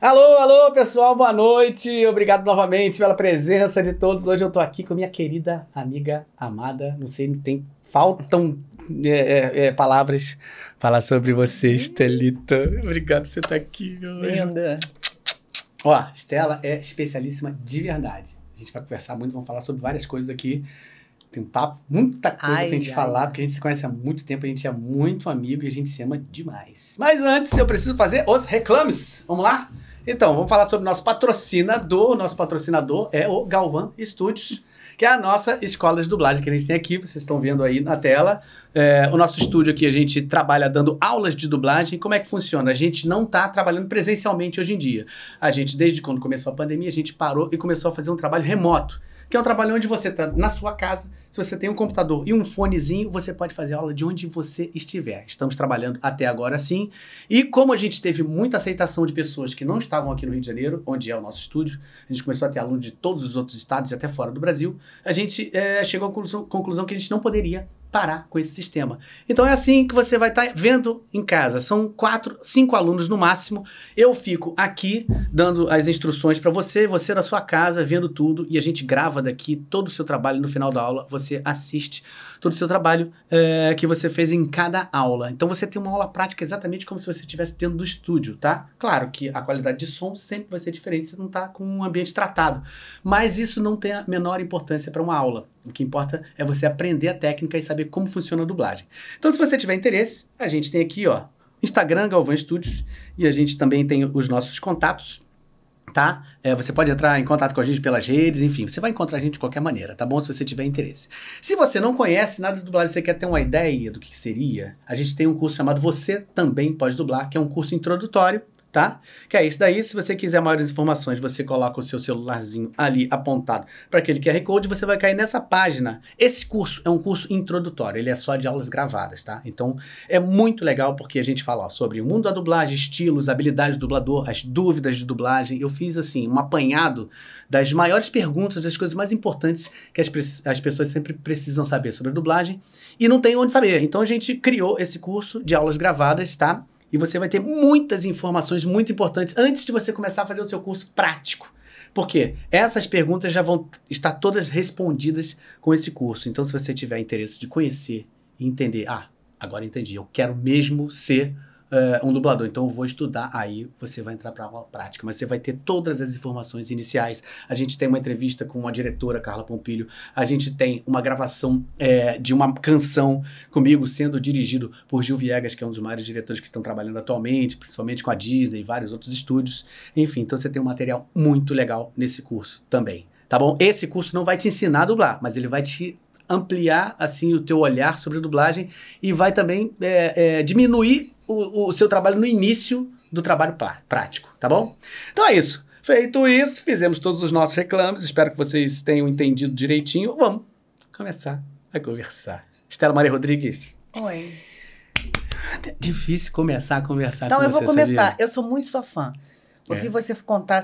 Alô, alô, pessoal, boa noite. Obrigado novamente pela presença de todos. Hoje eu tô aqui com minha querida amiga amada. Não sei, tem. Faltam é, é, é, palavras falar sobre você, Estelita. Obrigado por você estar aqui hoje. Linda. Ó, Estela é especialíssima de verdade. A gente vai conversar muito, vamos falar sobre várias coisas aqui. Tem um papo, muita coisa Ai, pra gente ai. falar, porque a gente se conhece há muito tempo, a gente é muito amigo e a gente se ama demais. Mas antes, eu preciso fazer os reclames. Vamos lá? Então, vamos falar sobre o nosso patrocinador. O nosso patrocinador é o Galvan Studios, que é a nossa escola de dublagem que a gente tem aqui. Vocês estão vendo aí na tela. É, o nosso estúdio aqui, a gente trabalha dando aulas de dublagem. Como é que funciona? A gente não está trabalhando presencialmente hoje em dia. A gente, desde quando começou a pandemia, a gente parou e começou a fazer um trabalho remoto. Que é um trabalho onde você está na sua casa, se você tem um computador e um fonezinho, você pode fazer aula de onde você estiver. Estamos trabalhando até agora sim. E como a gente teve muita aceitação de pessoas que não estavam aqui no Rio de Janeiro, onde é o nosso estúdio, a gente começou a ter alunos de todos os outros estados e até fora do Brasil, a gente eh, chegou à conclusão, que a gente não poderia parar com esse sistema. Então é assim que você vai estar vendo em casa. São quatro, cinco alunos no máximo. Eu fico aqui dando as instruções para você, você da sua casa vendo tudo e a gente grava daqui todo o seu trabalho no final da aula. Você assiste todo o seu trabalho eh, que você fez em cada aula. Então você tem uma aula prática exatamente como se você estivesse dentro do estúdio, tá? Claro que a qualidade de som sempre vai ser diferente, você não está com um ambiente tratado. Mas isso não tem a menor importância para uma aula. O que importa é você aprender a técnica e saber como funciona a dublagem. Então, se você tiver interesse, a gente tem aqui, ó, Instagram, Galvão Studios, e a gente também tem os nossos contatos, tá? É, você pode entrar em contato com a gente pelas redes, enfim, você vai encontrar a gente de qualquer maneira, tá bom? Se você tiver interesse. Se você não conhece nada de dublagem, você quer ter uma ideia do que seria, a gente tem um curso chamado Você Também Pode Dublar, que é um curso introdutório, tá? Que é isso daí. Se você quiser maiores informações, você coloca o seu celularzinho ali apontado para aquele QR Code, você vai cair nessa página. Esse curso é um curso introdutório, ele é só de aulas gravadas, tá? Então é muito legal porque a gente fala ó, sobre o mundo da dublagem, estilos, habilidades do dublador, as dúvidas de dublagem. Eu fiz assim um apanhado das maiores perguntas, das coisas mais importantes que as, as pessoas sempre precisam saber sobre a dublagem e não tem onde saber. Então a gente criou esse curso de aulas gravadas, tá? E você vai ter muitas informações muito importantes antes de você começar a fazer o seu curso prático. Por quê? Essas perguntas já vão estar todas respondidas com esse curso. Então, se você tiver interesse de conhecer e entender, ah, agora entendi, eu quero mesmo ser eh, um dublador, então eu vou estudar, aí você vai entrar para a prática, mas você vai ter todas as informações iniciais. A gente tem uma entrevista com a diretora Carla Pompilho, a gente tem uma gravação eh, de uma canção comigo sendo dirigido por Gil Viegas, que é um dos maiores diretores que estão trabalhando atualmente, principalmente com a Disney e vários outros estúdios. Enfim, então você tem um material muito legal nesse curso também, tá bom? Esse curso não vai te ensinar a dublar, mas ele vai te ampliar assim o teu olhar sobre a dublagem e vai também é, é, diminuir o, o seu trabalho no início do trabalho prático, tá bom? Então é isso. Feito isso, fizemos todos os nossos reclames. Espero que vocês tenham entendido direitinho. Vamos começar a conversar. Estela Maria Rodrigues. Oi. É difícil começar a conversar Então com eu você, vou começar. sabia? Eu sou muito sua fã. Ouvir É. você contar,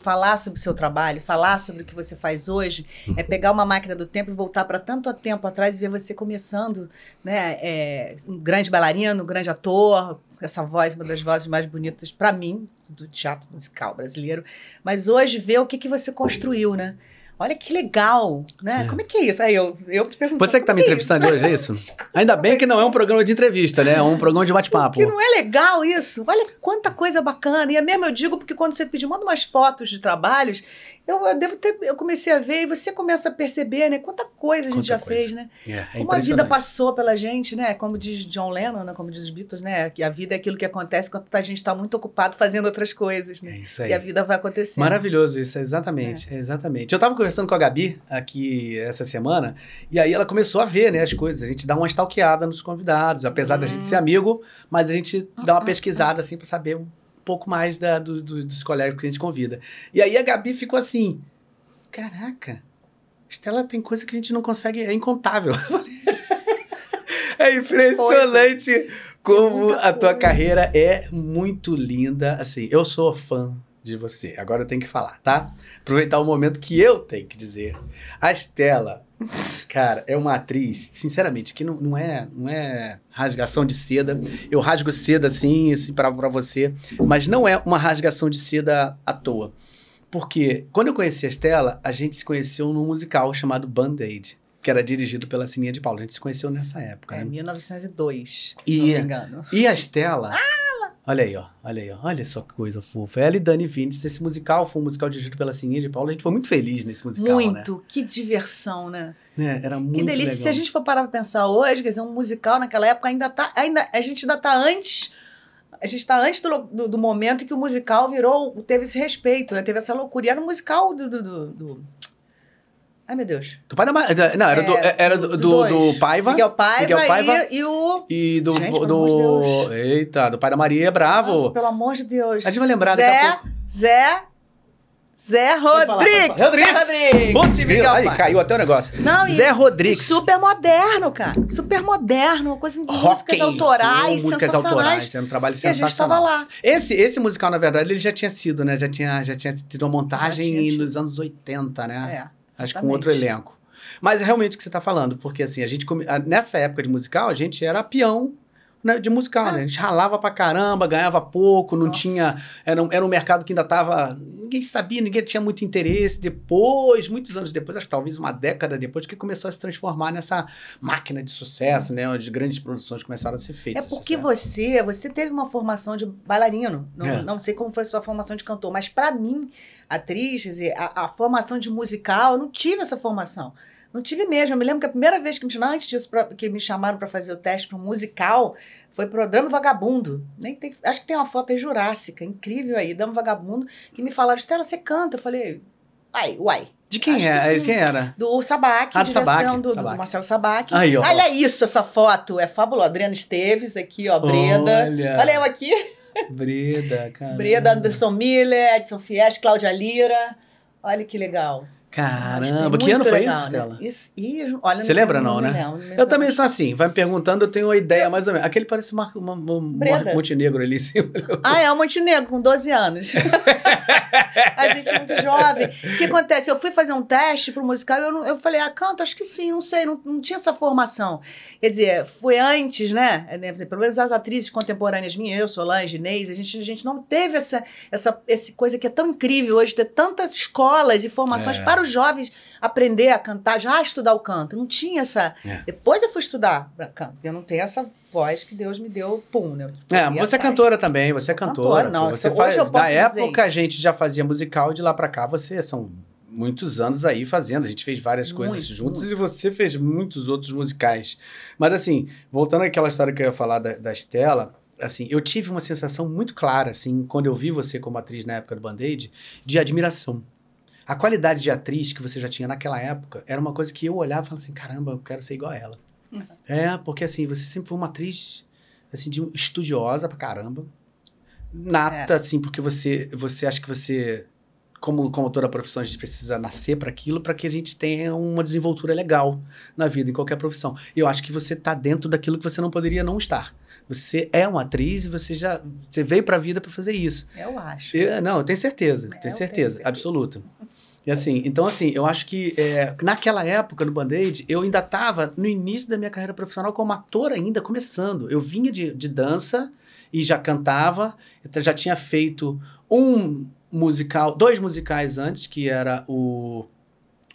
falar sobre o seu trabalho, falar sobre o que você faz hoje, Uhum. é pegar uma máquina do tempo e voltar para tanto tempo atrás e ver você começando, né? é, um grande bailarino, um grande ator, essa voz, uma das vozes mais bonitas para mim do teatro musical brasileiro. Mas hoje ver o que, que você construiu, né? Olha que legal, né? É. Como é que é isso? Aí eu, eu te pergunto. Você que tá me entrevistando hoje, é isso? Ainda bem que não é um programa de entrevista, né? É um programa de bate-papo. Que não é legal isso? Olha quanta coisa bacana. E é mesmo eu digo porque quando você pedir, manda umas fotos de trabalhos, eu, eu devo ter, eu comecei a ver e você começa a perceber, né? Quanta coisa a gente Quanta já coisa. fez, né? É, é Como a vida passou pela gente, né? Como diz John Lennon, né? como diz os Beatles, né? Que a vida é aquilo que acontece quando a gente está muito ocupado fazendo outras coisas, É né? isso aí. E a vida vai acontecendo. Maravilhoso isso, exatamente, é. exatamente. Eu tava conversando com a Gabi aqui essa semana, e aí ela começou a ver, né, as coisas. A gente dá uma stalkeada nos convidados, apesar da Hum. gente ser amigo, mas a gente dá uma pesquisada, assim, pra saber um pouco mais da- do- do- dos colegas que a gente convida. E aí a Gabi ficou assim, caraca, Estela tem coisa que a gente não consegue, é incontável. É impressionante como a tua coisa. carreira é muito linda. Assim, eu sou fã de você. Agora eu tenho que falar, tá? Aproveitar o momento que eu tenho que dizer. A Estela, cara, é uma atriz, sinceramente, que não, não, é, não é rasgação de seda. Eu rasgo seda assim, assim pra, pra você, mas não é uma rasgação de seda à toa. Porque quando eu conheci a Estela, a gente se conheceu num musical chamado Band-Aid, que era dirigido pela Sininha de Paulo. A gente se conheceu nessa época, É, né? 1902, E- não me engano. E a Estela. Olha aí, ó. Olha aí, ó. Olha só que coisa fofa. Ela e Dani Vintes, esse musical foi um musical dirigido pela Sininha de Paulo. A gente foi muito feliz nesse musical, Muito, que diversão, né? né? né? Era muito que delícia. legal. Se a gente for parar pra pensar hoje, quer dizer, um musical naquela época ainda tá. Ainda, a gente ainda tá antes. A gente tá antes do, do, do momento em que o musical virou. Teve esse respeito, né? Teve essa loucura. E era um musical do, do- do- Ai, meu Deus. Do pai da Ma- da- Não, era, do, É, era do, do do, do Paiva. Miguel Paiva, Miguel Paiva. E, e o. E do. Gente, pelo do amor de Deus. Eita, do pai da Maria Bravo. Ah, pelo amor de Deus. A gente vai lembrar Zé. pouco. Zé. Zé Pode falar, Rodrigues. falar. Rodrigues. Rodrigues. Putz, e viu? Miguel aí, caiu até o negócio. Não, e- Zé E Rodrigues. super moderno, cara. Super moderno. Uma coisa de músicas autorais, músicas sensacionais. autorais. Era um trabalho E a gente sensacional. estava lá. Esse, esse musical, na verdade, ele já tinha sido, né? Já tinha, já tinha tido uma montagem tinha nos anos 80, né? É, Acho que com exatamente. outro elenco. Mas é realmente o que você tá falando, porque assim, a gente nessa época de musical, a gente era peão de musical, Ah. né? A gente ralava pra caramba, ganhava pouco, não Nossa. tinha. Era um, era um mercado que ainda tava. Ninguém sabia, ninguém tinha muito interesse. Depois, muitos anos depois, acho que talvez uma década depois, que começou a se transformar nessa máquina de sucesso, né? Onde grandes produções começaram a ser É feitas. porque certo? você, você teve uma formação de bailarino. Não, É. não sei como foi a sua formação de cantor, mas pra mim, atriz, dizer, a, a formação de musical, eu não tive essa formação. Não tive mesmo. Eu me lembro que a primeira vez que me chamaram, antes disso, pra- que me chamaram para fazer o teste para um musical, foi pro Drama Vagabundo. Nem tem, acho que tem uma foto aí jurássica, incrível aí, Drama Vagabundo, que me falaram, Estela, você canta? Eu falei, uai, uai. De quem acho que é? sim. Quem era? Do Sabac, Ah, do direção Sabac, do, do. Marcelo Sabac. Aí. Olha isso, essa foto. É fabulosa. Adriana Esteves aqui, ó, Breda. Olha, Olha eu aqui. Breda, cara. Breda, Anderson Miller, Edson Fies, Cláudia Lira. Olha que legal. Caramba, que ano foi legal, isso, né? Stella? Isso, ih, olha, Você lembra não, me né? lembro, não Eu lembro. também sou assim, vai me perguntando, eu tenho uma ideia mais ou menos. Aquele parece uma, uma, uma-. Montenegro ali em cima. Ah, é o Montenegro, com 12 anos. a gente é muito jovem. O que acontece? Eu fui fazer um teste pro musical e eu, não- eu falei, ah, canto, acho que sim, não sei, não, não tinha essa formação. Quer dizer, foi antes, né? É, né, Pelo menos as atrizes contemporâneas minhas, eu, Solange, Inês, a gente, a gente não teve essa, essa esse coisa que é tão incrível hoje, ter tantas escolas e formações É. para os jovens aprender a cantar, já estudar o canto. Não tinha essa. É. Depois eu fui estudar pra canto. Eu não tenho essa voz que Deus me deu, pum, né? É, fui você é cantora também, você é cantora. cantora, não, você hoje faz, eu posso dizer época a gente já fazia musical, de lá pra cá você são muitos anos aí fazendo. A gente fez várias coisas Muito, juntos muito. e você fez muitos outros musicais. Mas assim, voltando àquela história que eu ia falar da, da Estela, assim, eu tive uma sensação muito clara, assim, quando eu vi você como atriz na época do Band-Aid, de admiração. A qualidade de atriz que você já tinha naquela época era uma coisa que eu olhava e falava assim, caramba, eu quero ser igual a ela. Uhum. É, porque assim, você sempre foi uma atriz assim, de um- estudiosa pra caramba. Nata, É. assim, porque você, você acha que você, como, como toda profissão, a gente precisa nascer para aquilo para que a gente tenha uma desenvoltura legal na vida, em qualquer profissão. E eu acho que você tá dentro daquilo que você não poderia não estar. Você é uma atriz e você já você veio pra vida para fazer isso. Eu acho. Eu- não, eu tenho certeza, É, tenho tenho certeza, certeza. absoluta. E assim, então assim, eu acho que é, naquela época no Band-Aid, eu ainda estava no início da minha carreira profissional como ator ainda, começando. Eu vinha de, de dança e já cantava, eu já tinha feito um musical, dois musicais antes, que era o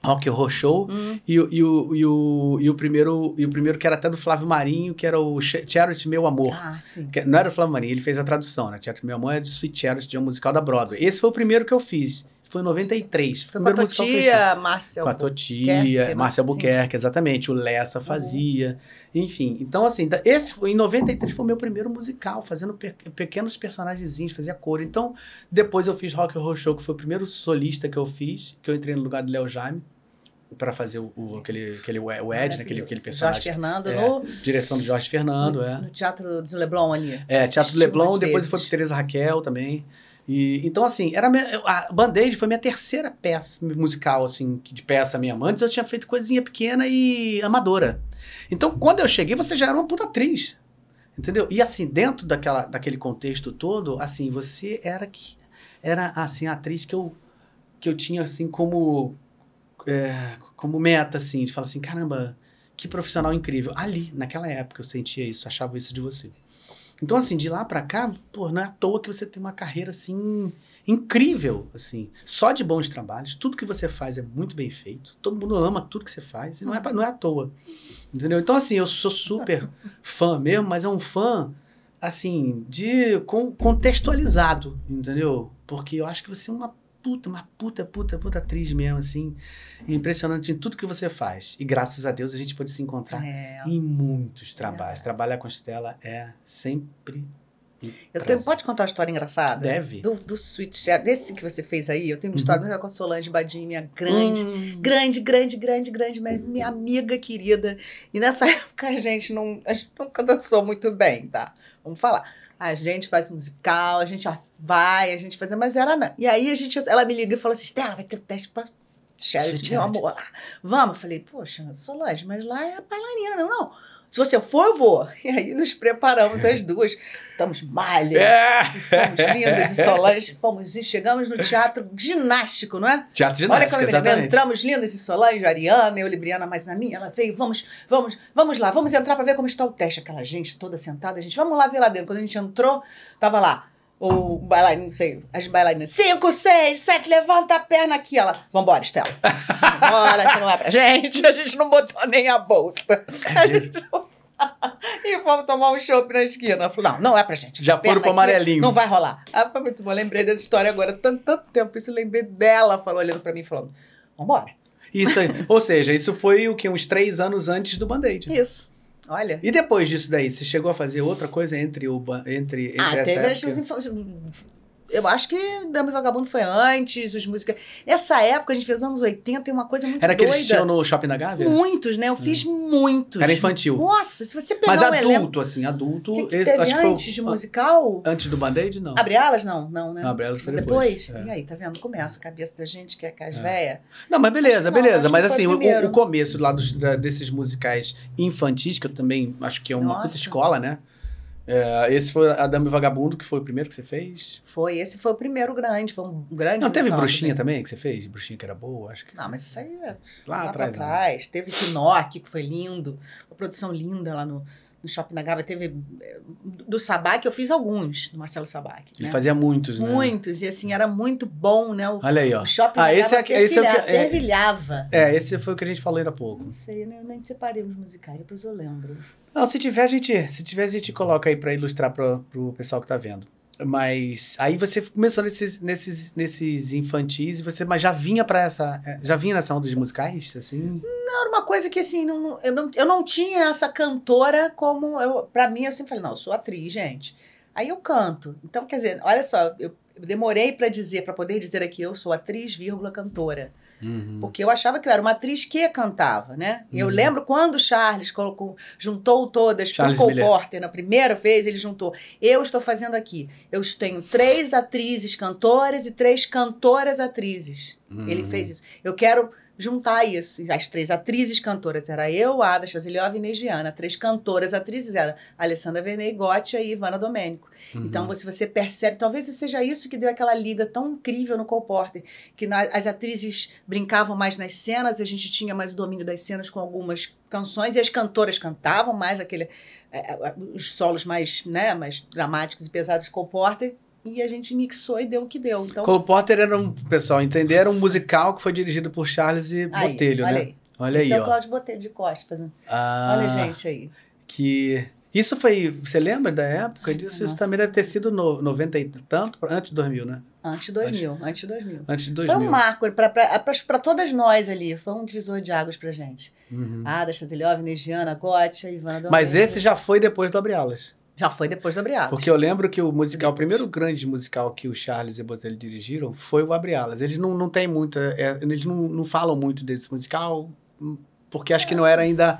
Rock Horror Show Hum, e, o- e, o, e, o, e, o primeiro, e o primeiro que era até do Flávio Marinho, que era o Ch- Charity Meu Amor. Ah, sim. Que Não era o Flávio Marinho, ele fez a tradução, né? Teatro Meu Amor é de Sweet Charity, de um musical da Broadway. Esse foi o primeiro que eu fiz. Foi em 93. Foi com a primeiro musical que eu fiz. tia Márcia. Com a Totia, né? Márcia Sim. Albuquerque, exatamente. O Lessa fazia. Enfim, então assim, esse foi, em 93 foi o meu primeiro musical, fazendo pe- pequenos personagenzinhos, fazia cor. Então, depois eu fiz Rock Horror Show, que foi o primeiro solista que eu fiz, que eu entrei no lugar do Léo Jaime, para fazer o, o- aquele, aquele, o Ed, né? Aquele, aquele personagem. Jorge Fernando É, no, Direção do Jorge Fernando, é. no Teatro do Leblon ali. É, Teatro Assisti Leblon, depois vezes. pro Teresa Raquel também. E, então, assim, era minha, a Band-Aid foi minha terceira peça musical, assim, de peça mesmo. Antes eu tinha feito coisinha pequena e amadora. Então, quando eu cheguei, você já era uma puta atriz. Entendeu? E assim, dentro daquela, daquele contexto todo, assim, você era que era assim a atriz que eu que eu tinha assim como é, como meta assim, de falar assim, caramba, que profissional incrível. Ali, naquela época eu sentia isso, achava isso de você. Então assim, de lá pra cá, pô, não é à toa que você tem uma carreira assim incrível, assim, só de bons trabalhos, tudo que você faz é muito bem feito. Todo mundo ama tudo que você faz, e não é pra- não é à toa. Entendeu? Então assim, eu sou super fã mesmo, mas é um fã assim, de com, contextualizado, entendeu? Porque eu acho que você é uma puta, uma puta, puta, puta atriz mesmo, assim, impressionante em tudo que você faz. E graças a Deus a gente pode se encontrar É. em muitos trabalhos. Verdade. Trabalhar com a Estela é sempre Eu tenho, pode contar uma história engraçada? Deve. Do, do Sweet Share, desse que você fez aí, eu tenho uma Uhum. história muito com a Solange Badim, minha grande, Hum. grande, grande, grande, grande, minha- minha amiga querida. E nessa época a gente não, a gente nunca dançou muito bem, tá? Vamos falar. A gente faz musical, a gente vai, a gente faz, mas era não. E aí a gente, ela me liga e falou assim, Stella, vai ter o teste pra Sweet meu Charity. amor. Vamos. Eu falei, poxa, Solange, mas lá é a bailarina, não, não. Se você for, eu vou. E aí nos preparamos as duas. Estamos malhas. É. Fomos lindas e Solange. Fomos e chegamos no teatro ginástico, não é? Teatro de Olha como exatamente. Entramos lindas e Solange, Ariana, eu, Libriana, mas na minha, ela veio, vamos, vamos, vamos lá, vamos entrar para ver como está o teste. Aquela gente toda sentada, a gente, vamos lá ver lá dentro. Quando a gente entrou, tava lá. O bailarino, não sei, as bailarinas. Cinco, seis, sete, levanta a perna aqui. Ela, vambora, Estela. Vambora, que não é pra gente. A gente não botou nem a bolsa. A gente E fomos tomar um chopp na esquina. Ela falou: não, não é pra gente. Já foram pro amarelinho. Não vai rolar. Ah, foi muito bom. Lembrei dessa história agora. Tanto, tanto tempo isso. Lembrei dela falou, olhando pra mim, falando: vambora. Isso aí. Ou seja, isso foi o que? Uns três anos antes do Band-Aid. Isso. Olha. E depois disso daí, você chegou a fazer outra coisa entre o entre, entre Ah, essa teve época? as Eu acho que Dama e Vagabundo foi antes, os músicas. Nessa época, a gente fez os anos 80, tem uma coisa muito Era que doida. eles tinham no Shopping da Gávea? Muitos, né? Eu fiz muitos. Era infantil. Nossa, se você pegar Mas um adulto, elenco. assim, adulto. Que, que esse- teve que foi antes de musical? Antes do Band-Aid, não. Abre alas? Não, não, né? Não, Abre Alas foi depois, é. E aí, tá vendo? Começa a cabeça da gente que é com as É. véia. Não, mas beleza, que não, beleza. mas que assim, o, o começo lá dos, da- desses musicais infantis, que eu também acho que é uma Nossa. puta escola, né? É, esse foi a Dama e Vagabundo, que foi o primeiro que você fez. Foi, esse foi o primeiro grande, foi um grande. Não, teve Bruxinha também que você fez? Bruxinha que era boa, acho que Não, mas isso aí é lá, lá, atrás. pra né? trás. Teve Pinóquio, que foi lindo. Uma produção linda lá no, no Shopping da Gávea. Teve eh, do Sabac, eu fiz alguns, do Marcelo Sabac. Ele Né? fazia muitos, né? Muitos, e assim, era muito bom, né? O, Olha aí, ó. o Shopping Ah, da esse é, Gávea esse é o que. É, fervilhava. é, esse foi o que a gente falou ainda há pouco. Não sei, né? eu nem separei os musicais, depois eu lembro. Não, se tiver, a gente, se tiver, a gente coloca aí pra ilustrar pro, pro pessoal que tá vendo. Mas aí você começou nesses, nesses, nesses infantis e você mas já vinha pra essa. é, Já vinha nessa onda de musicais, assim? Era uma coisa que, assim, não, não- eu, não, eu não tinha essa cantora como. Eu, pra mim, eu sempre falei, não, eu sou atriz, gente. Aí eu canto. Então, quer dizer, olha só, eu, demorei pra dizer, pra poder dizer aqui, eu sou atriz, vírgula, cantora. Uhum. Porque eu achava que eu era uma atriz que cantava, né? E Eu Uhum. lembro quando o Charles colocou, juntou todas Charles Cole. Porter, na primeira vez, ele juntou. Eu estou fazendo aqui. Eu tenho três atrizes cantoras e três cantoras atrizes. Ele Uhum. fez isso. Eu quero juntar isso. As três atrizes cantoras era eu, Ada Chaziliov e Inês Viana. Três cantoras atrizes era Alessandra Vernei, Gotti e Ivana Domênico. Uhum. Então, se você percebe, talvez seja isso que deu aquela liga tão incrível no Cole Porter, que na- as atrizes brincavam mais nas cenas, a gente tinha mais o domínio das cenas com algumas canções, e as cantoras cantavam mais aquele, é, é, os solos mais, né, mais dramáticos e pesados do Cole Porter, e a gente mixou e deu o que deu. Então, Cole Porter era um, pessoal, entender, era um musical que foi dirigido por Charles e aí, Botelho, olha né? aí. Olha Esse aí, é o. Cláudio Botelho de Costa fazendo. Ah, Olha, gente, aí. Que. Isso foi. Você lembra da época disso? Isso Nossa. também deve ter sido no 90 e tanto, antes de 2000, né? Antes de 2000, antes de 2000. Antes de Foi 2000. um marco para todas nós ali, foi um divisor de águas pra gente. Uhum. Ada Chaziliov, Negiana, Gotti, Ivana Mas Domênico. esse já foi depois do Abre Alas. Já foi depois do Abriago. Porque eu lembro que o musical, o primeiro grande musical que o Charles e o Botelho dirigiram foi o Abre Alas. Eles não, não têm muita. é, eles não, não falam muito desse musical, hum, porque acho que não era ainda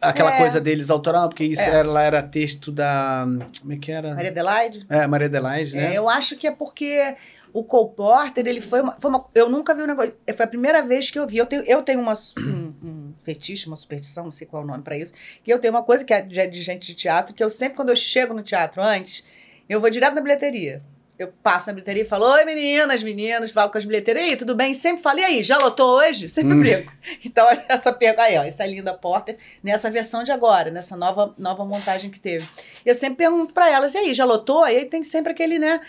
aquela É. coisa deles autoral, porque isso É. era, lá era texto da. Como é que era? Maria Adelaide? É, Maria Adelaide, né? É, eu acho que é porque o Cole Porter, ele foi uma, foi uma- Eu nunca vi um negócio. Foi a primeira vez que eu vi. Eu tenho, eu tenho uma, um, um fetiche, uma superstição, não sei qual é o nome pra isso. Que eu tenho uma coisa que é de, de gente de teatro, que eu sempre, quando eu chego no teatro antes, eu vou direto na bilheteria. Eu passo na bilheteria e falo, oi meninas, meninos, falo com as bilheteiras, e aí, tudo bem? Sempre falei, e aí, já lotou hoje? Sempre Hum. brinco. Então, essa pergunta aí, ó, essa linda Porter, nessa versão de agora, nessa nova, nova montagem que teve. Eu sempre pergunto pra elas, e aí, já lotou? E aí tem sempre aquele, né?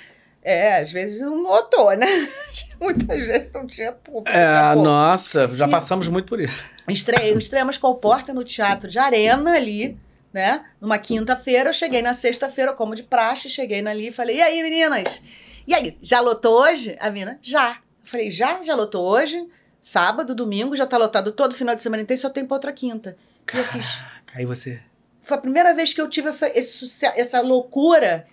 É, às vezes não lotou, né? Muitas vezes não tinha público. É, nossa, já E- passamos muito por isso. Estreei, estreamos com o Porta no Teatro de Arena ali, né? Numa quinta-feira, eu cheguei na sexta-feira, como de praxe, cheguei ali e falei, e aí, meninas? E aí, já lotou hoje? A mina, já. Eu falei, já? Já lotou hoje? Sábado, domingo, já tá lotado todo final de semana inteiro, só tem pra outra quinta. E eu fiz... Aí você. Foi a primeira vez que eu tive essa, esse essa loucura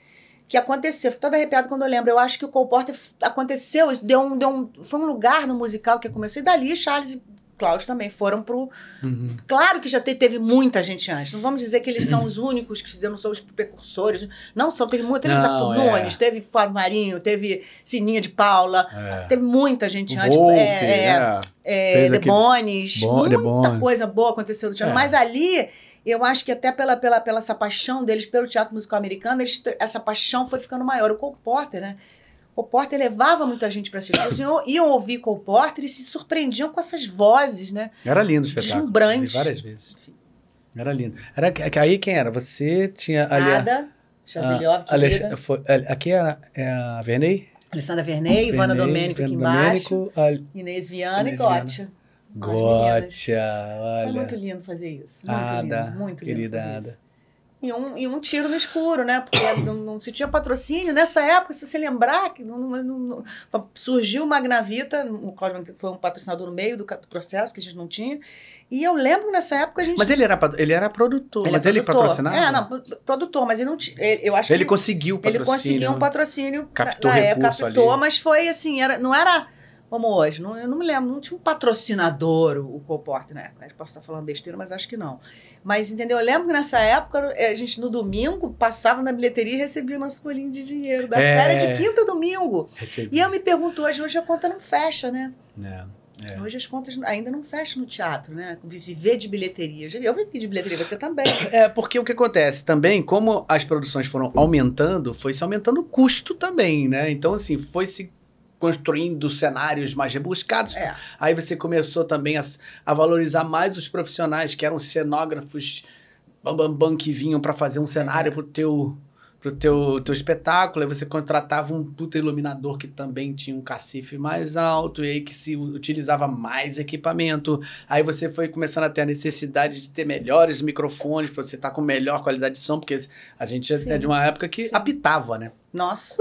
que aconteceu. Fico toda arrepiada quando eu lembro. Eu acho que o Cole Porter aconteceu, deu um, deu um, foi um lugar no musical que começou. E dali, Charles e Cláudio também foram pro. Uhum. Claro que já te- teve muita gente antes. Não vamos dizer que eles são os únicos que fizeram, são os precursores. Não são, teve muito. Teve os Não, Arthur é. Nunes, teve Fábio Marinho, teve Sininha de Paula. É. Teve muita gente antes. Wolf, é, é, né? é, Fez The aquele- Bones, Bo- The muita Bones. coisa boa aconteceu no teatro. É. Mas ali, eu acho que até pela, pela, pela essa paixão deles pelo teatro musical americano, eles- essa paixão foi ficando maior. O Cole Porter, né? O Porter levava muita gente para assistir. Eles iam, iam ouvir Cole Porter e se surpreendiam com essas vozes, né? Era lindo o espetáculo. Deslumbrante. Vi várias vezes. Enfim. Era lindo. Era, aí quem era? Você tinha ali. a- Nada, Chavilhov, aqui era é a Vernei? Alessandra Vernei, Ivana Domênico aqui embaixo, Domênico, Inês Viana Inês e Gotcha. Gotcha, Foi olha. muito lindo fazer isso. Muito Ada, lindo, muito lindo querida fazer Ada. isso. E um, e um tiro no escuro, né? Porque não, não se tinha patrocínio. Nessa época, se você lembrar, que não, não- surgiu o Magnavita, o Cláudio foi um patrocinador no meio do, do processo, que a gente não tinha. E eu lembro nessa época a gente. Mas ele era, ele era produtor, Ele é mas ele produtor. patrocinava? É, não, pro- produtor, mas ele não tinha. ele- Eu acho Ele que conseguiu o ele patrocínio. conseguiu um patrocínio. na- Captou na época, recurso captou, ali. mas foi assim, era, não era como hoje. Não, eu não me lembro, não tinha um patrocinador o, o Coporte na época. Eu posso estar falando besteira, mas acho que não. Mas, entendeu? Eu lembro que nessa época, eh, a gente no domingo passava na bilheteria e recebia o nosso bolinho de dinheiro. Da É. férias de quinta a domingo. Recebi. E eu me pergunto hoje, hoje a conta não fecha, né? É, é. Hoje as contas ainda não fecham no teatro, né? Viver de bilheteria. Eu vivi de bilheteria, você também. É, porque o que acontece também, como as produções foram aumentando, foi se aumentando o custo também, né? Então, assim, foi se construindo cenários mais rebuscados. É. Aí você começou também a, a valorizar mais os profissionais, que eram cenógrafos bam, bam, bam, que vinham para fazer um cenário pro teu pro teu, teu espetáculo, aí você contratava um puta iluminador que também tinha um cacife mais alto, e aí que se utilizava mais equipamento. Aí você foi começando a ter a necessidade de ter melhores microfones, para você estar com melhor qualidade de som, porque a gente é- Sim. é de uma época que Sim. apitava, né? Nossa.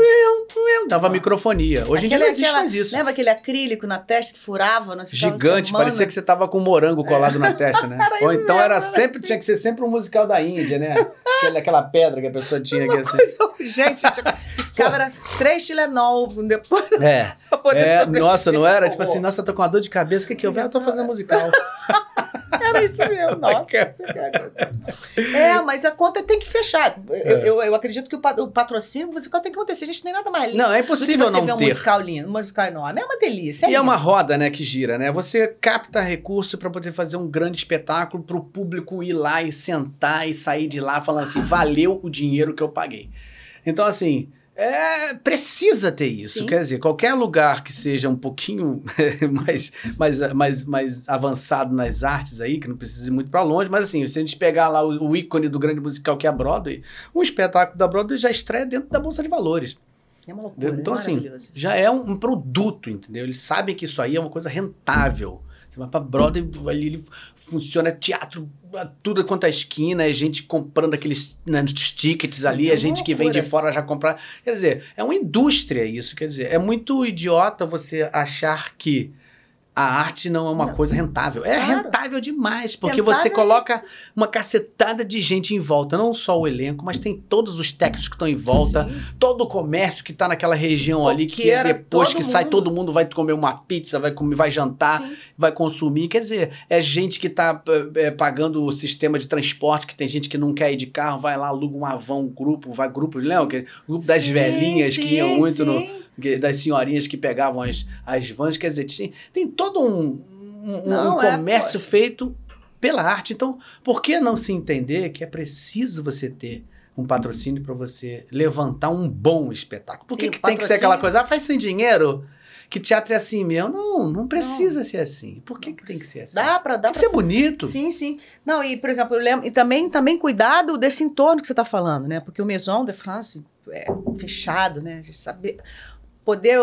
Dava Nossa. microfonia. Hoje em dia não existe aquela- mais isso. Lembra aquele acrílico na testa que furava? Nós Gigante, parecia que você tava com um morango colado na testa, né? Ou então era sempre, tinha que ser sempre um musical da Índia, né? Aquela, aquela pedra que a pessoa tinha aqui assim. Coisa era três Tilenol depois É. pra poder É, nossa, não era? Tipo assim, nossa, eu tô com uma dor de cabeça, o que que eu vi? Ah, eu tô fazendo musical. Era isso mesmo, nossa. é, mas a conta tem que fechar. Eu, É. eu, eu acredito que o, o patrocínio musical tem que acontecer. A gente não tem nada mais lindo Não, é do que impossível você não ver um ter. musical lindo, um musical enorme. É uma delícia. E é lindo. uma roda, né, que gira, né? Você capta recurso para poder fazer um grande espetáculo para o público ir lá e sentar e sair de lá falando assim, valeu o dinheiro que eu paguei. Então, assim, é, precisa ter isso. Sim. Quer dizer, qualquer lugar que seja um pouquinho mais, mais, mais, mais avançado nas artes aí, que não precisa ir muito para longe, mas assim, se a gente pegar lá o, o ícone do grande musical que é a Broadway, um espetáculo da Broadway já estreia dentro da Bolsa de Valores. É uma loucura. Então, é assim, já é um, um produto, entendeu? Eles sabem que isso aí é uma coisa rentável. Você vai pra Broadway, ali ele funciona teatro, tudo quanto é esquina, é gente comprando aqueles né, tickets Sim, ali, é é gente que vem de fora já comprar. Quer dizer, é uma indústria isso, quer dizer, é muito idiota você achar que a arte não é uma Não. coisa rentável. É Claro. rentável demais, porque Rentável você é- coloca uma cacetada de gente em volta, não só o elenco, mas tem todos os técnicos que estão em volta, Sim. todo o comércio que tá naquela região ali, que é depois que sai, mundo. todo mundo vai comer uma pizza, vai, comer, vai jantar, Sim. vai consumir. Quer dizer, é gente que tá é, pagando o sistema de transporte, que tem gente que não quer ir de carro, vai lá, aluga uma van, um grupo, vai grupo, lembra? grupo das Sim, velhinhas que iam sim, muito no, sim. Das senhorinhas que pegavam as, as vans, quer dizer, tem, tem todo um, um- Não, um é, comércio poxa. feito pela arte. Então, por que não se entender que é preciso você ter um patrocínio para você levantar um bom espetáculo? Por que, que tem que ser aquela coisa, ah, faz sem dinheiro? Que teatro é assim mesmo? Não, não precisa ser assim. Por que, que tem que ser assim? Dá pra, dá tem que ser bonito. Sim, sim. Não, e, por exemplo, eu lembro, e também, também cuidado desse entorno que você está falando, né? Porque o Maison de France é fechado, né? A gente saber, poder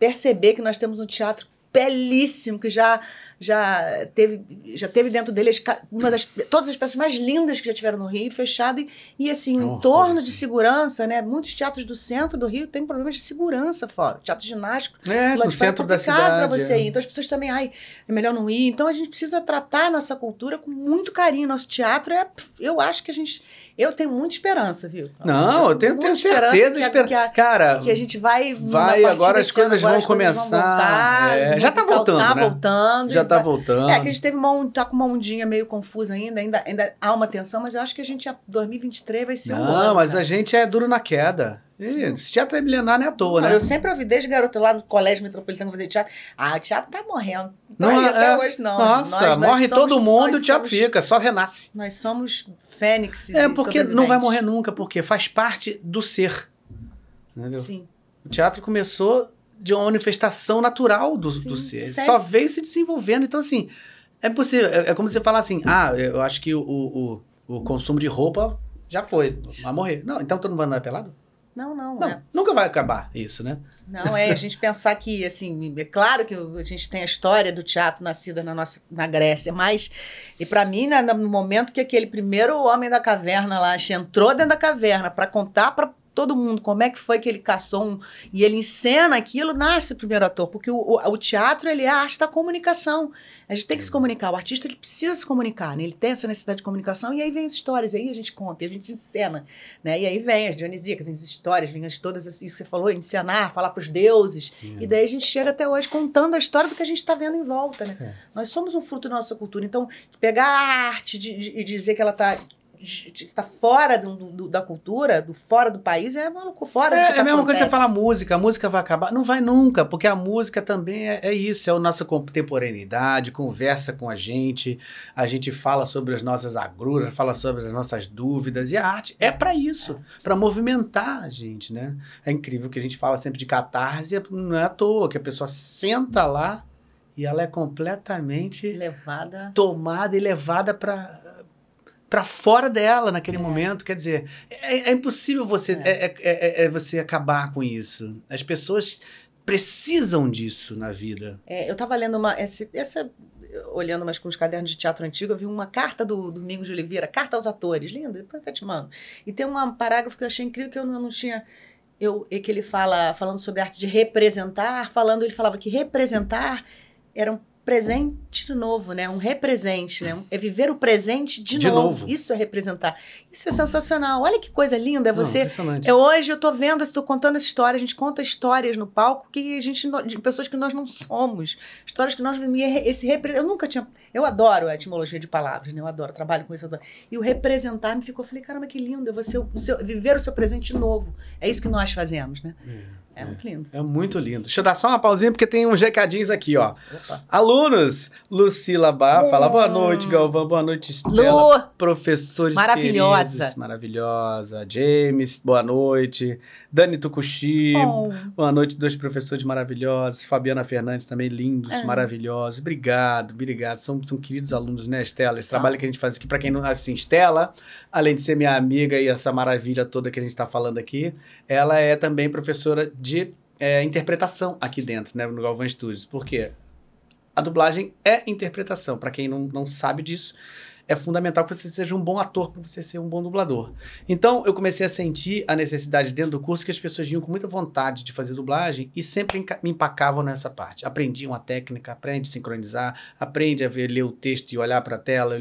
perceber que nós temos um teatro belíssimo que já já teve já teve dentro dele as uma das todas as peças mais lindas que já tiveram no Rio fechado e, e assim É o horror entorno isso. de segurança né muitos teatros do centro do Rio têm problemas de segurança fora teatro ginástico É, no é centro da complicado cidade. para você é. ir. Então as pessoas também, ai, é melhor não ir. Então a gente precisa tratar a nossa cultura com muito carinho. Nosso teatro é, eu acho que a gente, eu tenho muita esperança, viu? Não, eu tenho, tenho certeza. que a- espera- que a- Cara, que a gente vai Vai, agora as ano, coisas agora vão as coisas começar. voltar, É, o já tá musical voltando, tá né? voltando já tá voltando. É que a gente teve uma, on- tá com uma ondinha meio confusa ainda, ainda, ainda há uma tensão, mas eu acho que a gente, a 2023 vai ser um Não, ano. mas cara. a gente é duro na queda. Ih, Esse teatro é milenar, não é à toa, Não, né? Eu sempre ouvi desde garoto lá no colégio metropolitano fazer teatro. Ah, o teatro tá morrendo. Não, Não, aí até é- hoje, não. Nossa, Nós- nós morre somos- todo mundo, nós o teatro somos- fica, só renasce. Nós somos fênixes. É e porque não vai morrer nunca, porque faz parte do ser. Entendeu? Sim. O teatro começou de uma manifestação natural do, Sim, do ser. Ele. Só veio se desenvolvendo. Então, assim, é possível. É, é como você falar assim: ah, eu acho que o, o, o consumo de roupa já foi, vai morrer. Não, então todo mundo vai andar pelado? Não, não, Não, é. nunca vai acabar isso, né? Não, é a gente pensar que, assim, é claro que a gente tem a história do teatro nascida na nossa na Grécia, mas, e para mim, né, no momento que aquele primeiro homem da caverna lá entrou dentro da caverna para contar para todo mundo como é que foi que ele caçou um, e ele encena aquilo, nasce o primeiro ator, porque o, o, o teatro ele é a arte da comunicação. A gente tem que se comunicar, o artista ele precisa se comunicar, né? ele tem essa necessidade de comunicação, e aí vem as histórias, aí a gente conta, e a gente encena, né? E aí vem as dionisíacas, vem as histórias, vem as todas isso que você falou, encenar, falar para os deuses, e daí a gente chega até hoje contando a história do que a gente está vendo em volta, né? É. Nós somos um fruto da nossa cultura. Então, pegar a arte e dizer que ela está tá fora do, do- da cultura, do fora do país, é maluco, fora É, é a mesma coisa que você fala música, a música vai acabar. Não vai nunca, porque a música também é, é isso, é a nossa contemporaneidade, conversa com a gente, a gente fala sobre as nossas agruras, fala sobre as nossas dúvidas, e a arte é para isso, para movimentar a gente, né? É incrível que a gente fala sempre de catarse, não é à toa, que a pessoa senta lá e ela é completamente Levada. tomada e levada para para fora dela naquele É. momento. Quer dizer, é, é impossível você é. é- é- é você acabar com isso. As pessoas precisam disso na vida. Eu estava lendo uma. Essa, essa- olhando umas com os cadernos de teatro antigo, eu vi uma carta do Domingos de Oliveira, carta aos atores, linda, depois até te mando. E tem um parágrafo que eu achei incrível que eu não, não tinha. Eu, é que ele fala, falando sobre a arte de representar, falando, ele falava que representar era um presente novo, né? Um represente, né? É viver o presente de, De novo. novo. Isso é representar. Isso é sensacional. Olha que coisa linda, é Não, você impressionante. eu, hoje eu tô vendo, estou contando essa história, a gente conta histórias no palco que a gente não- de pessoas que nós não somos, histórias que nós e esse eu nunca tinha, eu adoro a etimologia de palavras, né? Eu adoro, trabalho com isso, adoro. E o representar me ficou, eu falei, caramba, que lindo, é você o seu- viver o seu presente de novo. É isso que nós fazemos, né? É, muito lindo. É muito lindo. Deixa eu dar só uma pausinha, porque tem uns recadinhos aqui, ó. Opa. Alunos, Lucila Bar, Hum. fala boa noite, Galvão, boa noite, Estela. Lu, Professores Maravilhosa. queridos, maravilhosa. James, boa noite. Dani Tucuxi, oh, boa noite, dois professores maravilhosos. Fabiana Fernandes também, lindos, É. maravilhosos. Obrigado, obrigado. São, são queridos alunos, né, Estela? Esse São. trabalho que a gente faz aqui, para quem não... Assim, Estela, além de ser minha amiga e essa maravilha toda que a gente está falando aqui, ela é também professora de é, interpretação aqui dentro, né, no Galvão Studios. Por quê? A dublagem é interpretação. Para quem não, não sabe disso, é fundamental que você seja um bom ator para você ser um bom dublador. Então, eu comecei a sentir a necessidade dentro do curso que as pessoas vinham com muita vontade de fazer dublagem e sempre me empacavam nessa parte. Aprendiam a técnica, aprende a sincronizar, aprende a ver, ler o texto e olhar para a tela.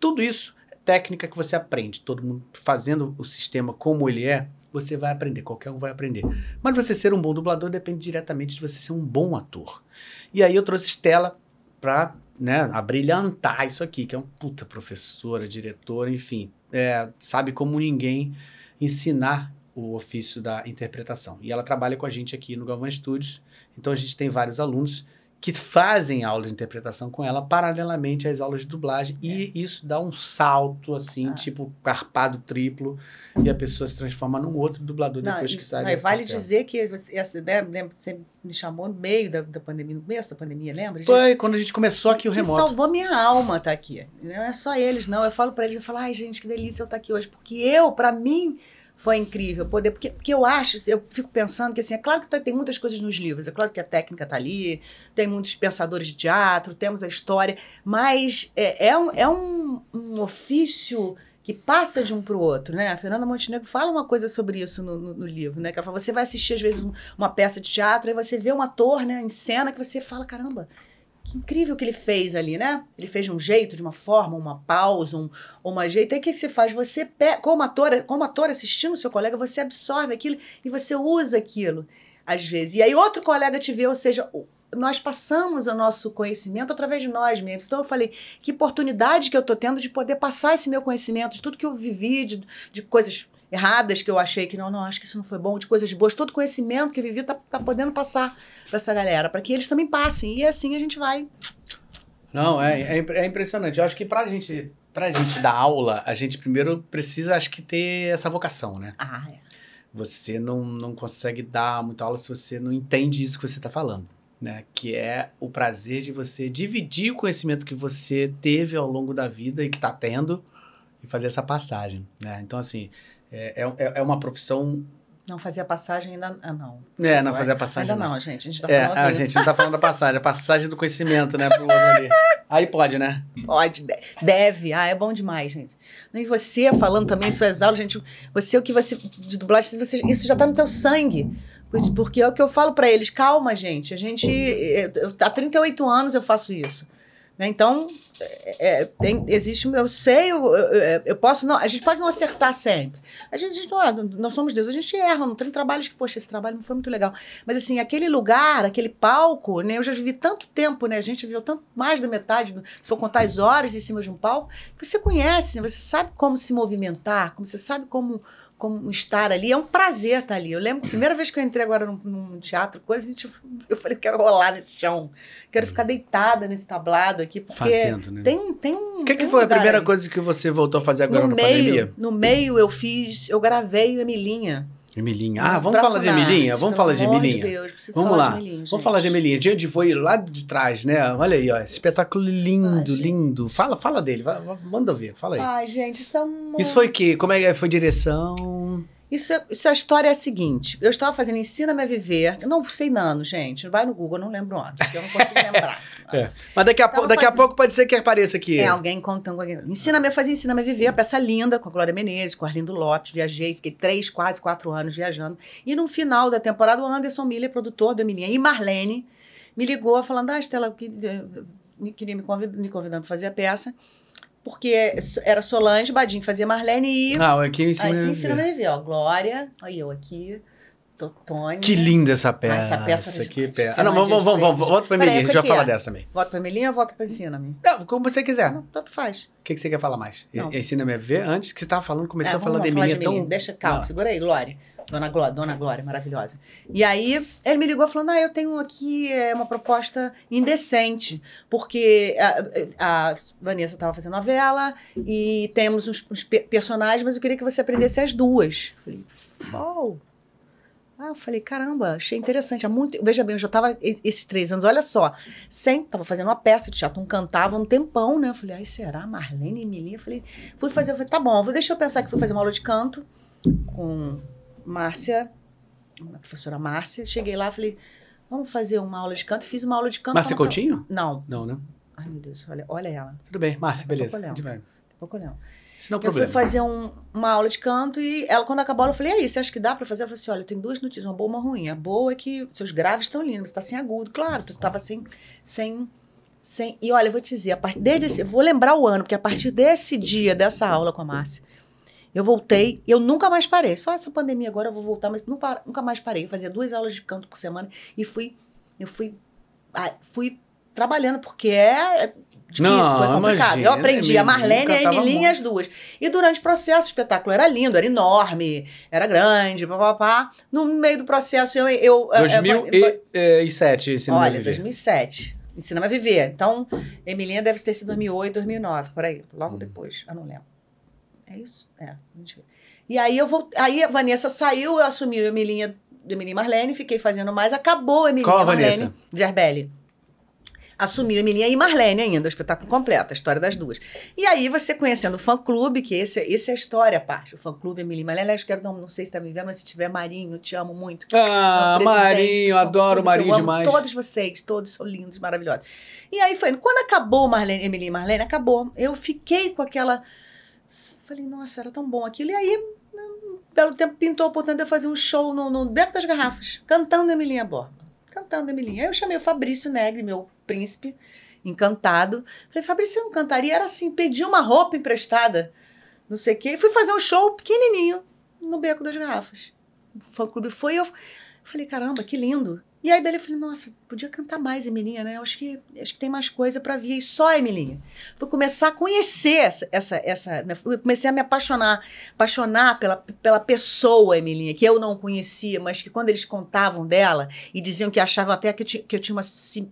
Tudo isso técnica que você aprende. Todo mundo fazendo o sistema como ele é, você vai aprender, qualquer um vai aprender. Mas você ser um bom dublador depende diretamente de você ser um bom ator. E aí eu trouxe Estela para né, abrilhantar isso aqui, que é uma puta professora, diretora, enfim, é, sabe como ninguém ensinar o ofício da interpretação. E ela trabalha com a gente aqui no Galvão Studios, então a gente tem vários alunos que fazem aulas de interpretação com ela paralelamente às aulas de dublagem é. e isso dá um salto assim, ah. tipo carpado triplo e a pessoa se transforma num outro dublador não, depois que sai. Não, vale dizer que você, essa lembra, você me chamou no meio da, da pandemia, no começo da pandemia, lembra? Foi quando a gente começou aqui o remoto. salvou minha alma estar tá aqui. Não é só eles, não. Eu falo para eles, eu falo, ai gente, que delícia eu estar tá aqui hoje, porque eu, para mim foi incrível poder porque, porque eu acho eu fico pensando que assim é claro que tá, tem muitas coisas nos livros é claro que a técnica está ali tem muitos pensadores de teatro temos a história mas é, é, um, é um, um ofício que passa de um para o outro, né? A Fernanda Montenegro fala uma coisa sobre isso no, no, no, livro, né? Que ela fala, você vai assistir às vezes uma peça de teatro e você vê um ator, né, em cena que você fala, caramba, que incrível que ele fez ali, né? Ele fez de um jeito, de uma forma, uma pausa, um, uma jeito. Aí o que, você faz? Você, como ator, como ator assistindo o seu colega, você absorve aquilo e você usa aquilo, às vezes. E aí outro colega te vê, ou seja, nós passamos o nosso conhecimento através de nós mesmos. Então eu falei, que oportunidade que eu estou tendo de poder passar esse meu conhecimento, de tudo que eu vivi, de, de coisas erradas que eu achei que não, não, acho que isso não foi bom, de coisas boas, todo conhecimento que eu vivi tá, tá podendo passar para essa galera, para que eles também passem. E assim a gente vai. Não, é, é, é impressionante. Eu acho que pra gente, pra gente dar aula, a gente primeiro precisa, acho que, ter essa vocação, né? Ah, é. Você não, não consegue dar muita aula se você não entende isso que você está falando. Né, que é o prazer de você dividir o conhecimento que você teve ao longo da vida e que está tendo e fazer essa passagem. Né? Então, assim, é, é, é uma profissão não fazia passagem ainda. Ah, não. É, não fazia passagem. Ainda não, não gente. A gente tá é, a gente não tá falando da passagem, a passagem do conhecimento, né? Pro ali. Aí pode, né? Pode, deve. Ah, é bom demais, gente. E você falando também suas aulas, gente, você o que você. De dublagem, você, isso já tá no teu sangue. Porque é o que eu falo para eles, calma, gente. A gente. Eu, há 38 anos eu faço isso. Né? Então, é, é, tem, existe, eu sei, eu, eu, eu, posso não, a gente pode não acertar sempre. A gente, a gente não, nós somos Deus, a gente erra, não tem trabalhos que, poxa, esse trabalho não foi muito legal. Mas assim, aquele lugar, aquele palco, né, eu já vivi tanto tempo, né, a gente viveu tanto mais da metade, se for contar as horas em cima de um palco, você conhece, né, você sabe como se movimentar, como você sabe como como estar ali. É um prazer estar ali. Eu lembro, a primeira vez que eu entrei agora num, num teatro, coisa, gente, eu falei, quero rolar nesse chão. Quero ficar deitada nesse tablado aqui. Porque Fazendo, né? tem, tem um. O que, que foi um a primeira coisa que você voltou a fazer agora no meio, pandemia? No meio, eu fiz, eu gravei o Emilinha. Emilinha. Ah, vamos falar de Emilinha? Vamos falar de Emilinha. De Deus, vamos lá. Emilinha, vamos falar de Emilinha. De onde foi lá de trás, né? Olha aí, ó. Espetáculo lindo, Ai, lindo. Fala, fala dele. Vai, manda ver, fala aí. Ai, gente, isso é um... Isso foi que? Como é que foi direção? Isso, é, isso é a história é a seguinte. Eu estava fazendo Ensina-me a Viver. Eu não sei ano, gente. Vai no Google, eu não lembro onde, porque eu não consigo lembrar. é. Mas daqui, a, daqui fazendo... a pouco pode ser que apareça aqui. É, alguém contando. Ensina-me a fazer Ensina-me a Viver, a peça linda, com a Glória Menezes, com o Arlindo Lopes. Viajei, fiquei três, quase quatro anos viajando. E no final da temporada, o Anderson Miller, produtor do Emilinha, e Marlene, me ligou falando: Ah, Estela, me, queria me, convid, me convidando para fazer a peça porque era Solange, Badinho fazia Marlene e. Ah, aqui em cima. Aí sim, ensina a ver, ó. Glória, olha eu aqui. Totônia. Que linda essa peça. Ah, essa peça essa aqui, peça. Ah, não, vamos, vamos, vamos, vamos, volta pra Melinha, a gente vai falar é? dessa também. Volta pra Melinha ou volta pra Ensina-me? Não, como você quiser. Não, tanto faz. O que, que você quer falar mais? Ensina-me a ver antes que você tava falando, começou é, a falar de Melinha. Então... Deixa, calma, segura aí, Glória. Dona Glória, Dona Glória, maravilhosa. E aí, ele me ligou falando: Ah, eu tenho aqui é, uma proposta indecente, porque a, a Vanessa estava fazendo novela e temos uns, uns, personagens, mas eu queria que você aprendesse as duas. Falei, oh. Ah, eu falei, caramba, achei interessante. Há muito, veja bem, eu já estava esses três anos, olha só, sem, tava fazendo uma peça de teatro, um cantava um tempão, né? Eu falei, ai, será? Marlene e Emilinha? Eu falei, fui fazer, eu falei, tá bom, vou, deixa eu pensar que fui fazer uma aula de canto com Márcia, a professora Márcia. Cheguei lá, falei, vamos fazer uma aula de canto. Fiz uma aula de canto. Márcia Coutinho? Não. Não, né? Ai, meu Deus, olha, olha ela. Tudo bem, Márcia, beleza. pouco não. Isso não é Eu fui problema. fazer um- uma aula de canto e ela, quando acabou, ela eu falei, e aí, você acha que dá pra fazer? Ela falou assim, olha, eu tenho duas notícias, uma boa e uma ruim. A boa é que seus graves estão lindos, você tá sem agudo. Claro, tu tava sem... sem sem, e olha, eu vou te dizer, a part, desde esse, eu vou lembrar o ano, porque a partir desse dia, dessa aula com a Márcia, eu voltei, eu nunca mais parei. Só essa pandemia agora eu vou voltar, mas nunca, nunca mais parei. Eu fazia duas aulas de canto por semana e fui, eu fui, fui trabalhando, porque é difícil, Não, foi complicado. imagina, eu aprendi a Marlene e a Emilinha muito. as duas. E durante o processo, o espetáculo era lindo, era enorme, era grande, papapá. No meio do processo, eu. eu eu- eu- 2007, esse Olha, Viver. 2007. Ensina-me a viver. Então, Emilinha deve ter sido 2008, 2009, por aí. Logo Hum. depois. Eu não lembro. É isso? É. E aí eu vou. Aí a Vanessa saiu, eu assumi a Emilinha, Emilinha Marlene, fiquei fazendo mais. Acabou a Emilinha Qual a Marlene. Vanessa? Gerbelli. Assumiu Emilinha e Marlene ainda, o espetáculo completo, a história das duas. E aí, você conhecendo o fã-clube, que esse, esse é a história, a parte. O fã-clube Emilinha e Marlene. Aliás, quero um, não sei se está me vendo, mas se tiver Marinho, te amo muito. Ah, É Marinho, do adoro Marinho demais. Todos vocês, todos são lindos, maravilhosos. E aí foi, quando acabou Marlene, Emily e Marlene, acabou. Eu fiquei com aquela. Falei, nossa, era tão bom aquilo. E aí, um belo tempo, pintou a oportunidade de eu fazer um show no, no Beco das Garrafas, cantando Emilinha Borba. Cantando Emilinha. Aí eu chamei o Fabrício Negri, meu príncipe, encantado. Falei, Fabrício, você não cantaria? Era assim, pedi uma roupa emprestada, não sei o quê. E fui fazer um show pequenininho no Beco das Garrafas. O fã-clube foi, eu falei, caramba, que lindo. E aí dali eu falei, nossa, podia cantar mais Emilinha, né? Eu acho que, acho que tem mais coisa para vir. E só Emilinha. Fui começar a conhecer essa, essa, essa né? Comecei a me apaixonar, apaixonar pela, pela pessoa Emilinha, que eu não conhecia, mas que quando eles contavam dela e diziam que achavam até que eu tinha, que eu tinha uma,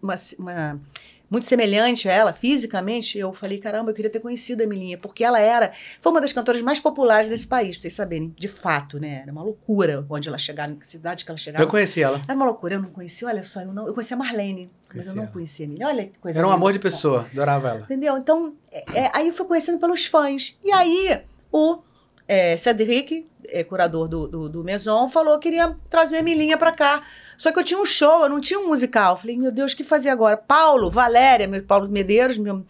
uma, uma- muito semelhante a ela fisicamente, eu falei, caramba, eu queria ter conhecido a Emilinha, porque ela era, foi uma das cantoras mais populares desse país, pra vocês saberem, de fato, né? Era uma loucura onde ela chegava, em que cidade que ela chegava. Eu conheci ela. Era uma loucura, eu não conhecia, olha só, eu, não, eu conhecia a Marlene, mas Conhecia eu não ela. conhecia a Emilinha. Olha que coisa Era um linda. amor de pessoa, adorava ela. Entendeu? Então, é, é, aí eu fui conhecendo pelos fãs. E aí, o é, Cedric, é, curador do, do, do Maison, falou que queria trazer a Emilinha pra cá. Só que eu tinha um show, eu não tinha um musical. Falei, meu Deus, o que fazer agora? Paulo, Valéria, meu Paulo Medeiros, meu,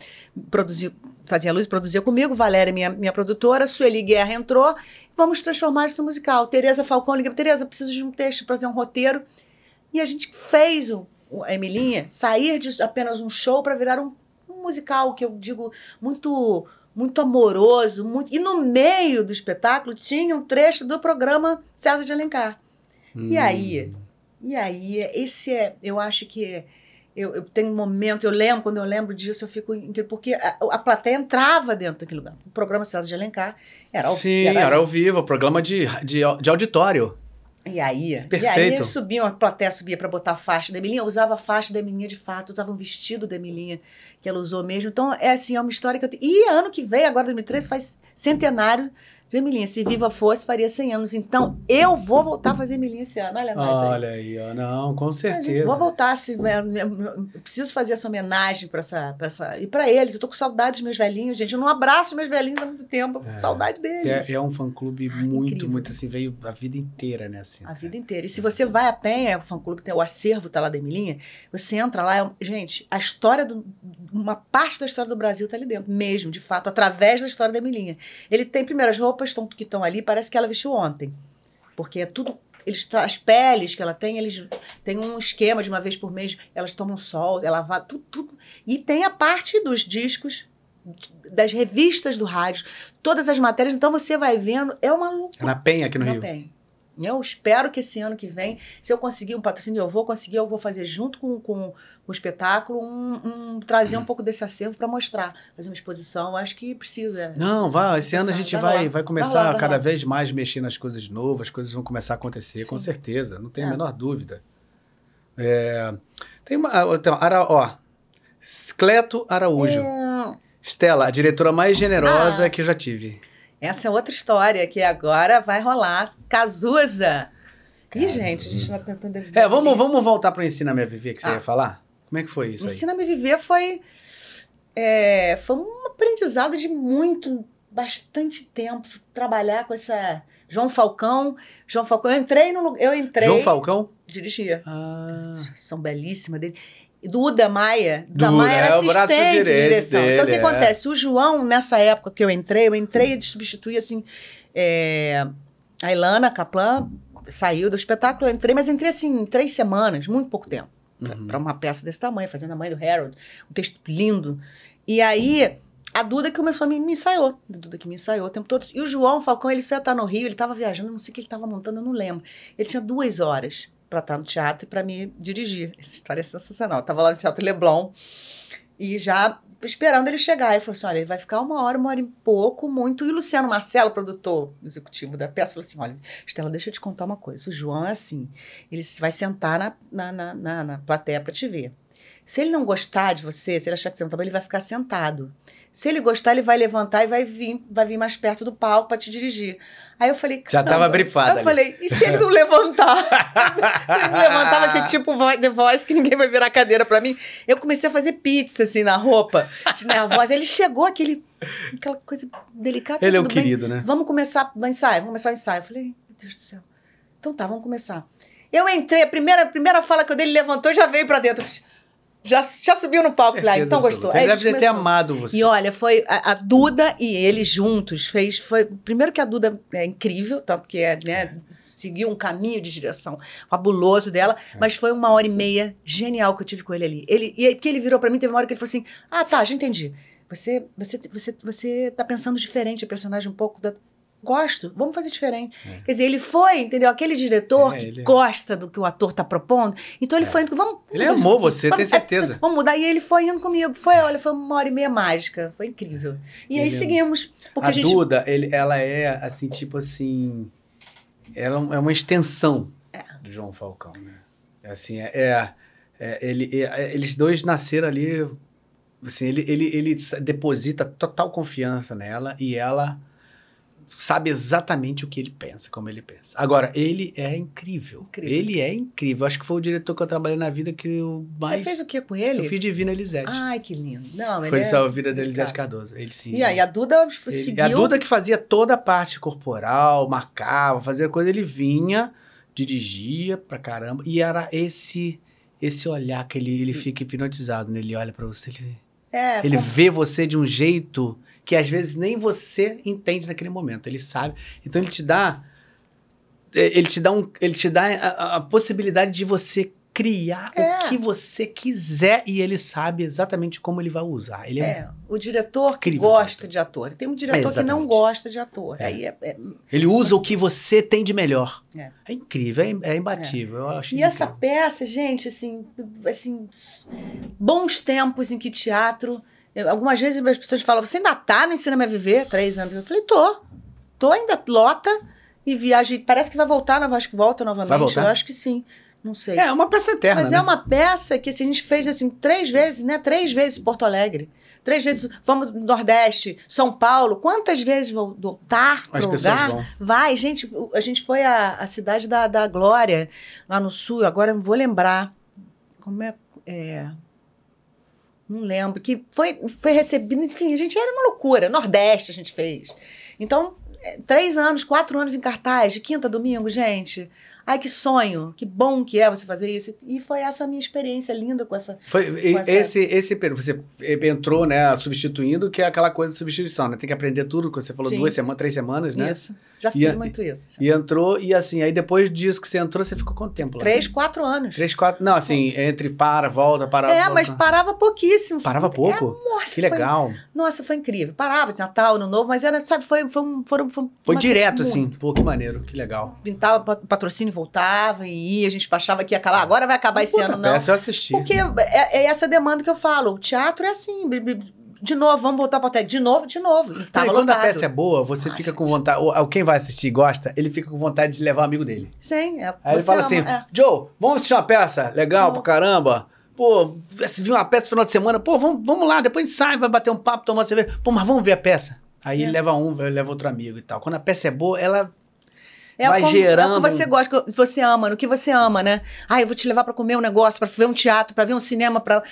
produziu, fazia luz, produzia comigo. Valéria, minha, minha produtora. Sueli Guerra entrou. Vamos transformar isso no musical. Tereza Falcão liga, Tereza, preciso de um texto, fazer um roteiro. E a gente fez o- a Emilinha sair de apenas um show para virar um, um musical, que eu digo muito muito amoroso, muito... e no meio do espetáculo tinha um trecho do programa César de Alencar. Hum. E aí? E aí, esse é, eu acho que eu, eu tenho um momento, eu lembro, quando eu lembro disso, eu fico porque a, a plateia entrava dentro daquele lugar. O programa César de Alencar era ao- Sim, era ao vivo, programa de, de, de auditório. E aí, e aí Perfeito. subiam, a plateia subia para botar a faixa da Emilinha, eu usava a faixa da Emilinha de fato, usava um vestido da Emilinha que ela usou mesmo. Então, é assim, é uma história que eu tenho. E ano que vem, agora 2013, faz centenário de Emilinha. Se viva fosse, faria 100 anos. Então, eu vou voltar a fazer Emilinha esse ano. Olha aí. Olha aí, ó. Não, com Ah, certeza. gente, vou voltar, se, eu preciso fazer essa homenagem para essa, pra essa. E para eles, eu tô com saudade dos meus velhinhos, gente. Eu não abraço meus velhinhos há muito tempo, eu tô com É. saudade deles. É, é um fã-clube muito, incrível. muito assim, veio a vida inteira, né? Assim, A vida inteira. E se você vai a Penha, o fã-clube tem o acervo, tá lá da Emilinha, você entra lá, é gente, a história, do, uma parte da história do Brasil tá ali dentro, mesmo, de fato, através da história da Emilinha. Ele tem, primeiro, as roupas tão- que estão ali, parece que ela vestiu ontem. Porque é tudo. Eles, as peles que ela tem, eles têm um esquema de uma vez por mês, elas tomam sol, ela vai, tudo, tudo. E tem a parte dos discos, das revistas do rádio, todas as matérias, então você vai vendo, é uma loucura. É na Penha, aqui no Não Rio. tem. Eu espero que esse ano que vem, se eu conseguir um patrocínio, eu vou conseguir, eu vou fazer junto com, com o espetáculo, um, um- trazer um pouco desse acervo para mostrar, fazer uma exposição. Acho que precisa. Não, vai, esse ano a gente Vai vai, vai começar Vai lá, vai cada lá. vez mais mexer nas coisas novas, as coisas vão começar a acontecer, com Sim. certeza, não tem a É. menor dúvida. É, tem uma. Então, Ara, ó, Scleto Araújo. Estela, a diretora mais generosa Ah. que eu já tive. Essa é outra história que agora vai rolar. Cazuza. Ih, gente, a gente tá tentando. É, vamos, vamos voltar para o Ensina-me a Viver que você Ah. ia falar? Como é que foi isso aí? Ensina-me a viver foi, é, foi um aprendizado de muito, bastante tempo. Trabalhar com essa. João Falcão. João Falcão, eu entrei no lugar. Eu entrei. João Falcão? Dirigia. Ah, São belíssima dele. Duda Maia. Duda Maia era é assistente de direção. então, o que dele, é. acontece? O João, nessa época que eu entrei, eu entrei de substituir, assim, é, a Ilana Kaplan saiu do espetáculo, eu entrei, mas entrei, assim, em três semanas, muito pouco tempo, Uhum. para uma peça desse tamanho, fazendo a mãe do Harold, um texto lindo. E aí, a Duda que começou a me, me ensaiou, a Duda que me ensaiou o tempo todo. E o João Falcão, ele só ia estar no Rio, ele estava viajando, não sei o que ele estava montando, eu não lembro. Ele tinha duas horas para estar no teatro e para me dirigir. Essa história é sensacional. Eu tava lá no Teatro Leblon e já esperando ele chegar. Ele falou assim: olha, ele vai ficar uma hora, uma hora e pouco, muito. E o Luciano Marcelo, produtor executivo da peça, falou assim: olha, Estela, deixa eu te contar uma coisa. O João é assim: ele vai sentar na, na, na, na, na plateia para te ver. Se ele não gostar de você, se ele achar que você não tá bem, ele vai ficar sentado. Se ele gostar, ele vai levantar e vai vir, vai vir mais perto do palco para te dirigir. Aí eu falei, Já tava brifada Eu ali. falei, e se ele não levantar? se ele não levantar, vai ser tipo The Voice, que ninguém vai virar cadeira pra mim. Eu comecei a fazer pizza, assim, na roupa, de nervosa. Ele chegou, aquele, aquela coisa delicada. Ele é o bem. querido, né? Vamos começar o ensaio, vamos começar o ensaio. Eu falei, meu Deus do céu. Então tá, vamos começar. Eu entrei, a primeira, a primeira fala que eu dei, ele levantou e já veio pra dentro. Já, já subiu no palco. Falei, ah, então gostou. Ele deve gente ter começou. amado você. E olha, foi a, a Duda e ele juntos fez. Foi, primeiro que a Duda é incrível, tanto que é, né, seguiu um caminho de direção fabuloso dela, É. mas foi uma hora e meia genial que eu tive com ele ali. Ele, e que ele virou pra mim, teve uma hora que ele falou assim: Ah, tá, já entendi. Você, você, você, você tá pensando diferente, a personagem um pouco da. Gosto, vamos fazer diferente. É. Quer dizer, ele foi, entendeu? Aquele diretor É, que ele- gosta do que o ator tá propondo. Então ele foi indo, vamos. Ele vamos- amou você, vamos- tenho certeza. Vamos mudar. E ele foi indo comigo. Foi, olha, foi uma hora e meia mágica. Foi incrível. E aí Ele- seguimos. Porque a a, gente. Duda, ele- ela é assim, tipo assim. Ela é uma extensão do João Falcão, né? É Assim, é, é- é- ele, é- eles dois nasceram ali. Assim, ele, ele, ele deposita total confiança nela e ela sabe exatamente o que ele pensa, como ele pensa. Agora, ele é incrível. Incrível. Ele é incrível. Acho que foi o diretor que eu trabalhei na vida que eu mais. Você fez o que com ele? Eu fiz Divina Elisete. Ai, que lindo. Não, ele foi é... só a vida da Elisete. Cardoso. Ele sim. E aí, a Duda Ele- seguiu. A Duda que fazia toda a parte corporal, marcava, fazia coisa, ele vinha, dirigia pra caramba, e era esse esse olhar que ele, ele fica hipnotizado, né? Ele olha pra você, ele, É, ele vê você de um jeito que às vezes nem você entende naquele momento, ele sabe. Então ele te dá ele te dá um ele te dá a, a- possibilidade de você criar É. o que você quiser e ele sabe exatamente como ele vai usar. Ele é, É, o diretor que Incrível gosta diretor. de ator. Tem um diretor que não gosta de ator. É. Aí é- é- Ele usa o que você tem de melhor. É. É, incrível, é, é imbatível. Eu acho E essa incrível. peça, gente, assim, assim, bons tempos em que teatro. Eu- algumas vezes as pessoas falam, você ainda tá no Ensina-me a Viver? Três anos. Eu falei, tô. Tô ainda, lota e viaja. Parece que vai voltar, não, acho que volta novamente. Vai voltar? Eu acho que sim. Não sei. É uma peça eterna. Mas né? é uma peça que assim, a gente fez assim, três vezes, né? Três vezes Porto Alegre. Três vezes. Vamos no Nordeste, São Paulo. Quantas vezes vou voltar para o lugar? vão. Vai, gente. A gente foi à, à cidade da, da Glória, lá no sul. Agora não vou lembrar. Como é. é, não lembro. Que foi, foi recebido. Enfim, a gente era uma loucura. Nordeste a gente fez. Então, é, três anos, quatro anos em cartaz, de quinta a domingo, gente. Ai, que sonho, que bom que é você fazer isso. E foi essa a minha experiência linda com essa. Foi Com essa- esse, esse período. Você entrou, né, substituindo, que é aquela coisa de substituição, né? Tem que aprender tudo, que você falou, Sim. duas semanas, três semanas, né? Isso. Já E fiz a- muito isso. E entrou, e assim, aí depois disso que você entrou, você ficou quanto tempo lá? Três, quatro anos. Três, quatro. Não, assim, entre para, volta, para. é, volta. mas parava pouquíssimo. Parava pouco? É, nossa, Que foi- legal. nossa, foi incrível. Parava de Natal, Ano Novo, mas era, sabe, foi, foi, um, foram, foi, Foi direto, muito. assim. Pô, que maneiro, que legal. Pintava pa- patrocínio, voltava e ia, a gente achava que ia acabar. Agora vai acabar esse Puta ano, não. peça, eu assisti. Porque é, é essa demanda que eu falo. O teatro é assim. De novo, vamos voltar para o teatro. De novo, de novo. E tava quando a lotado. peça é boa, você Ah, fica com vontade. ou- Quem vai assistir e gosta, ele fica com vontade de levar um amigo dele. Sim, é, Aí ele fala ama, assim: é. Joe, vamos assistir uma peça? Legal pra caramba. Pô, viu uma peça no final de semana? Pô, vamos, vamos lá, depois a gente sai, vai bater um papo, tomar uma cerveja. Pô, mas vamos ver a peça. Aí É. ele leva um, vai- leva outro amigo e tal. Quando a peça é boa, ela. É vai como- gerando- É o que você gosta, que você ama, no que você ama, né? Ah, eu vou te levar para comer um negócio, para ver um teatro, para ver um cinema, para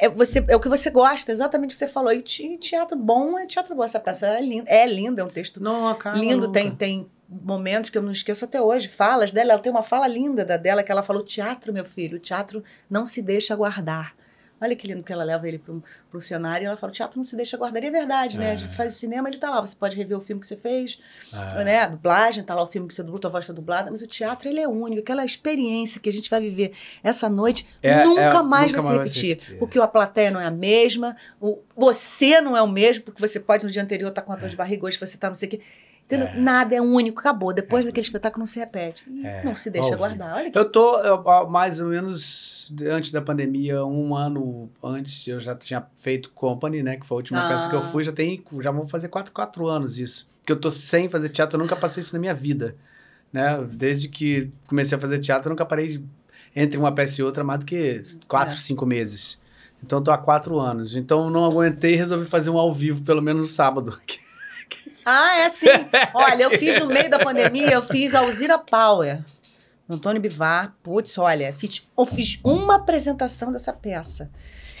é, você, é o que você gosta, exatamente o que você falou. E te- teatro bom é teatro bom. Essa peça é linda, é linda, é um texto Não, lindo, nunca. tem, tem momentos que eu não esqueço até hoje, falas dela, ela tem uma fala linda da dela que ela falou: teatro, meu filho, teatro não se deixa guardar. Olha que lindo que ela leva ele pro, pro cenário e ela fala: o teatro não se deixa guardar. E é verdade, né? É. A gente faz o cinema, ele tá lá. Você pode rever o filme que você fez, É. né? A dublagem, tá lá o filme que você dublou, tua voz tá dublada, mas o teatro, ele é único. Aquela experiência que a gente vai viver essa noite É, nunca é, mais nunca vai se mais vai se repetir. repetir. Porque a plateia não é a mesma, o, você não é o mesmo, porque você pode no dia anterior estar com a dor de barriga, hoje você tá não sei o quê. É. Nada é único, acabou. Depois É. daquele espetáculo não se repete. E É, não se deixa guardar. Olha que Eu tô eu, mais ou menos antes da pandemia, um ano antes, eu já tinha feito Company, né? Que foi a última Ah. peça que eu fui, já tem, já vou fazer quatro, quatro anos isso. Que eu tô sem fazer teatro, eu nunca passei isso na minha vida. Né? Desde que comecei a fazer teatro, eu nunca parei de- entre uma peça e outra mais do que quatro, É. cinco meses. Então eu tô há quatro anos. Então eu não aguentei e resolvi fazer um ao vivo, pelo menos no sábado. Ah, é sim. Olha, eu fiz no meio da pandemia, eu fiz Alzira Power. Antônio Bivar. Putz, olha, fiz, eu fiz uma apresentação dessa peça.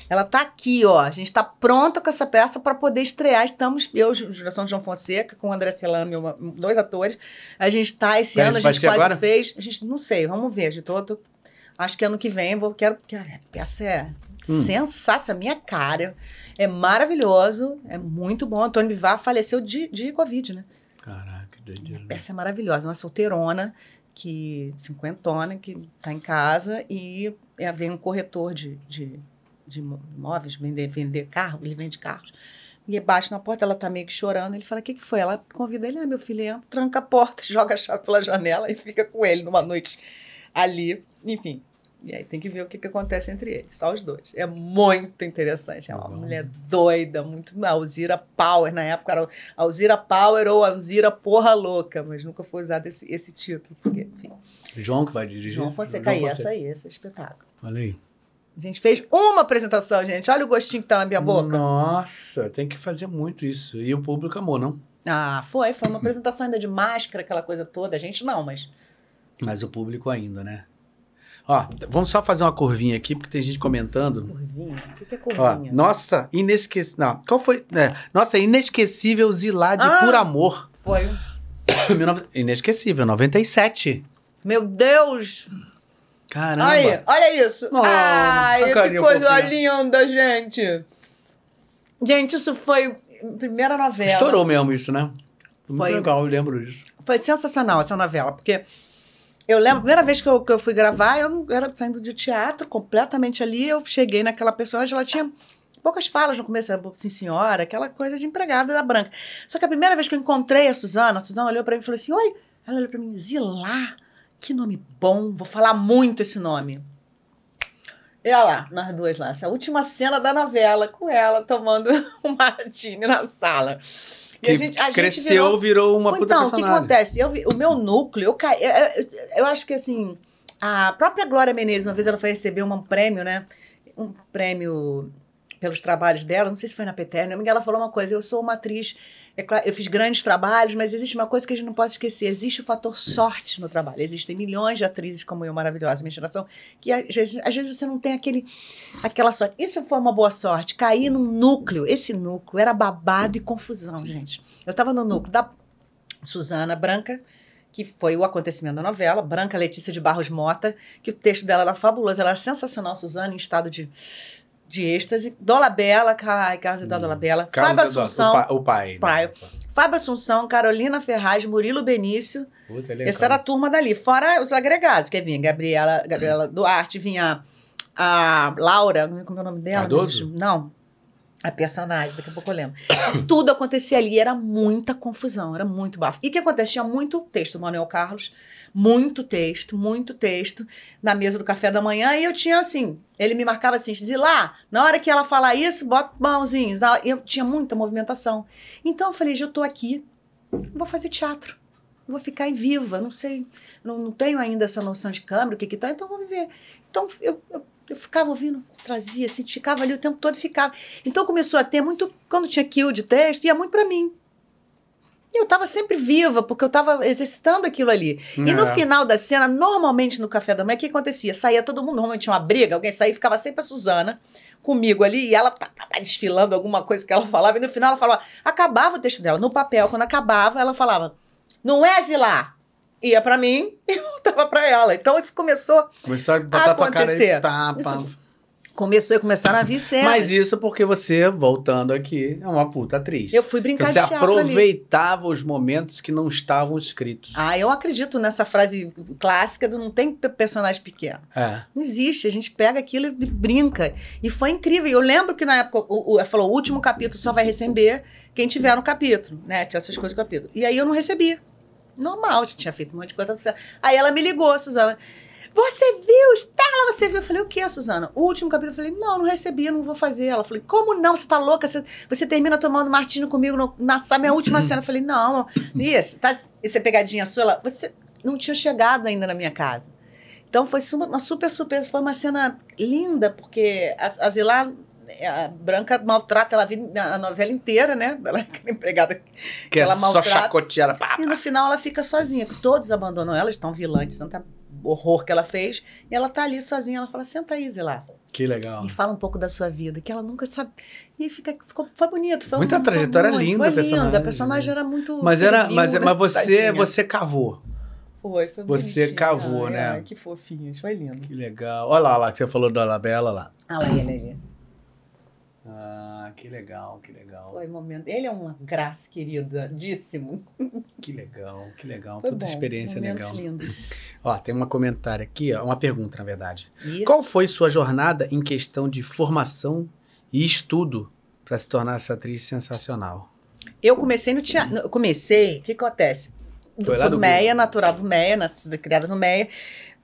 Ela tá aqui, ó. A gente tá pronta com essa peça para poder estrear. Estamos, eu, Juração João Fonseca, com o André Celame, uma- dois atores. A gente tá esse Mas ano, a gente quase agora? fez. A gente não sei, vamos ver. De todo, acho que ano que vem vou quero porque a peça é Hum. sensacional, minha cara. É maravilhoso, é muito bom. Antônio Bivar faleceu de, de Covid, né? Caraca, que doideira. A né? peça é maravilhosa, uma solteirona, que cinquentona, que tá em casa e é, vem um corretor de, de, de imóveis, vender, vender carro, ele vende carros. E bate na porta, ela tá meio que chorando. Ele fala: O que, que foi? Ela convida ele: Ah, meu filho, entra, tranca a porta, joga a chave pela janela e fica com ele numa noite ali. Enfim. E aí tem que ver o que, que acontece entre eles, só os dois. É muito interessante. É uma Legal. mulher doida, muito. A Alzira Power, na época era Alzira Power ou Alzira Porra Louca, mas nunca foi usado esse, esse título, porque, enfim. João que vai dirigir? João Fonseca, aí, essa aí, esse é espetáculo. Olha aí. A gente fez uma apresentação, gente. Olha o gostinho que tá na minha boca. Nossa, tem que fazer muito isso. E o público amou, não? Ah, foi. Foi uma apresentação ainda de máscara, aquela coisa toda. A gente não, mas. Mas o público ainda, né? Ó, vamos só fazer uma curvinha aqui, porque tem gente comentando. Curvinha? O que, é Ó, curvinha? nossa, inesquecível. Qual foi? É, nossa, inesquecível Zilade Ah! por amor. Foi. 19 inesquecível, 97. Meu Deus! Caramba. Aí, olha isso. Oh, Ai, que coisa fofinha. linda, gente. Gente, isso foi primeira novela. Estourou mesmo isso, né? Foi. legal, eu lembro disso. Foi sensacional essa novela, porque eu lembro, a primeira vez que eu, que eu fui gravar, eu era saindo de teatro, completamente ali, eu cheguei naquela personagem, ela tinha poucas falas no começo, era sim senhora, aquela coisa de empregada da branca. Só que a primeira vez que eu encontrei a Suzana, a Suzana olhou pra mim e falou assim, oi, ela olhou pra mim, Zilá, que nome bom, vou falar muito esse nome. E olha lá, nós duas lá, essa última cena da novela, com ela tomando um martini na sala. Que a gente, cresceu, virou- virou, uma puta então, o que, acontece? Eu o meu núcleo, eu, eu, eu- eu acho que assim, a própria Glória Menezes, uma vez ela foi receber um prêmio, né? Um prêmio pelos trabalhos dela, não sei se foi na Peterna, ela falou uma coisa, eu sou uma atriz, é claro, eu fiz grandes trabalhos, mas existe uma coisa que a gente não pode esquecer, existe o fator sorte no trabalho, existem milhões de atrizes como eu, maravilhosa, minha geração, que às vezes, às vezes você não tem aquele, aquela sorte. Isso foi uma boa sorte, cair num núcleo, esse núcleo era babado e confusão, gente. Eu tava no núcleo da Suzana Branca, que foi o acontecimento da novela, Branca Letícia de Barros Mota, que o texto dela era fabuloso, ela era sensacional, Suzana, em estado de, de êxtase. Dola Bela, ai, Carlos Eduardo Hum. Dola Bela, Carlos Fábio Eduardo, Assunção, O, pa- o pai. né? Pai. Fábio Assunção, Carolina Ferraz, Murilo Benício, Puta, é essa era a turma dali, fora os agregados, que vinha Gabriela, Gabriela Duarte, vinha a Laura, como é o nome dela? Cardoso? Não. A personagem, daqui a pouco eu lembro. Tudo acontecia ali, era muita confusão, era muito bafo. E o que acontecia? Muito texto, Manuel Carlos, muito texto, muito texto, na mesa do café da manhã, e eu tinha assim, ele me marcava assim, Zilá, na hora que ela falar isso, bota mãozinhos. Eu tinha muita movimentação. Então eu falei, já tô aqui, vou fazer teatro. Vou ficar em viva, não sei, não, não tenho ainda essa noção de câmera, o que que tá, então vou viver. Então eu, eu, eu ficava ouvindo, trazia, assim, ficava ali o tempo todo, ficava. Então começou a ter muito, quando tinha kill de texto, ia muito para mim. E eu estava sempre viva, porque eu estava exercitando aquilo ali. E no É. final da cena, normalmente no café da manhã, o que acontecia? Saía todo mundo, normalmente tinha uma briga, alguém saía e ficava sempre a Suzana comigo ali, e ela pá, pá, pá, desfilando alguma coisa que ela falava, e no final ela falava, acabava o texto dela. No papel, quando acabava, ela falava, não é Zilá? Ia para mim e voltava para ela. Então isso começou Começou a botar tua cara acontecer. aí. Pá, Começou a começar na Vicena. Mas isso porque você, voltando aqui, é uma puta atriz. Eu fui brincar você de ali. aproveitava os momentos que não estavam escritos. Ah, eu acredito nessa frase clássica do não tem pe- personagem pequeno. É. Não existe. A gente pega aquilo e brinca. E foi incrível. Eu lembro que na época, o, o, ela falou, o último capítulo só vai receber quem tiver no capítulo, né? Tinha essas coisas do capítulo. E aí eu não recebi. Normal, já tinha feito um monte de coisa. Aí ela me ligou, Suzana. Você viu, Stella, você viu? Eu falei, o que, Suzana? O último capítulo, eu falei, não, não recebi, não vou fazer. Ela falou, como não? Você tá louca? Você, você termina tomando martini comigo no- na, minha última cena. Eu falei, não, isso, tá, isso é pegadinha sua? Ela, você não tinha chegado ainda na minha casa. Então foi uma super surpresa, foi uma cena linda, porque a, a Zilá, a Branca maltrata ela a, vida, a novela inteira, né? Ela é aquela empregada Que é Ela só maltrata. chacoteada. Pá, e no final ela fica sozinha, que todos abandonam ela, estão vilã de tanta horror que ela fez, e ela tá ali sozinha, ela fala, senta aí, Zilá, Que legal. e fala um pouco da sua vida, que ela nunca sabe, e fica, ficou, foi bonito, foi Muita um- foi trajetória muito, linda foi a personagem. linda, a personagem era muito Mas era, mas, né? mas você, Tadinha. você cavou. Foi, foi você cavou, Ai, né? ai, que fofinhos, foi lindo. Que legal. Olha lá, lá que você falou da Labela lá. Ah, lá ele ali. Ah, que legal, que legal. Foi um momento. Ele é uma graça, queridíssimo. Que legal, que legal. Foi Puta bom. experiência momentos legal. lindos. Ó, tem um comentário aqui, ó, uma pergunta, na verdade. E Qual foi sua jornada em questão de formação e estudo para se tornar essa atriz sensacional? eu comecei no teatro. Eu comecei, o que acontece? Do, Foi lá do Meia, Google. natural do Meia, criada no Meia,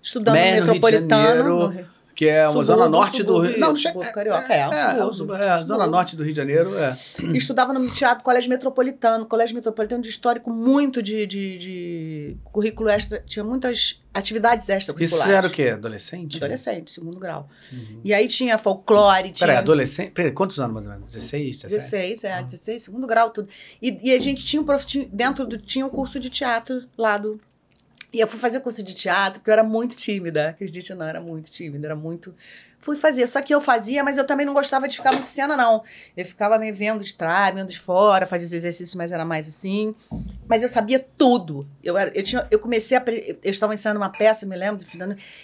estudando Meia, no Metropolitano. No Que é uma zona norte do Rio. Não, chega- carioca, é, é, sub- é, a zona norte do Rio de Janeiro, é. Estudava no teatro Colégio Metropolitano. Colégio Metropolitano de histórico muito de, de, de currículo extra. Tinha muitas atividades Isso extracurriculares. era o quê? Adolescente? Adolescente, segundo grau. Uhum. E aí tinha folclore, tinha. Peraí, adolescente? Peraí, quantos anos mais ou menos? 16, 17? 16, é, Ah. 16, segundo grau, tudo. E, e a gente tinha um prof, dentro do. Tinha um curso de teatro lá do. E eu fui fazer curso de teatro, porque eu era muito tímida. Acredite, não, era muito tímida, era muito. Fui fazer. Só que eu fazia, mas eu também não gostava de ficar muito cena, não. Eu ficava me vendo de trás, vendo de fora, fazia os exercícios, mas era mais assim. Mas eu sabia tudo. Eu, era, eu, tinha, eu comecei a. Eu estava ensaiando uma peça, eu me lembro,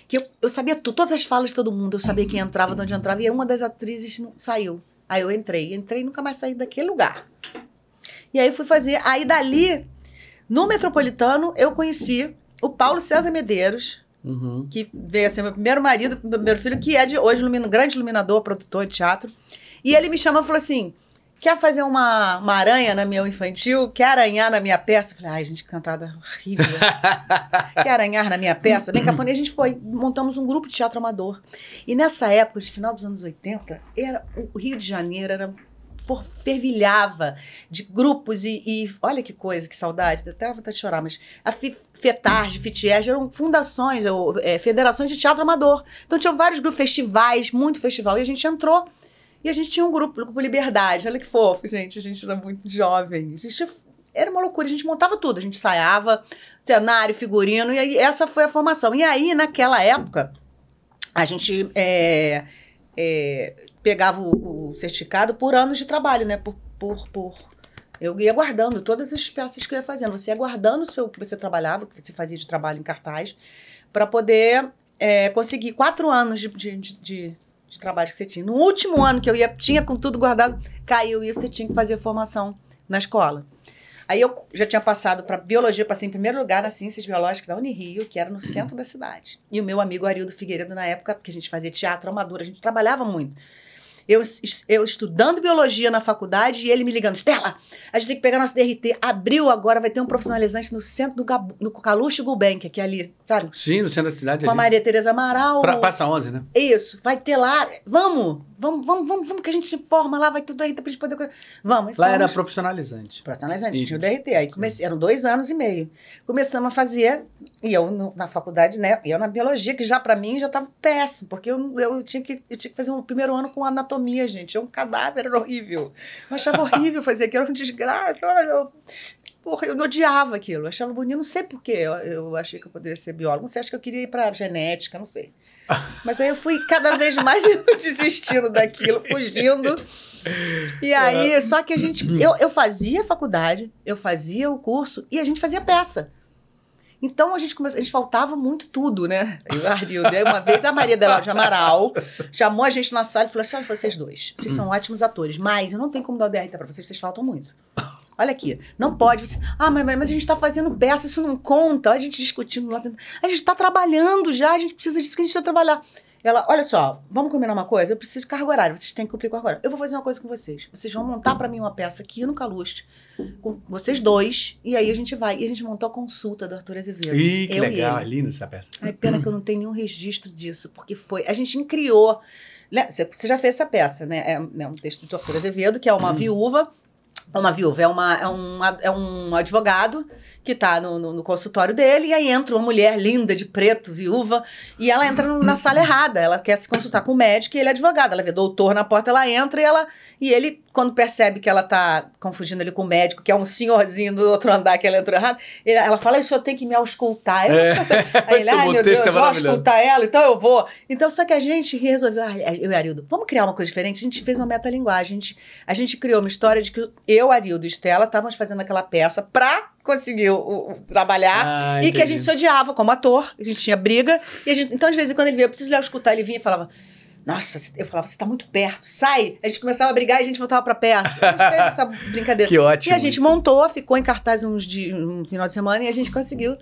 que eu, eu sabia tudo, todas as falas de todo mundo. Eu sabia quem entrava, de onde entrava. E uma das atrizes não saiu. Aí eu entrei. Entrei e nunca mais saí daquele lugar. E aí fui fazer. Aí dali, no Metropolitano, eu conheci o Paulo César Medeiros, Uhum. que veio ser meu primeiro marido, meu primeiro filho, que é de hoje ilumina- grande iluminador, produtor de teatro. E ele me chamou e falou assim: quer fazer uma, uma aranha na meu infantil? Quer aranhar na minha peça? Eu falei, ai, gente, cantada horrível. quer aranhar na minha peça? Bem cafona. E a gente foi, montamos um grupo de teatro amador. E nessa época, de final dos anos 80, era, o Rio de Janeiro era fervilhava de grupos e, e olha que coisa, que saudade, até vontade de chorar, mas a FETARG, FITIERG eram fundações, ou, é, federações de teatro amador. Então tinha vários grupos, festivais, muito festival, e a gente entrou e a gente tinha um grupo, o Grupo Liberdade, olha que fofo, gente, a gente era muito jovem, a gente era uma loucura, a gente montava tudo, a gente ensaiava, cenário, figurino, e aí essa foi a formação. E aí, naquela época, a gente é, é, pegava o, o certificado por anos de trabalho, né? Por, por, por- Eu ia guardando todas as peças que eu ia fazendo. Você ia guardando o seu, que você trabalhava, o que você fazia de trabalho em cartaz, para poder é, conseguir quatro anos de, de, de, de- trabalho que você tinha. No último ano que eu ia, tinha com tudo guardado, caiu isso, você tinha que fazer formação na escola. Aí eu já tinha passado para biologia, passei em primeiro lugar nas ciências biológicas da Unirio, que era no centro da cidade. E o meu amigo Arildo Figueiredo, na época, que a gente fazia teatro amador, a gente trabalhava muito. Eu, eu estudando biologia na faculdade e ele me ligando, Stella, a gente tem que pegar nosso DRT. Abriu agora, vai ter um profissionalizante no centro do Gabu, no Caluxo Gulbenkian, que é ali, sabe? Sim, no centro da cidade. Com a ali. Maria Tereza Amaral. Pra, passa 11, né? Isso, vai ter lá. Vamos, vamos, vamos, vamos, vamos, que a gente se forma lá, vai ter o DRT pra gente poder. Vamos, Lá era fomos. profissionalizante. Profissionalizante, Isso. tinha o DRT. Aí comecei, eram dois anos e meio. Começamos a fazer, e eu no- na faculdade, né? E eu na biologia, que já pra mim já tava péssimo, porque eu, eu, tinha que, eu tinha que fazer um primeiro ano com anatomia, gente. É um cadáver, era horrível. Eu achava horrível fazer aquilo, era uma desgraça. Eu, porra, eu odiava aquilo. Eu achava bonito, não sei porquê. Eu, eu achei que eu poderia ser biólogo. Não sei, acho que eu queria ir pra genética, não sei. Mas aí eu fui cada vez mais desistindo daquilo, fugindo. E aí, só que a gente. Eu, eu fazia faculdade, eu fazia o curso e a gente fazia peça. Então a gente começou, a gente faltava muito tudo, né? Eu o Arildo. Aí uma vez a Maria Dela de Amaral chamou a gente na sala e falou assim: olha, vocês dois, vocês são ótimos atores, mas eu não tenho como dar o DRT pra vocês, vocês faltam muito. Olha aqui, não pode. Você, ah, mas, mas a gente está fazendo peça, isso não conta. A gente discutindo lá dentro. A gente está trabalhando já, a gente precisa disso que a gente está trabalhar. Ela, olha só, vamos combinar uma coisa? Eu preciso de carga horária, vocês têm que cumprir com a horária. Eu vou fazer uma coisa com vocês. Vocês vão montar para mim uma peça aqui no Caluste, com vocês dois, e aí a gente vai. E a gente montou a consulta do Arthur Azevedo. Ih, que eu legal, E é linda essa peça. Ai, pena que eu não tenho nenhum registro disso, porque foi. A gente criou. né, Você já fez essa peça, né? É, é um texto do Arthur Azevedo, que é uma viúva. Uma viúva, é, uma, é, um, é um advogado que está no, no, no consultório dele, e aí entra uma mulher linda, de preto, viúva, e ela entra na sala errada. Ela quer se consultar com o médico e ele é advogado. Ela vê doutor na porta, ela entra e ela. E ele, quando percebe que ela tá confundindo ele com o médico, que é um senhorzinho do outro andar que ela entrou errado, ele- ela fala: Isso eu tenho que me auscultar. Eu É. Aí ele, ai meu Deus, é vou maravilhoso. auscultar ela, então eu vou. Então, só que a gente resolveu, eu e Arildo, vamos criar uma coisa diferente. A gente fez uma metalinguagem. A gente, a gente criou uma história de que eu, Arildo e Estela estávamos fazendo aquela peça pra conseguir o, o- o trabalhar. Ah, e que a gente se odiava como ator, a gente tinha briga. E a gente, então, de vez em quando ele vinha, eu preciso lá escutar, ele vinha e falava. Nossa, eu falava, você tá muito perto, sai! A gente começava a brigar e a gente voltava pra peça. A gente fez essa brincadeira. Que ótimo. E a gente isso. montou, ficou em cartaz uns di- um final de semana e a gente conseguiu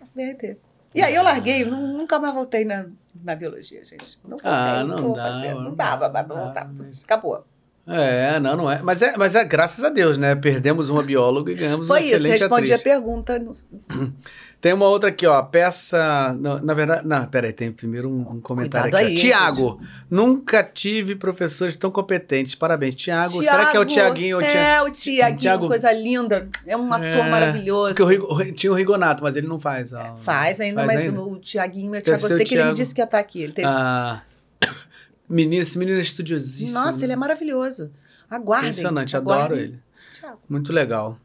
essa DRT. E aí eu larguei, nu- nunca mais voltei na, na biologia, gente. Não voltei, Ah, não vou dá, não Não dava, mas não dá, voltar. Acabou. É, não, não é. Mas é, mas é graças a Deus, né? Perdemos uma bióloga e ganhamos Foi uma isso, excelente respondi a pergunta. no- Tem uma outra aqui, ó. Peça. não, na verdade. Não, peraí, tem primeiro um, um comentário Cuidado aqui. aí, Tiago, nunca tive professores tão competentes. Parabéns, Tiago. Será que é o Tiago, Tiaguinho Tia- É, o Tiaguinho, Tiago- coisa linda. É um ator É, maravilhoso. Porque o tinha o Rigonato, mas ele não faz. ó. Faz ainda, Faz mas ainda? o Tiaguinho é Tiago. Eu sei que ele me Thiago. disse que ia estar aqui. Ele teve... Ah, menino, esse menino é estudiosíssimo. Nossa, ele é maravilhoso. Aguardem. Impressionante, aguardem. adoro ele. Tiago. Muito legal.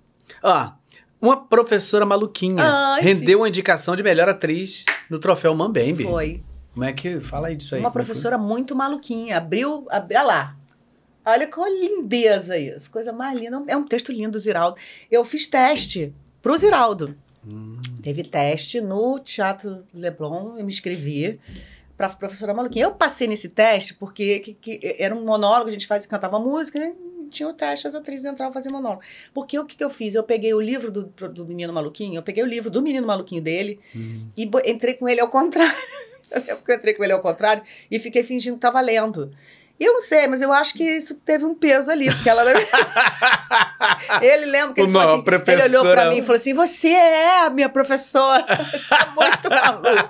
Ah, uma professora maluquinha Ai, rendeu uma indicação de melhor atriz no troféu Mambembe. Foi. Como é que. Fala aí disso aí. Uma é que foi? professora muito maluquinha. Abriu, abriu. Olha lá. Olha com lindeza isso. Coisa mais linda. É um texto lindo do Ziraldo. Eu fiz teste pro Ziraldo. Hum. Teve teste no Teatro Leblon. Eu me inscrevi para professora maluquinha. Eu passei nesse teste porque que- que era um monólogo. A gente fazia, cantava música. né? Tinha o teste, as atrizes entravam fazer monólogo. Porque o que, que eu fiz? Eu peguei o livro do, do Menino Maluquinho, eu peguei o livro do Menino Maluquinho dele, Hum. e entrei com ele ao contrário. Eu entrei com ele ao contrário e fiquei fingindo que estava lendo. Eu não sei, mas eu acho que isso teve um peso ali, porque ela. ele lembra que ele Não, assim, ele olhou para mim e falou assim: Você é a minha professora. Você é muito maluco.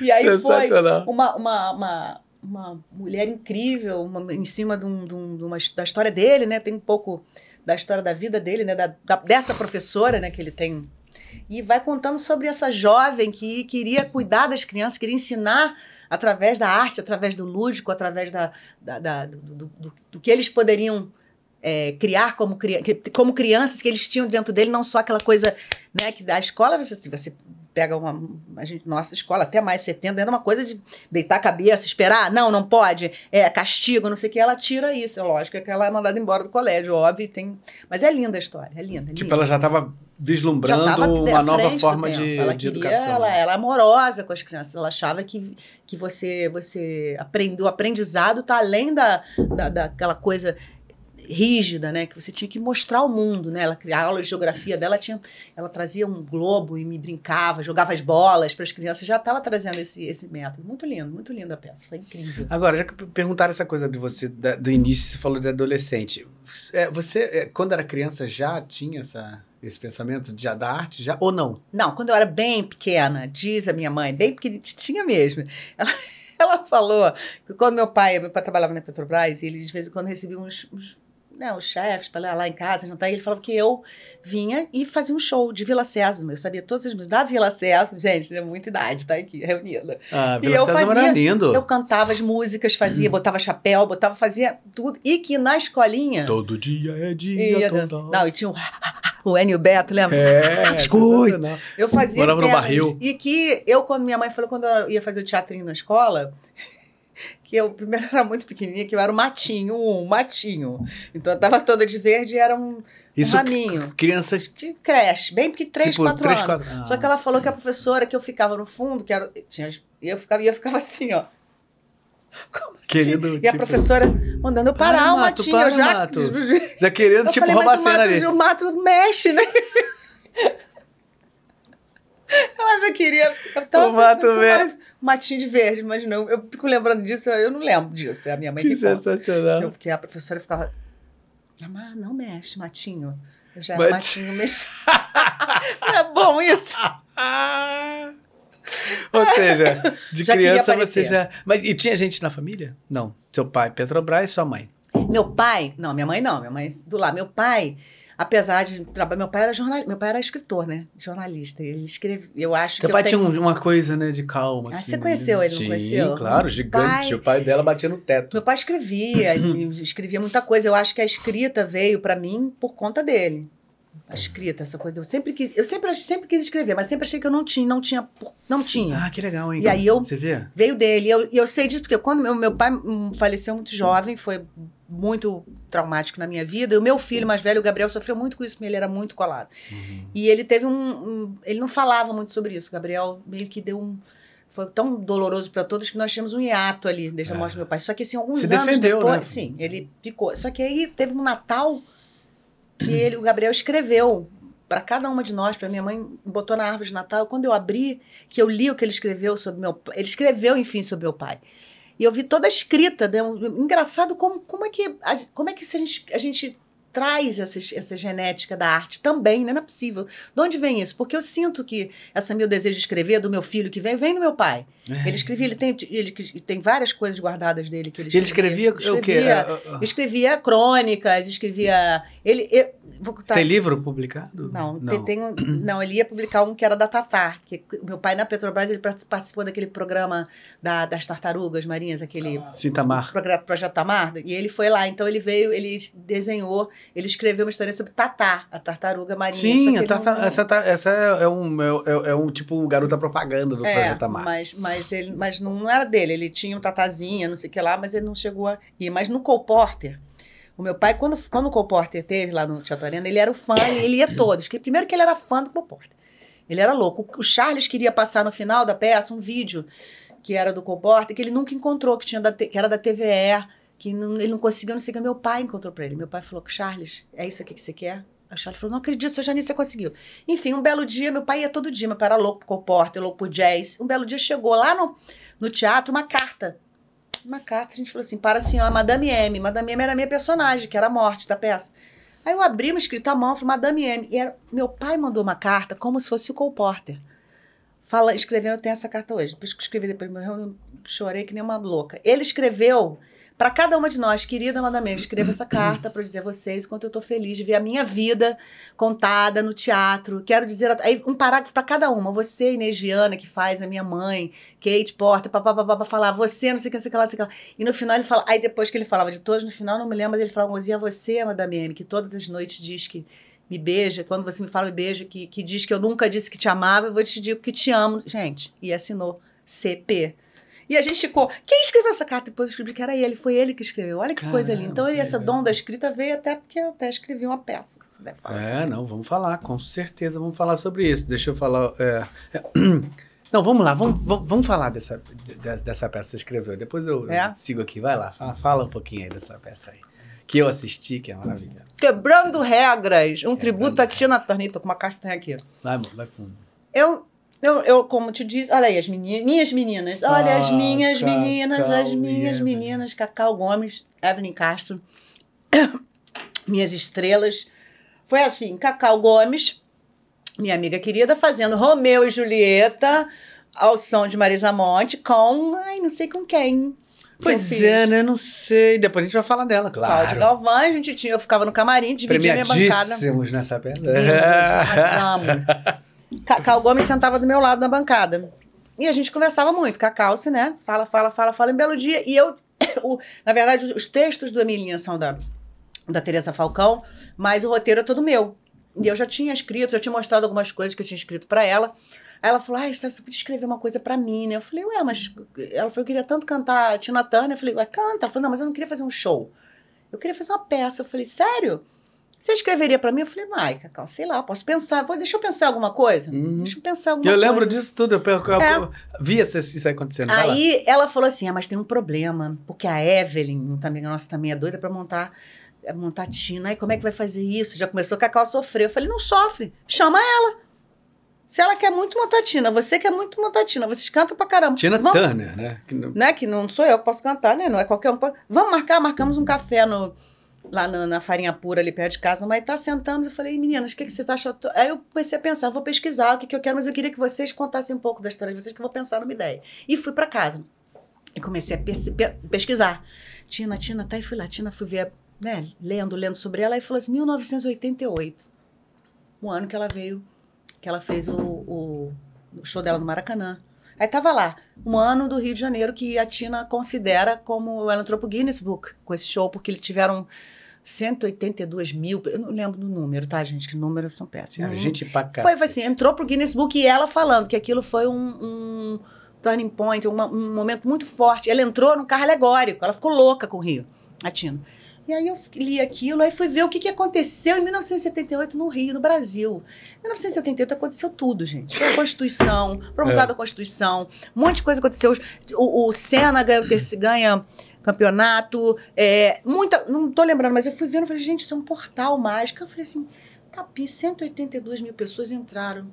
E aí foi uma, uma, uma, uma mulher incrível, uma- em cima de, um, de um- de uma, da história dele, né? Tem um pouco da história da vida dele, né? Da, da- dessa professora, né? Que ele tem. E vai contando sobre essa jovem que queria cuidar das crianças, queria ensinar através da arte, através do lúdico, através da, da- da- do, do- do- do que eles poderiam é, criar como, como crianças que eles tinham dentro dele, não só aquela coisa, né, que da escola, você, você pega uma, a gente, nossa escola, até mais 70, era uma coisa de deitar a cabeça, esperar, não, não pode, é castigo, não sei o que, ela tira isso, é lógico que ela é mandada embora do colégio, óbvio, tem, mas é linda a história, é linda, é Tipo, linda. ela já estava vislumbrando Já tava uma nova forma de, ela de queria, educação. Ela era amorosa com as crianças. Ela achava que, que você, você aprendeu, o aprendizado está além da, da, daquela coisa rígida, né? Que você tinha que mostrar ao mundo, né? Ela criava aula de geografia dela, tinha, ela trazia um globo e me brincava, jogava as bolas para as crianças. Já estava trazendo esse, esse método. Muito lindo, muito linda a peça. Foi incrível. Agora, já que perguntaram essa coisa de você, da- do início, você falou de adolescente. É, você, é, quando era criança, já tinha essa, esse pensamento de, da arte? Já, ou não? Não, quando eu era bem pequena, diz a minha mãe, bem pequenininha mesmo, ela, ela falou que quando meu pai, meu pai trabalhava na Petrobras, e ele de vez em quando recebia uns, uns, né, os chefes para lá, em casa, jantar, e ele falava que eu vinha e fazia um show de Vila Sésamo. Eu sabia todas as músicas da Vila Sésamo, gente, é muita idade, tá aqui reunida. Ah, E Vila eu Sésamo era fazia- lindo. Eu cantava as músicas, fazia, botava chapéu, botava, fazia tudo. E que na escolinha. Todo dia é dia, Ia- toda não, e tinha o, o Enio Beto, lembra? É, Escute. Eu fazia Morava no barril. E que eu, quando minha mãe falou, quando eu ia fazer o teatrinho na escola, que eu primeiro era muito pequenininha, que eu era um matinho, um matinho. Então eu tava toda de verde e era um, Isso, um raminho. crianças. De creche, bem porque 3, tipo, 4 três, anos. quatro- ah. Só que ela falou que a professora, que eu ficava no fundo, que era. Tinha, e eu ficava, e eu ficava assim, ó. Como? Querido, E a tipo, professora mandando eu parar Para, o Mato, matinho. para, eu já. Mato. Já querendo, Eu tipo, falei, roubar a cena mato, ali. o mato mexe, né? Ela já queria. Eu tava O mato que mato- Matinho de verde, mas não. Eu fico lembrando disso, eu não lembro disso. É a minha mãe que, Que sensacional. Porque a professora ficava. Não, não mexe, matinho. Eu já Mati- matinho mexe. é bom isso? Ah! Ou seja, de Já criança você já. Mas e tinha gente na família? Não. Seu pai, Petrobras sua mãe. Meu pai, não, minha mãe não, minha mãe do lado. Meu pai, apesar de trabalhar, meu pai era jornal, meu pai era escritor, né? Jornalista. Ele escreve, eu acho Seu que pai eu tenho... tinha um- uma coisa, né, de calma. Ah, assim, você conheceu ele, não Sim, conheceu? claro, gigante. pai- O pai dela batia no teto. Meu pai escrevia, ele escrevia muita coisa. Eu acho que a escrita veio pra mim por conta dele. A escrita, essa coisa. Eu sempre quis, eu sempre, sempre quis escrever, mas sempre achei que eu não tinha, não tinha, não tinha. Ah, que legal, hein? E aí eu- Você vê? Veio dele. E eu, eu sei disso porque quando meu, meu pai hum, faleceu muito jovem, foi muito traumático na minha vida. E o meu filho mais velho, o Gabriel, sofreu muito com isso, porque ele era muito colado. Uhum. E ele teve um, um- Ele não falava muito sobre isso. O Gabriel meio que deu um. Foi tão doloroso para todos que nós tínhamos um hiato ali desde a É. morte do meu pai. Só que assim, alguns Se anos defendeu, depois. né? Sim, ele ficou. Só que aí teve um Natal que ele, o Gabriel escreveu para cada uma de nós, para minha mãe, botou na árvore de Natal. Quando eu abri, que eu li o que ele escreveu sobre meu pai, ele escreveu, enfim, sobre meu pai. E eu vi toda a escrita. Né? Engraçado como, como é que, como é que a, gente, a gente traz essas, essa genética da arte também, né? Não é possível. De onde vem isso? Porque eu sinto que esse meu desejo de escrever, do meu filho que vem, vem do meu pai. Ele escrevia, ele tem, ele tem várias coisas guardadas dele que ele É. Ele escrevia. escrevia, o quê? Escrevia- Ah, ah, ah. Escrevia crônicas, escrevia. Ele. eu- vou contar- Tem livro publicado? não, Tem, tem um- não, ele ia publicar um que era da Tatar. Que meu pai na Petrobras ele participou daquele programa da- das tartarugas marinhas, aquele Citamar. progra- projeto Tamar, e ele foi lá. Então ele veio, ele desenhou, ele escreveu uma história sobre Tatá, a tartaruga marinha. Sim, a ele tarta- não- essa, tá- essa é, é um, é, é um tipo garota propaganda do É, Projeto Amar. mas, mas, ele, mas não, não era dele. Ele tinha um tatazinha, não sei o que lá, mas ele não chegou a ir. Mas no Cole Porter, o meu pai, quando, quando o Cole Porter teve lá no Teatro Arena, ele era o fã, ele, ia todos. Porque, primeiro que ele era fã do Cole Porter. Ele era louco. O Charles queria passar no final da peça um vídeo que era do Cole Porter, que ele nunca encontrou, que, tinha da, que era da TVE, que não- ele não conseguiu, não sei o que. Meu pai encontrou pra ele. Meu pai falou, Charles, é isso aqui que você quer? O Charles falou, não acredito, seu Janice, você conseguiu. Enfim, um belo dia, meu pai ia todo dia, meu pai era louco por Cole Porter, louco por jazz. Um belo dia chegou lá no, no teatro uma carta. Uma carta, a gente falou assim, para senhora Madame M. Madame M era a minha personagem, que era a morte da peça. Aí eu abri uma escrita à mão, falei, Madame M. E era, meu pai mandou uma carta como se fosse o Cole Porter. Fala, escrevendo, tem essa carta hoje. Depois que eu escrevi, depois eu chorei que nem uma louca. Ele escreveu para cada uma de nós, querida Madame, M, escreva essa carta para dizer a vocês o quanto eu estou feliz de ver a minha vida contada no teatro. Quero dizer, aí um parágrafo para cada uma. Você, Inês Viana, que faz a minha mãe, Kate Porter, papapá, falar, você, não sei o que, não sei o que lá, não sei o que lá. E no final ele fala, aí depois que ele falava de todos, no final não me lembro, mas ele falava, Mozinha, você, Madame M, que todas as noites diz que me beija, quando você me fala me beija, que, que diz que eu nunca disse que te amava, eu vou te dizer que te amo. Gente, e assinou CP. E a gente ficou, quem escreveu essa carta? Depois eu descobri que era ele, foi ele que escreveu. Olha que coisa linda. Então, ele, Caramba, essa que dom da escrita veio até porque eu até escrevi uma peça, que você deve falar. É, não, vamos falar, com certeza vamos falar sobre isso. Deixa eu falar. é, é, Não, vamos lá, vamos, vamos, vamos falar dessa, de- dessa peça que você escreveu. Depois eu, eu É? sigo aqui. Vai lá, fala, fala um pouquinho aí dessa peça aí. Que eu assisti, que é maravilhosa. Quebrando regras, um tributo a Tina Turner. Tô com uma castanha aqui. Vai, vai fundo. Eu, eu, eu, como te disse, olha aí, as meninas, minhas meninas, olha as Ah, minhas Cacau meninas, as minhas meninas, Cacau Gomes, Evelyn Castro, minhas estrelas. Foi assim, Cacau Gomes, minha amiga querida, fazendo Romeu e Julieta ao som de Marisa Monte com, ai, não sei com quem. Pois é, né? Não sei. Depois a gente vai falar dela, Cláudio claro. Galvão, a gente tinha, eu ficava no camarim, dividia minha bancada. Nessa peça. Lindos, arrasamos. Cacau Gomes sentava do meu lado na bancada. E a gente conversava muito. Cacau, se, né? Fala, fala, fala, fala em belo dia. E eu, o- na verdade, os textos do Emilinha são da, da Teresa Falcão, mas o roteiro é todo meu. E eu já tinha escrito, já tinha mostrado algumas coisas que eu tinha escrito para ela. Aí ela falou, ah, você podia escrever uma coisa pra mim, né? Eu falei, ué, mas... Ela falou, eu queria tanto cantar Tina Turner. Eu falei, ué, canta. Ela falou, não, mas eu não queria fazer um show. Eu queria fazer uma peça. Eu falei, sério? Você escreveria pra mim? Eu falei, ai, Cacau, sei lá, posso pensar. Vou, deixa eu pensar alguma coisa. Uhum. Deixa eu pensar alguma Eu coisa. lembro disso tudo. Eu, eu, eu, É. via isso, acontecendo. Aí ela falou assim: ah, mas tem um problema, porque a Evelyn, também, a nossa também é doida pra montar, é montar Tina. Aí como é que vai fazer isso? Já começou a Cacau a sofrer. Eu falei: não sofre, chama ela. Se ela quer muito montar Tina, você quer muito montar Tina, vocês cantam pra caramba. Tina Vamos- Turner, né? Que não- né? Que não sou eu que posso cantar, né? Não é qualquer um. Vamos marcar, marcamos um café no, lá na, na farinha pura ali perto de casa, mas tá sentando. Eu falei, meninas, o que, que vocês acham? Aí eu comecei a pensar, vou pesquisar o que, que eu quero, mas eu queria que vocês contassem um pouco da história de vocês, que eu vou pensar numa ideia. E fui pra casa. E comecei a pes- pe- pesquisar. Tina, Tina, tá, e fui lá. Tina, fui ver, né, lendo, lendo sobre ela, e falou assim, 1988. O ano que ela veio, que ela fez o, o, o show dela no Maracanã. Aí tava lá, um ano do Rio de Janeiro que a Tina considera como ela entrou pro Guinness Book com esse show, porque eles tiveram 182 mil, eu não lembro do número, tá, gente? Que números são péssimos. A gente pra cá. Foi, assim, entrou pro Guinness Book e ela falando que aquilo foi um, um turning point, uma- um momento muito forte. Ela entrou num carro alegórico, ela ficou louca com o Rio, a Tina. E aí eu li aquilo, aí fui ver o que, que aconteceu em 1978 no Rio, no Brasil. Em 1978 aconteceu tudo, gente. Foi a Constituição, provocada a Constituição, um monte de coisa aconteceu. O, o Senna ganha, ganha campeonato, é, muita, não tô lembrando, mas eu fui vendo falei, gente, isso é um portal mágico. Eu falei assim, Tapi, 182 mil pessoas entraram.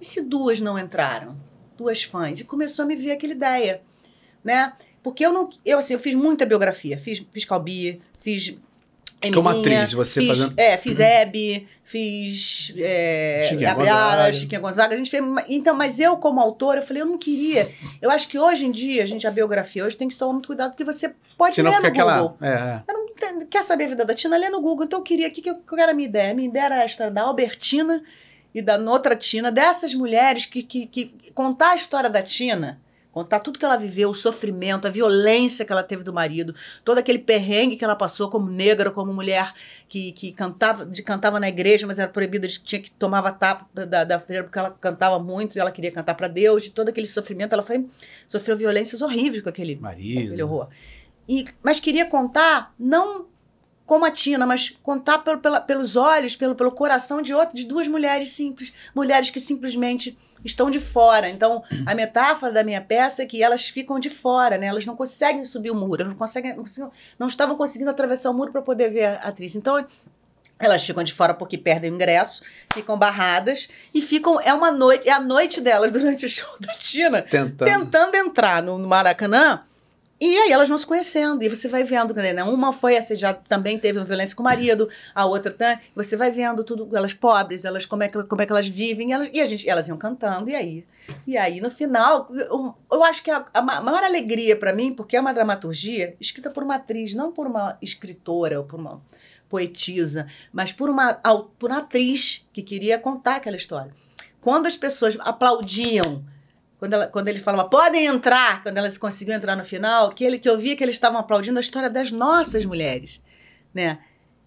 E se duas não entraram? Duas fãs. E começou a me vir aquela ideia, né? Porque eu não. Eu, assim, eu fiz muita biografia. Fiz, fiz Calbi, fiz. Como Emilinha, atriz, você fiz, fazendo- É, fiz Hebe, fiz. É, Chiquinha Gabriela, Gonzaga. Chiquinha Gonzaga. A gente fez. Então, mas eu, como autora, eu falei, eu não queria. Eu acho que hoje em dia, a gente, a biografia hoje tem que tomar muito cuidado, porque você pode Senão ler no aquela. Google. É, é. Eu não entendo- quer saber a vida da Tina? Lê no Google. Então eu queria, o que, que, eu- qual era a minha ideia? A minha ideia era a história da Albertina e da outra Tina, dessas mulheres que, que, que contar a história da Tina, contar tudo que ela viveu, o sofrimento, a violência que ela teve do marido, todo aquele perrengue que ela passou como negra, como mulher que, que cantava, de, cantava na igreja, mas era proibida, de, tinha que tomava tapa da, da freira porque ela cantava muito e ela queria cantar para Deus, de todo aquele sofrimento, ela foi sofreu violências horríveis com aquele aquele Marido. horror. E, mas queria contar, não como a Tina, mas contar pelo, pela- pelos olhos, pelo, pelo coração de, outra, de duas mulheres simples, mulheres que simplesmente estão de fora. Então, a metáfora da minha peça é que elas ficam de fora, né? Elas não conseguem subir o muro, não conseguem, não, conseguem- não estavam conseguindo atravessar o muro para poder ver a atriz. Então, elas ficam de fora porque perdem o ingresso, ficam barradas e ficam. É uma noite, é a noite delas durante o show da Tina Tentando. tentando entrar no, no Maracanã. E aí elas vão se conhecendo, e você vai vendo, né? Uma foi assediada, também teve uma violência com o marido, a outra tá, você vai vendo tudo, elas pobres, elas como é que, como é que elas vivem, elas, e a gente, elas iam cantando, e aí? E aí, no final, eu, eu acho que a, a ma- maior alegria para mim, porque é uma dramaturgia escrita por uma atriz, não por uma escritora ou por uma poetisa, mas por uma, por uma atriz que queria contar aquela história. Quando as pessoas aplaudiam quando, ela, quando ele falava, podem entrar, quando elas conseguiam entrar no final, que, ele, que eu via que eles estavam aplaudindo a história das nossas mulheres, né?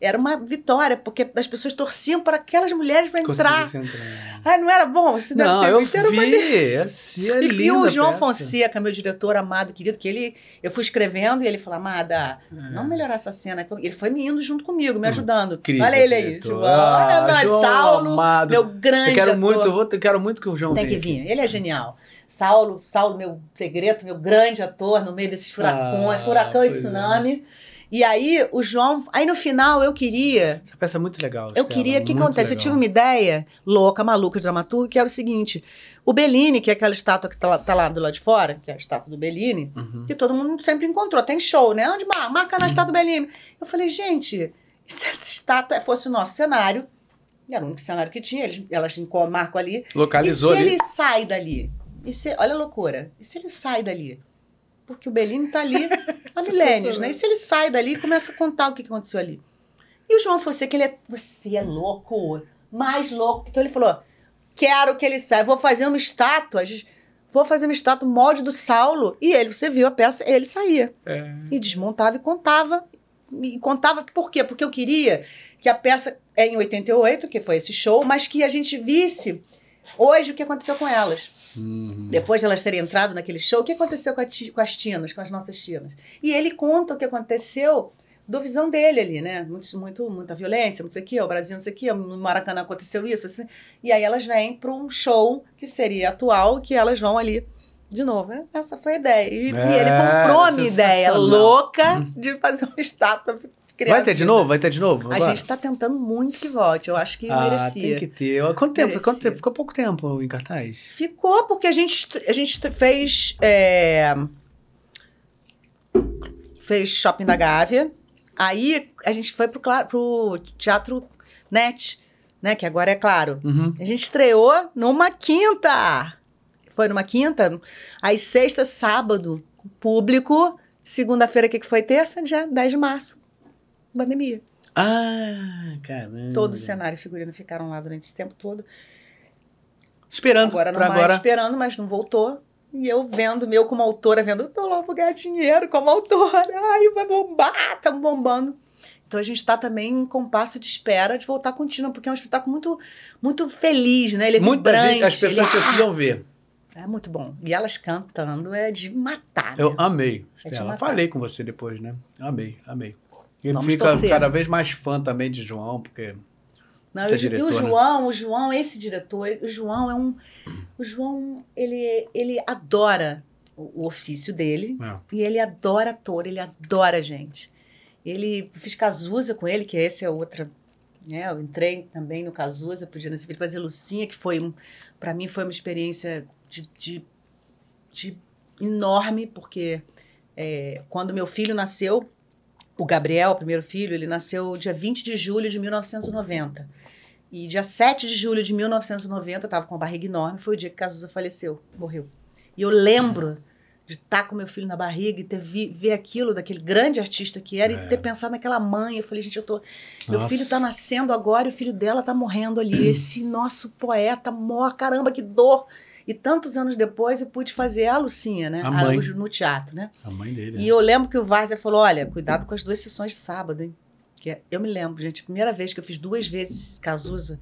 Era uma vitória, porque as pessoas torciam para aquelas mulheres para entrar. Entrar. Ai, não era bom? Você deve Não, ter eu visto, era uma vi. Assim, é e, linda e o João peça. Fonseca, meu diretor amado, querido, que ele. Eu fui escrevendo e ele falou: Amada, É. vamos melhorar essa cena. Ele foi me indo junto comigo, me Hum, ajudando. Incrível, Olha ele aí. João. Ah, Olha, João Saulo, amado. meu grande. Eu quero ator. muito, eu, vou, eu quero muito que o João Tem que vir. Ele é genial. Saulo, Saulo, meu segredo, meu grande ator no meio desses furacões, Ah, furacão e é. tsunami. E aí, o João. Aí no final eu queria. Essa peça é muito legal. Eu Estela, queria. O que acontece? Eu legal. tive uma ideia louca, maluca de dramaturgo, que era o seguinte: o Bellini, que é aquela estátua que tá lá, tá lá do lado de fora, que é a estátua do Bellini, Uhum. que todo mundo sempre encontrou. Tem show, né? Onde marca? Na estátua do Bellini. Eu falei, gente, e se essa estátua fosse o nosso cenário? Era o único cenário que tinha, eles, elas marcam ali. Localizou e se ali. ele sai dali? E se, olha a loucura. E se ele sai dali? Porque o Bellini tá ali há milênios, né? E se ele sai dali e começa a contar o que que aconteceu ali? E o João Fonseca, ele é. Você é louco, mais louco. Então ele falou: quero que ele saia, vou fazer uma estátua. Vou fazer uma estátua molde do Saulo. E ele, você viu a peça, ele saía. É. E desmontava e contava. E contava por quê? Porque eu queria que a peça é em 88, que foi esse show, mas que a gente visse Hoje, o que aconteceu com elas? Uhum. Depois de elas terem entrado naquele show, o que aconteceu com, a ti- com as tinas, com as nossas tinas? E ele conta o que aconteceu do visão dele ali, né? Muito, muito, muita violência, não sei o quê, o Brasil, não sei o quê, no Maracanã aconteceu isso, assim. E aí elas vêm para um show que seria atual, que elas vão ali de novo. né? Essa foi a ideia. E, e É, ele comprou a minha ideia louca de fazer uma estátua. Criança. Vai ter de novo? Vai ter de novo? A agora? gente está tentando muito que volte. Eu acho que ah, merecia. tem que ter. Quanto tempo? Quanto Merecia. tempo? Ficou pouco tempo em cartaz? Ficou porque a gente, a gente fez. é, fez Shopping da Gávea. Aí a gente foi pro, pro Teatro Net, né? Que agora é claro. Uhum. A gente estreou numa quinta. Foi numa quinta. Aí sexta, sábado, público. Segunda-feira, o que, que foi? Terça, dia 10 de março. Pandemia. Ah, caramba. Todo o cenário e figurino ficaram lá durante esse tempo todo. Esperando Agora não mais agora. esperando, mas não voltou. E eu vendo, meu como autora, vendo, tô lá vou ganhar dinheiro como autora. Ai, vai bombar, estamos bombando. Então a gente está também em compasso de espera de voltar contínua, porque é um espetáculo muito, muito feliz, né? Ele é Muita vibrante. gente, as pessoas ele- precisam ver. É muito bom. E elas cantando é de matar. Eu né? amei, É matar. Falei com você depois, né? Amei, amei. Ele Vamos fica torcer. cada vez mais fã também de João, porque. Não, e o Ju- e diretor, o né? João, o João, esse diretor, o João é um. O João, ele, ele adora o, o ofício dele. É. E ele adora ator, ele adora gente. Ele fiz Cazuza com ele, que esse é outra. Né? Eu entrei também no Cazuza, podia nesse vídeo fazer Lucinha, que foi um, para mim foi uma experiência de, de, de enorme, porque é, quando meu filho nasceu, o Gabriel, o primeiro filho, ele nasceu dia 20 de julho de 1990. E dia 7 de julho de 1990, eu estava com uma barriga enorme, foi o dia que Cazuza faleceu, morreu. E eu lembro de estar com meu filho na barriga e ter vi, ver aquilo daquele grande artista que era É. e ter pensado naquela mãe. Eu falei, gente, eu tô. Meu Nossa. filho está nascendo agora e o filho dela está morrendo ali. Esse nosso poeta morre, caramba, que dor. E tantos anos depois eu pude fazer a Lucinha, né? A mãe. no teatro, né? A mãe dele. E eu lembro que o Várzea falou: olha, cuidado com as duas sessões de sábado, hein? Que é- eu me lembro, gente, a primeira vez que eu fiz duas vezes Cazuza,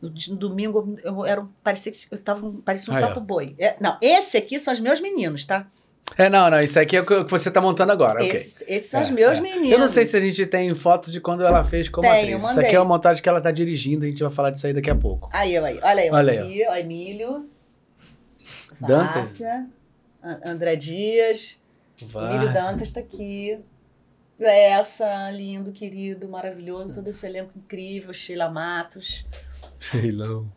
no, no domingo, eu era um, parecia que eu tava, um- parecia um Ah, é. sapo boi. É, não, esse aqui são os meus meninos, tá? É, não, não, isso aqui é o que você tá montando agora, ok. Esses, esses são É, os meus é. meninos. Eu não sei se a gente tem foto de quando ela fez como Tenho, atriz. Isso aqui é uma montagem que ela tá dirigindo, a gente vai falar disso aí daqui a pouco. Aí, aí, olha aí, Olha aí, aqui, ó, Emílio. Dantas. André Dias. Emílio. Dantas tá aqui. Essa, lindo, querido, maravilhoso, todo esse elenco incrível, Sheila Matos. Sheilão.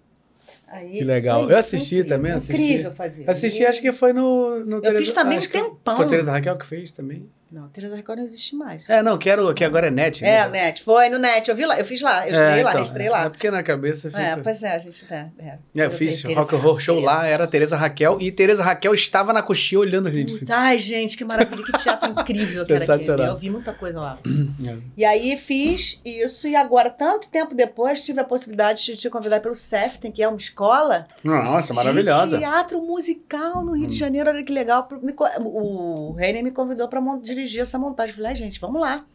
Aí, Que legal. Eu assisti incrível, também, assisti. Incrível fazer. Assisti, acho que foi no. no Eu fiz também um tempão. Foi a Teresa Raquel que fez também. Não, Teresa Record não existe mais. É, não, quero, que agora é net, É, né? o Net. Foi no Net. Eu vi lá, eu fiz lá. Eu É, estrei lá, então, registrei É lá. porque na cabeça fica. É, pois é, a gente. É, é. É, eu fiz Teresa- Rock Horror Show lá, Teresa. era a Tereza Raquel, e Tereza Raquel estava na coxinha olhando a gente. assim. Ai, gente, que maravilha, que teatro incrível que era aquele. Eu vi muita coisa lá. É. E aí fiz isso, e agora, tanto tempo depois, tive a possibilidade de te convidar pelo Seften, que é uma escola Nossa, maravilhosa. Hum. de teatro musical no Rio de Janeiro. Olha que legal. O Reiner me convidou para dirigir essa montagem. Falei, ai, gente, vamos lá.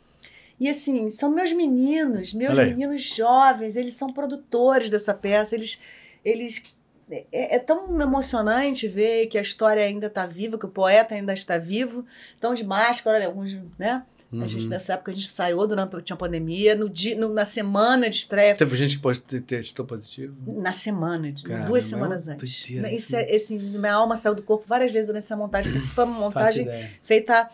E assim, são meus meninos, meus meninos jovens, eles são produtores dessa peça, eles. eles é, é tão emocionante ver que a história ainda está viva, que o poeta ainda está vivo. Estão de máscara, olha, alguns, né? A gente, Uhum. nessa época, a gente saiu durante tinha pandemia. No dia, no- na semana de estreia, Teve gente que pôs- te- testou positivo. na semana, Caramba, duas é semanas antes. doideira Isso é, assim, minha alma saiu do corpo várias vezes durante essa montagem, porque foi uma montagem feita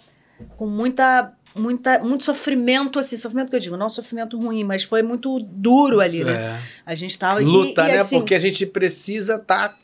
com muita, muita, muito sofrimento, assim, sofrimento que eu digo, não sofrimento ruim, mas foi muito duro ali, né? É. A gente tava Luta, e, e, né? assim, Porque a gente precisa estar.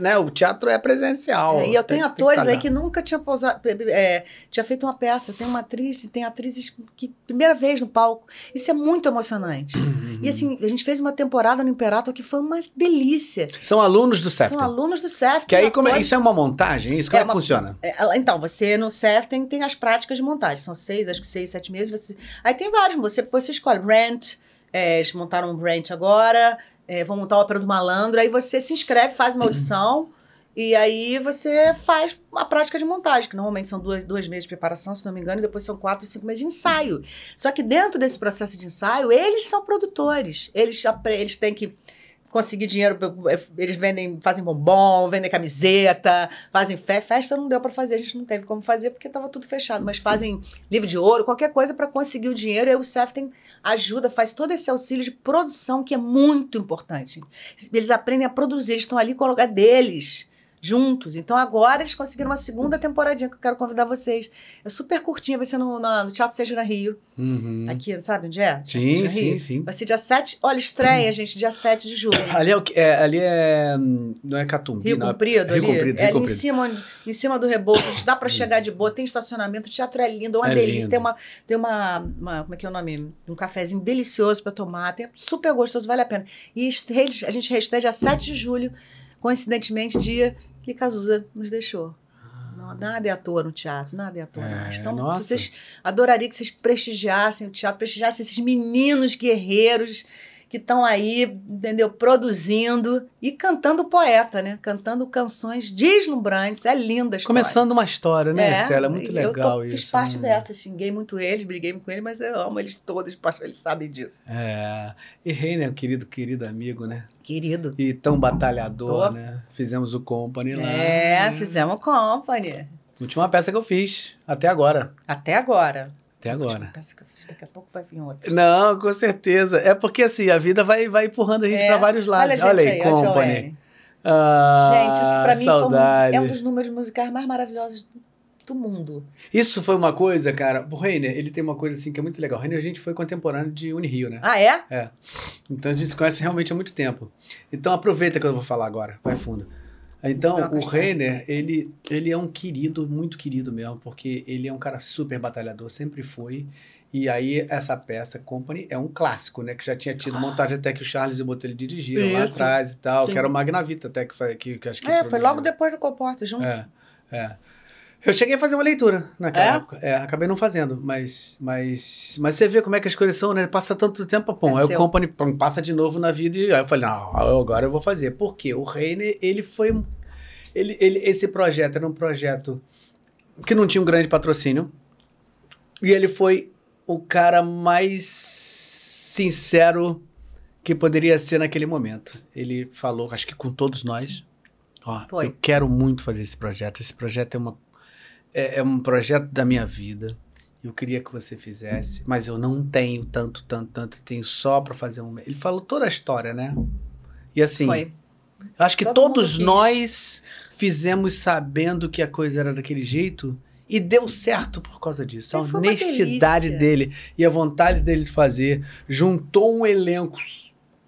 Né? O teatro é presencial. é, e eu Tem- tenho atores aí que nunca tinha pousado, é, tinha feito uma peça, tem uma atriz, tem atrizes que primeira vez no palco. Isso é muito emocionante. Uhum. E assim, a gente fez uma temporada no Imperator que foi uma delícia. São alunos do CEFTA. São alunos do CEF. Que aí, como é, isso é uma montagem? Isso? Como é, É que uma- funciona? É, Então, você no CEF tem, tem as práticas de montagem. São seis, acho que seis, sete meses. Você... Aí tem vários, você, você escolhe. Rent, é, eles montaram um Rent agora, é, vão montar a Ópera do Malandro. Aí você se inscreve, faz uma audição. E aí você faz uma prática de montagem, que normalmente são duas, dois meses de preparação, se não me engano, e depois são quatro, cinco meses de ensaio. Só que dentro desse processo de ensaio, eles são produtores. Eles, eles têm que conseguir dinheiro. Eles vendem, fazem bombom, vendem camiseta, fazem festa. Festa não deu para fazer, a gente não teve como fazer porque estava tudo fechado. Mas fazem livro de ouro, qualquer coisa para conseguir o dinheiro. E aí o Seften ajuda, faz todo esse auxílio de produção que é muito importante. Eles aprendem a produzir, estão ali com o lugar deles juntos. Então agora eles conseguiram uma segunda temporadinha que eu quero convidar vocês. É super curtinha, vai ser no, no, no Teatro Seja na Rio. Uhum. Aqui, sabe onde é? Sim, sim, sim. Vai ser dia 7. Olha, estreia, uhum. gente, dia 7 de julho. Ali é, é, ali é. Não é Catumbi. Rio não, Comprido, Rio ali. Comprido, é Rio ali em cima, em cima do Rebouças. Gente dá para chegar de boa, tem estacionamento, o teatro é lindo, é uma é delícia. Lindo. Tem, uma, tem uma, uma. Como é que é o nome? Um cafezinho delicioso para tomar. Tem, super gostoso, vale a pena. E a gente reestreia dia 7 de julho coincidentemente, dia que Cazuza nos deixou. Não, nada é à toa no teatro, nada é à toa. É, então, nossa. vocês adoraria que vocês prestigiassem o teatro, prestigiassem esses meninos guerreiros que estão aí, entendeu, produzindo e cantando poeta, né? Cantando canções deslumbrantes, é linda a história. Começando uma história, né, é, Estela? É muito legal eu tô, isso. fiz parte né? dessa, xinguei muito eles, briguei com eles, mas eu amo eles todos, eles sabem disso. É, e Reiner, querido, querido amigo, né? Querido. E tão batalhador, Tô. né? Fizemos o Company lá. É, fizemos o Company. Última peça que eu fiz, até agora. Até agora. Até agora. Que daqui a pouco vai vir outra. Não, com certeza. É porque assim, a vida vai, vai empurrando a gente é. para vários lados. Olha, Olha aí, aí Company. Ah, gente, isso pra mim foi um, é um dos números musicais mais maravilhosos do mundo. Isso foi uma coisa, cara. O Reiner, ele tem uma coisa assim que é muito legal. O Reiner, a gente foi contemporâneo de Unirio, né? Ah, é? É. Então a gente se conhece realmente há muito tempo. Então aproveita que eu vou falar agora. Vai fundo. Então, o Reiner, ele, ele é um querido, muito querido mesmo, porque ele é um cara super batalhador, sempre foi. E aí, essa peça, Company, é um clássico, né? Que já tinha tido ah. montagem até que o Charles e o Botelho dirigiram Isso. lá atrás e tal, Sim. que era o Magnavita até que, que, que acho que... É, foi logo depois do Comporta, junto. É, é. Eu cheguei a fazer uma leitura naquela é? época. É, acabei não fazendo, mas, mas, mas você vê como é que as coisas são, né? Passa tanto tempo, pô. É aí seu. o Company pum, passa de novo na vida e aí eu falei, não, agora eu vou fazer. Por quê? O Reine, ele foi. Ele, ele, esse projeto era um projeto que não tinha um grande patrocínio. E ele foi o cara mais sincero que poderia ser naquele momento. Ele falou, acho que com todos nós. Ó, eu quero muito fazer esse projeto. Esse projeto é uma é, é um projeto da minha vida. Eu queria que você fizesse, mas eu não tenho tanto, tanto, tanto. Tenho só para fazer um. Ele falou toda a história, né? E assim, Foi. acho que Todo todos nós fizemos sabendo que a coisa era daquele jeito e deu certo por causa disso. A honestidade dele e a vontade dele de fazer juntou um elenco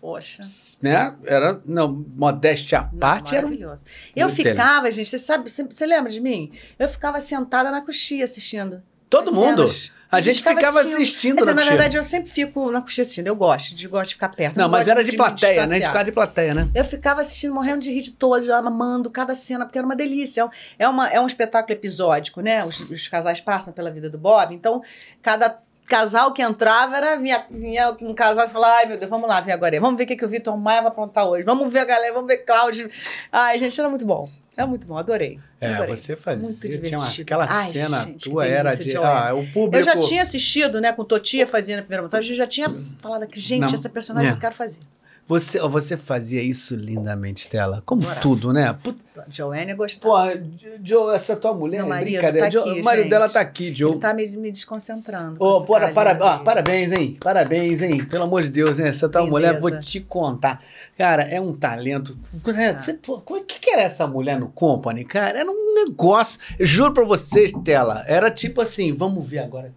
Poxa. Né? Era, não, modéstia à parte, era um... Eu ficava, gente, você sabe, você, você, lembra de mim? Eu ficava sentada na coxia assistindo. Todo mundo. Cenas. A, gente, ficava, ficava assistindo. assistindo Mas, na, na verdade, eu sempre fico na coxia assistindo. Eu gosto, de, gosto de ficar perto. Não, mas era de, de plateia, né? De ficar de plateia, né? Eu ficava assistindo, morrendo de rir de todos, amando cada cena, porque era uma delícia. É, uma, é um espetáculo episódico, né? Os, os casais passam pela vida do Bob. Então, cada casal que entrava era vinha, vinha um casal e falava, ai meu Deus, vamos lá ver agora. Vamos ver o que, que o Vitor Maia vai aprontar hoje. Vamos ver a galera, vamos ver Cláudio. Ai, gente, era muito bom. É muito bom, adorei. É, adorei. você fazia, tinha uma, aquela Ai, cena gente, tua era de, ah, o público... Eu já tinha assistido, né, com Totia fazendo a primeira montagem, eu já tinha falado que, gente, Não, essa personagem é. eu quero fazer. Você, você fazia isso lindamente, Stella. Como tudo, né? Put... Joanne gostava. Pô, Joe, essa tua mulher Meu é marido brincadeira. Tá aqui, o marido dela tá aqui, Joe. Ele tá me, me desconcentrando. Oh, para, para, ah, parabéns, hein? Parabéns, hein? Pelo amor de Deus, né? Essa tua Beleza. mulher, vou te contar. Cara, é um talento. Ah. Você, o que, que era essa mulher no Company, cara? Era um negócio. Eu juro pra vocês, Stella. Era tipo assim, vamos ver agora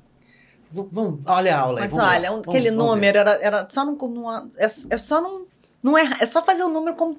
Vamos, olha a aula aí. Mas olha, um, aquele vamos número era, era só num. numa, é, é só num. Não é, é só fazer o número como,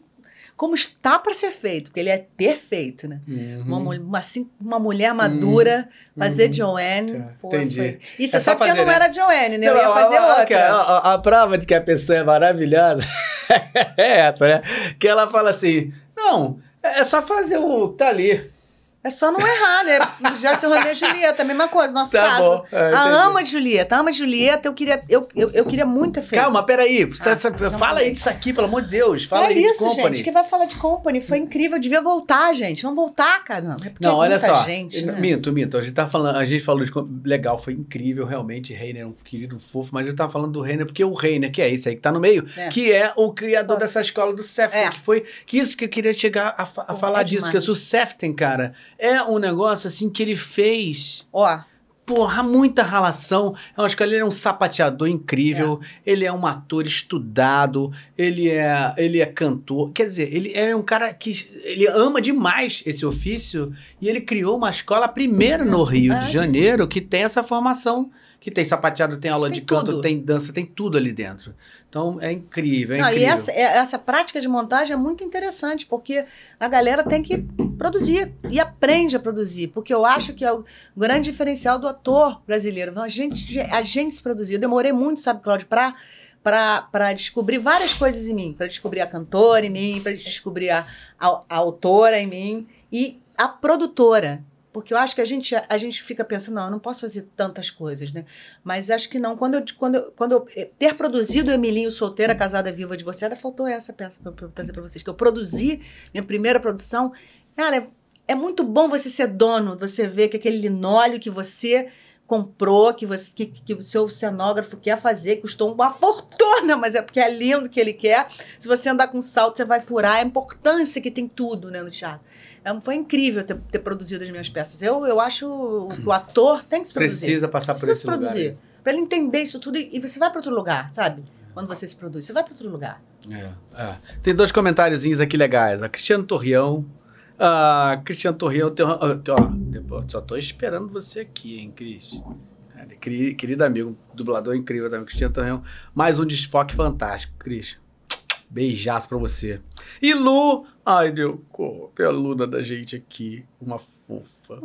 como está para ser feito, porque ele é perfeito, né? Uhum. Uma, uma, uma mulher madura, uhum. fazer uhum. Joanne. Tá. Pô, Entendi. Foi. Isso é só porque eu não né? era Joanne, né? Eu ia fazer a, a, outra. A, a, a, prova de que a pessoa é maravilhosa é essa, né? Que ela fala assim: não, é só fazer o que tá ali. É só não errar, né? Já tem Romeu e Julieta, a mesma coisa, nosso Tá caso. é, a entendi. ama de Julieta, a ama de Julieta, eu queria, eu, eu, eu queria muito ter feito. Calma, peraí. Ah, não fala aí disso aqui, pelo amor de Deus. Fala é aí isso, de Company. gente. que vai falar de Company? Foi incrível, devia voltar, gente. Vamos voltar, cara. É porque Não, é olha só. Gente, né? Minto, minto. A gente tá falando, a gente falou de legal, foi incrível, realmente. Reiner é um querido fofo, mas eu tava falando do Reiner, porque o Reiner, que é esse aí que tá no meio, É. que é o criador dessa escola do Sefton, É. que foi. Que isso que eu queria chegar a, a Pô, falar é disso, porque o Sefton, cara, é um negócio assim que ele fez. Ó, Porra, muita relação. Eu acho que ele é um sapateador incrível. Ele é um ator estudado. Ele é, ele é cantor. Quer dizer, ele é um cara que ele ama demais esse ofício. E ele criou uma escola primeiro no Rio É, de gente. Janeiro que tem essa formação. Que tem sapateado, tem aula Tem de canto, tudo. tem dança, tem tudo ali dentro. Então é incrível, é Não, incrível. e essa, é- essa prática de montagem é muito interessante, porque a galera tem que produzir e aprende a produzir. Porque eu acho que é o grande diferencial do ator brasileiro. A gente, a gente se produzir. Eu demorei muito, sabe, Cláudio, pra. Para descobrir várias coisas em mim, para descobrir a cantora em mim, para descobrir a, a, a autora em mim e a produtora. Porque eu acho que a gente, a gente fica pensando, não, eu não posso fazer tantas coisas, né? Mas acho que não. Quando eu, quando eu, quando eu eh, ter produzido Emilinho Solteira, Casada Viva de Você, ainda faltou essa peça para trazer para vocês, que eu produzi minha primeira produção. Cara, é, é muito bom você ser dono, você ver que aquele linóleo que você comprou, que, você, que, que o seu cenógrafo quer fazer, custou uma fortuna, mas é porque é lindo que ele quer. Se você andar com salto, você vai furar. A importância que tem tudo né, no teatro. É, foi incrível ter, ter produzido as minhas peças. Eu, eu acho que o ator tem que se produzir. Precisa passar por Precisa esse se lugar. produzir. Pra ele entender isso tudo e, e você vai para outro lugar, sabe? Quando você se produz, você vai para outro lugar. É, é. Tem dois comentáriozinhos aqui legais. A Cristiano Torreão. Ah, Cristiano Torreão. Tem, ó, só tô esperando você aqui, hein, Cris? Queri- Querido amigo, dublador incrível também, Cristiano Torreão. Mais um desfoque fantástico, Cris. Beijaço pra você. E Lu, ai, deu corpo, é a aluna da gente aqui, uma fofa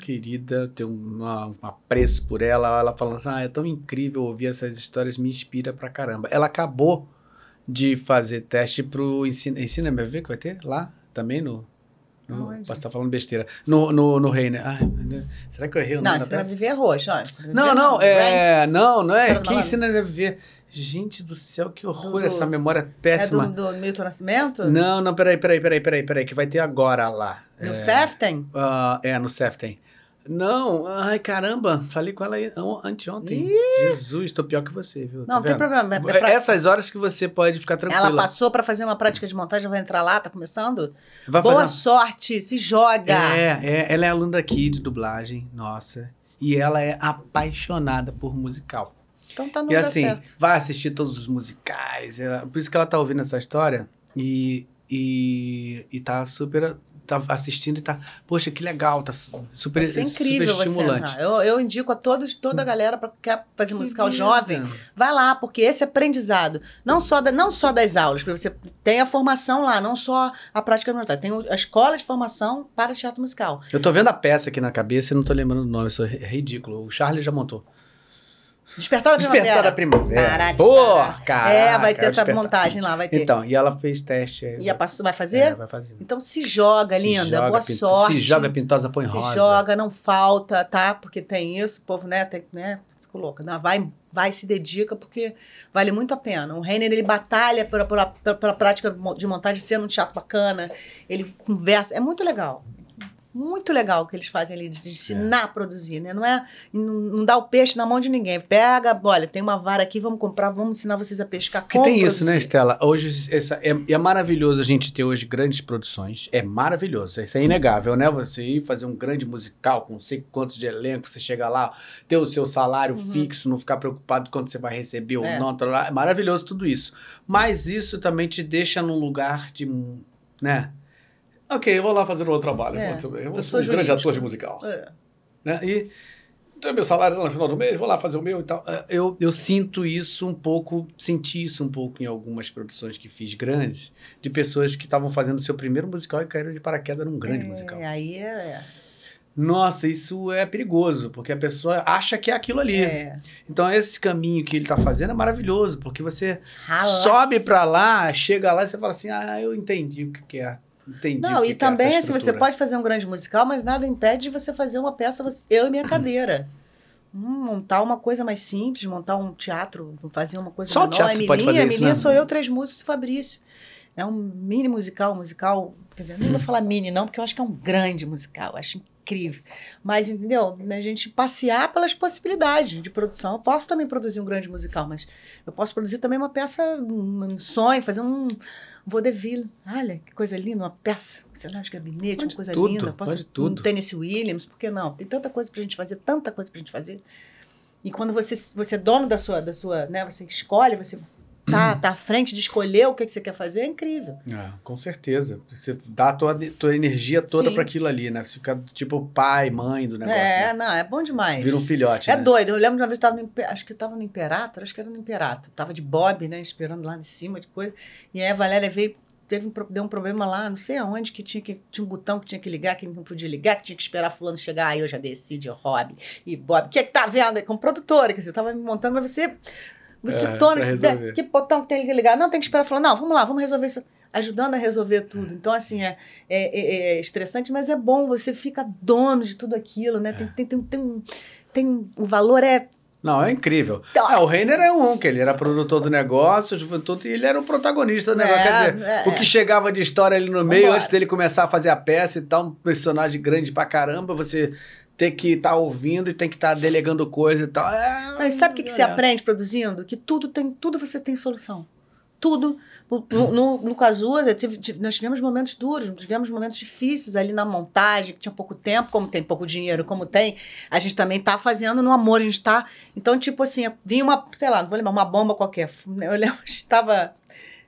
querida, tenho uma- um apreço por ela. Ela falando assim: ah, é tão incrível ouvir essas histórias, me inspira pra caramba. Ela acabou de fazer teste pro Ensina, Ensina MV que vai ter lá também no. No posso estar falando besteira. No, no, no Reiner. Ai, Deus. será que eu errei o Não, nome você vai peça? viver roxo. ó. Você vai Não, não, é. Não, não é. Quem ensina a viver? Gente do céu, que horror, Do- essa memória É péssima. do, do Milton Nascimento? Não, não, peraí, peraí, peraí, peraí, peraí, que vai ter agora lá. No É. Seften? Ah, é, no Seften. Não, ai caramba, falei com ela anteontem. Jesus, tô pior que você, viu? Não, Tá tem vendo? problema. É pra- Essas horas que você pode ficar tranquila. Ela passou para fazer uma prática de montagem, vai entrar lá, tá começando? Vai Boa sorte, se joga. É, é, ela é aluna aqui de dublagem, nossa. E ela é apaixonada por musical. Então tá no e assim, certo. vai assistir todos os musicais. ela- por isso que ela tá ouvindo essa história e, e, e tá super. Tá assistindo e tá. Poxa, que legal, tá su- super, Vai ser incrível super você estimulante. entrar. Eu, eu indico a todos, toda a galera para quer fazer musical Querida. jovem, vai lá, porque esse aprendizado, não só, da, não só das aulas, porque você tem a formação lá, não só a prática militar, tem a escola de formação para teatro musical. Eu tô vendo a peça aqui na cabeça e não tô lembrando o nome, isso é ridículo. O Charlie já montou. Despertar da Despertar da Primavera. Primavera. Pô, caraca, É, vai ter essa Despertar. montagem lá, vai ter. Então, e ela fez teste. e a passo, vai É, fazer? vai fazer. Então se joga, Se linda. joga, Boa sorte. Se joga pintosa, põe Se rosa. joga, não falta, tá? Porque tem isso, o povo, né, tem, né, fico louca. Não, vai, vai, se dedica, porque vale muito a pena. O Renner, ele batalha pela, pela, pela prática de montagem, sendo um teatro bacana, ele conversa, é muito legal. Muito legal o que eles fazem ali, de ensinar a produzir, né? Não é, não, não dá o peixe na mão de ninguém. Pega, olha, tem uma vara aqui, vamos comprar, vamos ensinar vocês a pescar. Porque como tem isso, né, produzir. Estela? Hoje essa, é, é maravilhoso a gente ter hoje grandes produções. É maravilhoso. Isso é inegável, né? Você ir fazer um grande musical com não sei quantos de elenco, você chegar lá, ter o seu salário fixo, não ficar preocupado quanto você vai receber ou Uhum. É. não. tá lá. É maravilhoso tudo isso. Mas isso também te deixa num lugar de, né? Ok, eu vou lá fazer o meu trabalho. É, Eu vou, eu eu sou um grande ator de musical É. né? E tenho meu salário lá no final do mês, vou lá fazer o meu e tal. Eh, Eu, eu sinto isso um pouco, senti isso um pouco em algumas produções que fiz grandes, de pessoas que estavam fazendo seu primeiro musical e caíram de paraquedas num grande É, musical. Aí é. Nossa, isso é perigoso, porque a pessoa acha que é aquilo ali. é. Então, esse caminho que ele tá fazendo é maravilhoso, porque você Rala- sobe pra lá, chega lá e você fala assim: ah, eu entendi o que que é. Entendi. Não, o e é também, assim, você pode fazer um grande musical, mas nada impede de você fazer uma peça, você- eu e minha cadeira. Hum, montar uma coisa mais simples, montar um teatro, fazer uma coisa Só o menor. teatro a você pode Emilinha, fazer isso, a né? sou eu, três músicos e Fabrício. É um mini musical, musical, quer dizer, não vou falar mini não, porque eu acho que é um grande musical, acho incrível. Mas, entendeu? A gente passear pelas possibilidades de produção. Eu posso também produzir um grande musical, mas eu posso produzir também uma peça, um sonho, fazer um vaudeville. Olha, que coisa linda, uma peça, cenário de gabinete, Pode uma coisa tudo, linda. Posso pode tudo. um Tennessee Williams, por que não? Tem tanta coisa pra gente fazer, tanta coisa pra gente fazer. E quando você, você é dono da sua, da sua, né, você escolhe, você tá, tá à frente de escolher o que, que você quer fazer, é incrível. É, com certeza. Você dá a tua, tua energia toda para aquilo ali, né? Você fica tipo pai, mãe do negócio. é, né? não, é bom demais. Vira um filhote. É né? doido. Eu lembro de uma vez que eu tava no, acho que eu tava no Imperator, acho que era no Imperator. Tava de Bob, né, esperando lá em cima de coisa. E aí a Valéria veio, teve um, deu um problema lá, não sei aonde, que tinha, que tinha um botão que tinha que ligar, que não podia ligar, que tinha que esperar fulano chegar. Aí eu já decidi, Rob e Bob. O que é que tá vendo aí? Como produtora, quer dizer, eu tava me montando, mas você... Você É, resolver. que botão que tem que ligar? Não, tem que esperar. Falou, não, vamos lá, vamos resolver isso. Ajudando a resolver tudo. Então, assim, é, é, é- é estressante, mas é bom. Você fica dono de tudo aquilo, né? Tem, tem, tem, tem, um- tem um- o valor é Não, é incrível. Nossa. É, o Reiner é um, que ele era produtor do negócio, juventude, e ele era o protagonista do negócio. Quer dizer, é, o que chegava de história ali no meio, Vambora. antes dele começar a fazer a peça e tal, um personagem grande pra caramba, você ter que estar ouvindo e tem que estar delegando coisa e tal. É, Mas sabe o que, que você aprende produzindo? Que tudo tem, tudo você tem solução. Tudo. No, no, no Cazuza, tive- nós tivemos momentos duros, tivemos momentos difíceis ali na montagem, que tinha pouco tempo, como tem pouco dinheiro, como tem, a gente também tá fazendo no amor, a gente tá. Então, tipo assim, vinha uma, sei lá, não vou lembrar, uma bomba qualquer. Eu lembro, a gente tava.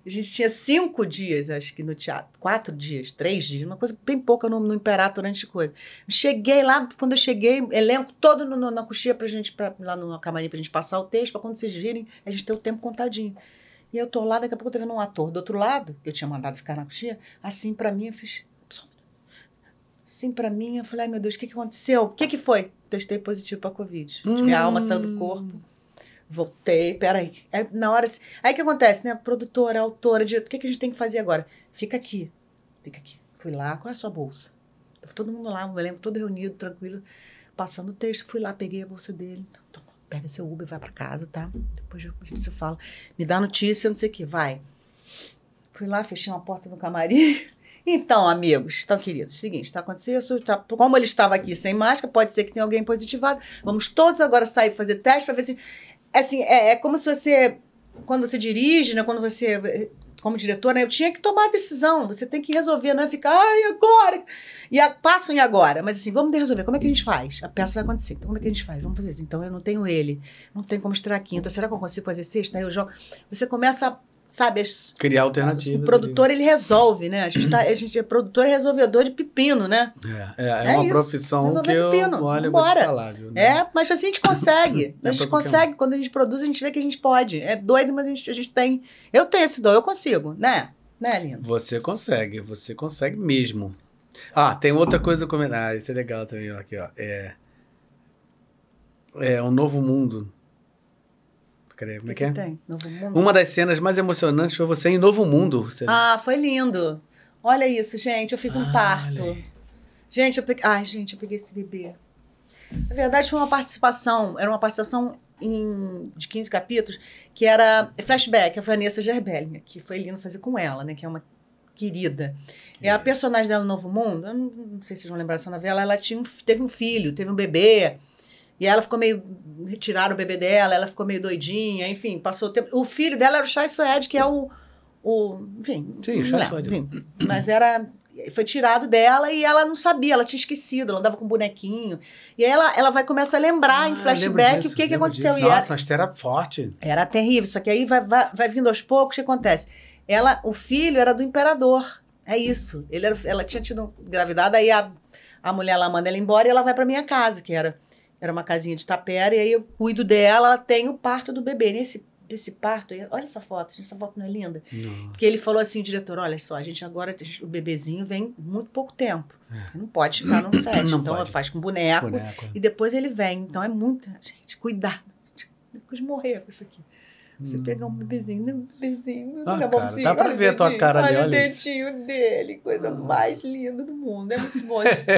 A gente tinha cinco dias, acho que no teatro, quatro dias, três dias, uma coisa bem pouca no, no de coisa. Cheguei lá, quando eu cheguei, elenco todo no, no- na coxinha pra gente, pra, lá no camarim pra gente passar o texto, pra quando vocês virem, a gente ter o tempo contadinho. E eu tô lá, daqui a pouco eu tô vendo um ator do outro lado, que eu tinha mandado ficar na coxinha, assim pra mim, eu fiz. Assim pra mim, eu falei, ai meu Deus, o que, que aconteceu? O que, que foi? Testei positivo pra Covid. Minha alma saiu do corpo. Voltei, peraí. Aí, na hora. Aí o que acontece, né? Produtora, autora, diretor, o que, que a gente tem que fazer agora? Fica aqui. Fica aqui. Fui lá, qual é a sua bolsa? Tava todo mundo lá, um elenco todo reunido, tranquilo, passando o texto. Fui lá, peguei a bolsa dele. Toma, pega seu Uber, vai pra casa, tá? Depois a gente se fala. Me dá notícia, não sei o que, vai. Fui lá, fechei uma porta no camarim. Então, amigos, então, queridos, seguinte, está acontecendo isso, tá, como ele estava aqui sem máscara, pode ser que tenha alguém positivado. Vamos todos agora sair fazer teste para ver se. Assim, é, é como se você, quando você dirige, né, quando você, como diretor, né, eu tinha que tomar a decisão. Você tem que resolver, não é ficar, ai, agora. E a, passam e agora. Mas assim, vamos resolver. Como é que a gente faz? A peça vai acontecer. Então, como é que a gente faz? Vamos fazer isso. Então, eu não tenho ele. Não tenho como estrear quinta. Será que eu consigo fazer sexta? Aí eu jogo. Você começa a, sabe, as, Criar alternativa. o produtor, ele resolve, né? A gente, tá, a gente é produtor e resolvedor de pepino, né? É, é, é É uma isso. profissão Resolver que eu, pepino. olha, eu Vambora. falar, viu? É, mas assim a gente consegue. A gente consegue. Quando a gente produz, a gente vê que a gente pode. É doido, mas a gente, a gente tem. Eu tenho esse dom, eu consigo, né? Né, lindo? Você consegue, você consegue mesmo. Ah, tem outra coisa a comentar. Ah, isso é legal também, ó, aqui, ó. É. É um novo mundo. Peraí, como é que é? tem? Novo mundo. Uma das cenas mais emocionantes foi você em Novo Mundo. Você... Ah, foi lindo. Olha isso, gente. Eu fiz um Ah, parto. olha. Gente, eu peguei. Ai, gente, eu peguei esse bebê. Na verdade, foi uma participação. Era uma participação em- de 15 capítulos, que era flashback, a Vanessa Gerbelli, que foi lindo fazer com ela, né? Que é uma querida. É a personagem dela no Novo Mundo. Eu não, não sei se vocês vão lembrar dessa novela. Ela tinha um- teve um filho, teve um bebê. E ela ficou meio. Retiraram o bebê dela, ela ficou meio doidinha, enfim, passou o tempo. O filho dela era o Chai Suede, que é o. o enfim. Sim, Chai Suede. enfim. Mas era. Foi tirado dela e ela não sabia, ela tinha esquecido, ela andava com um bonequinho. E aí ela, ela vai começar a lembrar em Ah, flashback lembro disso, o que, que aconteceu. disso. E era, Nossa, mas era forte. era terrível, só que aí vai, vai, vai vindo aos poucos, o que acontece? Ela, o filho era do imperador. É isso. Ele era, ela tinha tido gravidade, aí a, a mulher lá manda ela embora e ela vai pra minha casa, que era, era uma casinha de tapera, e aí eu cuido dela, ela tem o parto do bebê. Nesse desse parto, olha essa foto, gente, essa foto não é linda? Não. Porque ele falou assim, diretor, olha só, a gente agora, o bebezinho vem muito pouco tempo. Não pode ficar no set. É. Não então pode. faz com boneco, Boneco. e depois ele vem. Então é muito. Gente, cuidado. Depois morrer com isso aqui. Você pegar um bebezinho, né? um bebezinho, Ah, na cara, mãozinha, dá pra olha ver a tua cara ali, olha o olha isso. dele, coisa mais linda do mundo. É muito bom. A gente,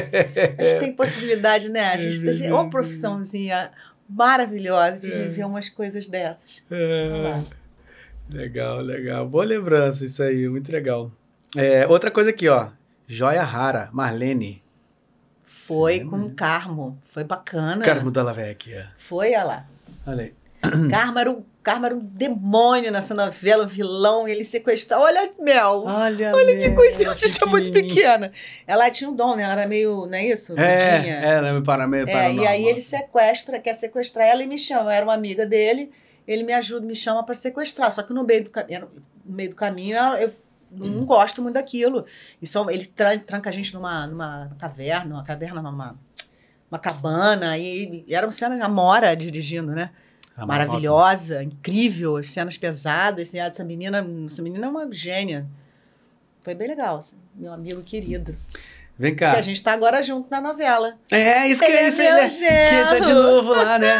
a gente tem possibilidade, né? A gente tem uma profissãozinha maravilhosa de É. viver umas coisas dessas. É, legal, legal. Boa lembrança isso aí, muito legal. É, outra coisa aqui, ó. Joia rara, Marlene. Foi Sim, com o Carmo. Foi bacana. Carmo Dalla Vecchia. Foi, olha lá. Olha aí. Carmo era, um, Carmo era um demônio nessa novela, um vilão, e ele sequestrava. Olha, Mel. Olha, Olha que coisinha, a gente é muito pequena. Ela tinha um dom, né? Ela era meio, não é isso? É, Gordinha. é, né, para meio É, e aí ele sequestra, quer sequestrar ela e me chama. Eu era uma amiga dele, ele me ajuda, me chama para sequestrar. Só que no meio do caminho, no meio do caminho, ela- eu não gosto muito daquilo. E só, ele tra- tranca a gente numa, numa caverna, uma caverna, numa uma cabana, e, e era uma cena de Amora dirigindo, né? Maravilhosa, incrível, as cenas pesadas. assim, essa menina, essa menina é uma gênia. Foi bem legal, assim, meu amigo querido. Vem Que cá. a gente tá agora junto na novela. É, isso que Ele é é isso, meu ele é- Que tá de novo lá, né?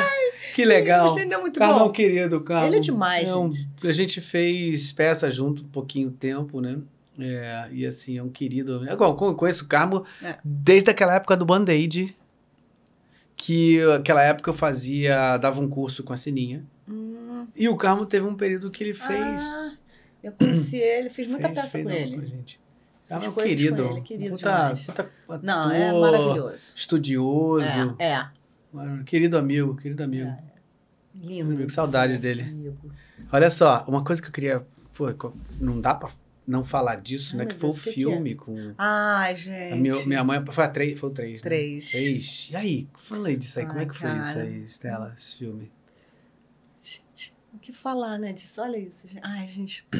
Que legal. Ele é muito é bom. querido, Carlos. Ele é demais, um- gente. A gente fez peça junto um pouquinho tempo, né? É, e assim, é um querido. É, eu conheço o Carmo É. desde aquela época do Band-Aid. Que aquela época eu fazia, dava um curso com a Sininha. Hum, E o Carmo teve um período que ele fez. ah, eu conheci ele, fiz muita fez- peça fez com ele. com gente. Carmo é um com querido. ele, querido puta, puta Não, é ator, maravilhoso. Estudioso. É, é. Querido amigo, querido amigo. É. Lindo. Amigo, saudade dele. Amigo. Olha só, uma coisa que eu queria. Pô, não dá pra não falar disso, Ai, né? meu Que foi o Deus, o que que filme com. Ai, gente. A minha, minha mãe. Foi a três, foi o três. né? Três. Três. E aí, fala aí disso aí. Como é Ai, que foi isso cara. aí, Stella, esse filme? Gente, que falar, né, disso? Olha isso, gente. Ai, gente.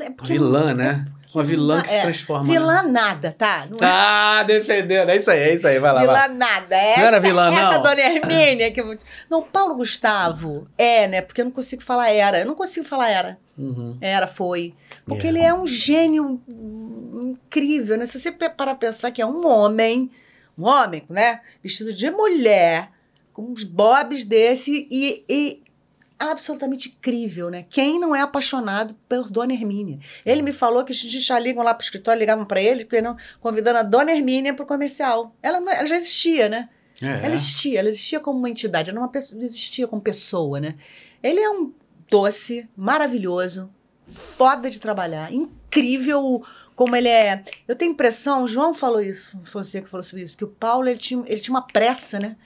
É vilã, não- né? porque Uma vilã que se é, transforma. né? Vilã nada, tá? Não é Ah, defendendo. É isso aí, é isso aí. Vai lá, vai. vilã nada. Essa, Não era vilã, essa não? dona Hermínia que eu. Não, Paulo Gustavo é, né? Porque eu não consigo falar era. Eu não consigo falar era. Uhum. Era, foi. Porque É. ele é um gênio incrível, né? Se você parar pensar que é um homem, um homem, né? Vestido de mulher, com uns bobs desse e, e absolutamente incrível, né? Quem não é apaixonado por Dona Hermínia? Ele me falou que os gente já ligam lá pro escritório, ligavam para ele, não, convidando a Dona Hermínia pro comercial. Ela, não- ela já existia, né? É. Ela existia, ela existia como uma entidade, ela não pessoa, existia como pessoa, né? Ele é um doce, maravilhoso, foda de trabalhar, incrível como ele é. Eu tenho impressão, o João falou isso, que falou sobre isso, que o Paulo ele tinha, ele tinha uma pressa, né? Não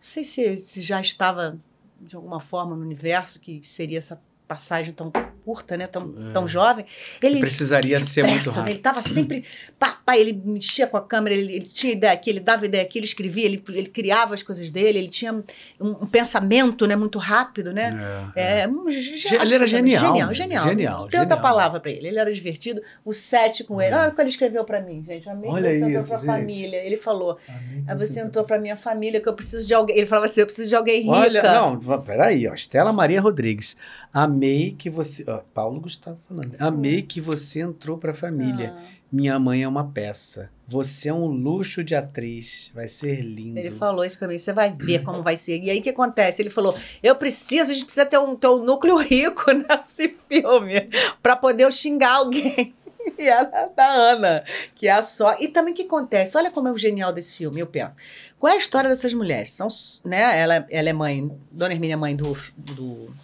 sei se, se já estava de alguma forma no universo que seria essa passagem tão curta, né? Tão, É. tão jovem. Ele Precisaria ser muito pressa, né? rápido. Ele tava sempre. Pá, ele mexia com a câmera, ele, ele tinha ideia aqui, ele dava ideia aqui, ele escrevia, ele, ele criava as coisas dele, ele tinha um, um pensamento né, muito rápido, né? É, é. É, ele era genial, Genial, genial. Genial, Não tem outra palavra pra ele. Ele era divertido. O set com ele. Olha o que ele escreveu pra mim, gente. Amei que você entrou isso, pra gente. família. Ele falou. Aí você entrou pra minha família, que eu preciso de alguém. Ele falava assim: eu preciso de alguém rica. Olha, não, peraí, ó. Estela Maria Rodrigues. Amei que você. Ó, Paulo Gustavo falando. Amei que você entrou pra família. Ah. Minha mãe é uma peça. Você é um luxo de atriz. Vai ser lindo. Ele falou isso pra mim, você vai ver como vai ser. E aí o que acontece? Ele falou: eu preciso, a gente precisa ter um, ter um núcleo rico nesse filme pra poder eu xingar alguém. E ela é da Ana, que é a só. E também o que acontece? Olha como é o genial desse filme, eu penso. Qual é a história dessas mulheres? São, né? Ela, ela é mãe, Dona Hermínia é mãe do. do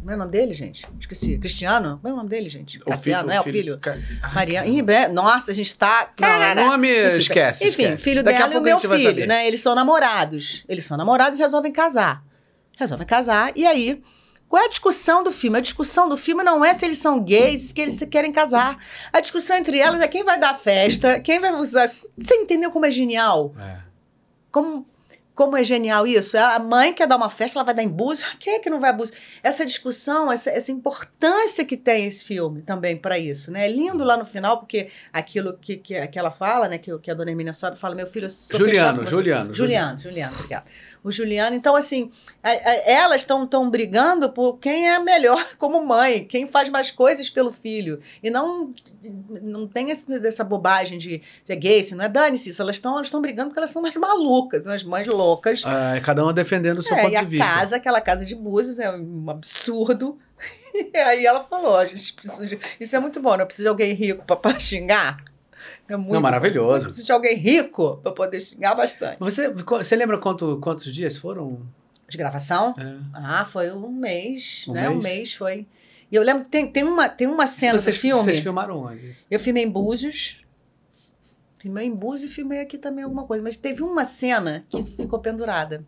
como é o nome dele, gente? Esqueci. Cristiano? Como é o nome dele, gente? O Cassiano, é o filho? Ca- Maria. Ih, be- Nossa, a gente tá. Não, nome esquece. Enfim, esquece. filho Daqui dela e o meu filho, né? Eles são namorados. Eles são namorados e resolvem casar. Resolvem casar. E aí, qual é a discussão do filme? A discussão do filme não é se eles são gays, que eles se querem casar. A discussão entre elas é quem vai dar festa, quem vai usar. Você entendeu como é genial? É. Como, como é genial isso? A mãe quer dar uma festa, ela vai dar em Búzios. Quem é que não vai a Búzios? Essa discussão, essa, essa importância que tem esse filme também para isso, né? É lindo lá no final, porque aquilo que, que, que ela fala, né? Que, que a dona Hermínia sobe fala, meu filho, eu estou fechado Juliano, você." Juliano, Juliano, Juliano, obrigada. O Juliano, então assim, a- a- elas estão tão brigando por quem é melhor como mãe, quem faz mais coisas pelo filho. E não não tem esse- essa bobagem de ser gay, se não é dane-se isso. Elas estão elas brigando porque elas são mais malucas, são as mães loucas. Ah, cada uma defendendo o seu É, ponto e a de vista. casa, aquela casa de Búzios, é um absurdo, E aí ela falou: a gente precisa de. Isso é muito bom, né? Eu preciso de alguém rico pra xingar. É muito Não, maravilhoso. Preciso de alguém rico pra poder xingar bastante. Você, você lembra quanto, quantos dias foram? De gravação? É. Ah, foi um mês, Um né? Um mês? mês foi. E eu lembro que tem, tem, uma, tem uma cena vocês, do filme. Vocês filmaram onde? isso? Eu filmei em Búzios. Filmei em Búzios e filmei aqui também alguma coisa. Mas teve uma cena que ficou pendurada.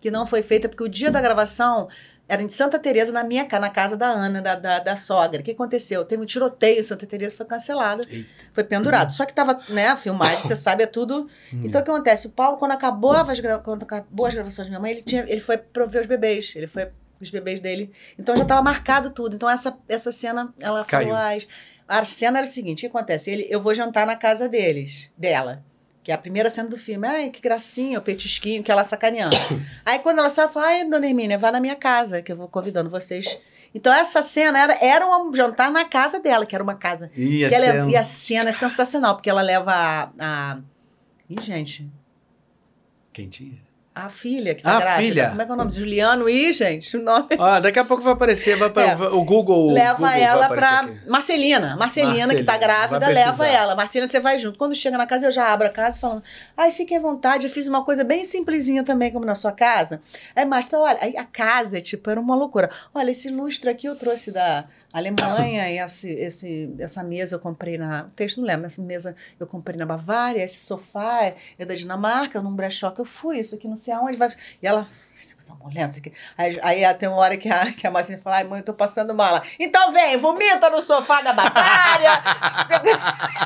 Que não foi feita, porque o dia da gravação era em Santa Teresa na minha casa, na casa da Ana, da, da, da sogra. O que aconteceu? Teve um tiroteio Santa Teresa, foi cancelada. Eita. Foi pendurado. Só que tava, né, a filmagem, você sabe, é tudo. Então o que acontece? O Paulo, quando acabou as, quando acabou as gravações da minha mãe, ele, tinha, ele foi pra ver os bebês. Ele foi os bebês dele. Então já estava marcado tudo. Então essa, essa cena, ela Caiu. falou. "Ai, A cena era o seguinte: o que acontece? Ele, eu vou jantar na casa deles, dela. Que é a primeira cena do filme. Ai, que gracinha, o petisquinho, que ela sacaneando. Aí quando ela sai, fala: Ai, dona Hermínia, vá na minha casa, que eu vou convidando vocês. Então essa cena era, era um jantar na casa dela, que era uma casa. Que ela- ser um- E a cena é sensacional, porque ela leva a. a... Ih, gente, Quem tinha? A filha que tá A grávida. filha. Como é que é o nome? Juliano, ih, gente, o nome. Ah, daqui a pouco vai aparecer, vai para É. o Google. leva Google ela pra aqui. Marcelina. Marcelina, que Marcelina, tá grávida, leva ela. Marcelina, você vai junto. Quando chega na casa, eu já abro a casa falando: ai, fiquem à vontade, eu fiz uma coisa bem simplesinha também, como na sua casa. Aí, Márcia, olha, aí a casa, tipo, era uma loucura. Olha, esse lustre aqui eu trouxe da Alemanha, e esse, esse, essa mesa eu comprei na. O texto não lembra, essa mesa eu comprei na Bavária, esse sofá é da Dinamarca, num brechó que eu fui, isso aqui não sei aonde vai. E ela. Essa mulher, isso. Aí, aí tem uma hora que a, que a Marcinha fala, ai, mãe, eu tô passando mala. Então vem, vomita no sofá da Bavária.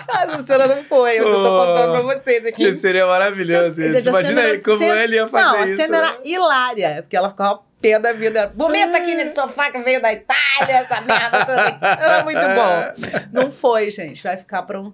a Luciana não foi, eu tô Oh, contando pra vocês aqui. Que seria maravilhoso Gente, isso. Imagina cena aí como sen- ele ia fazer Não, a isso. cena né? era hilária, porque ela ficava pé da vida. Vomita aqui nesse sofá que veio da Itália, essa merda toda. Era muito bom. Não foi, gente. Vai ficar pra um...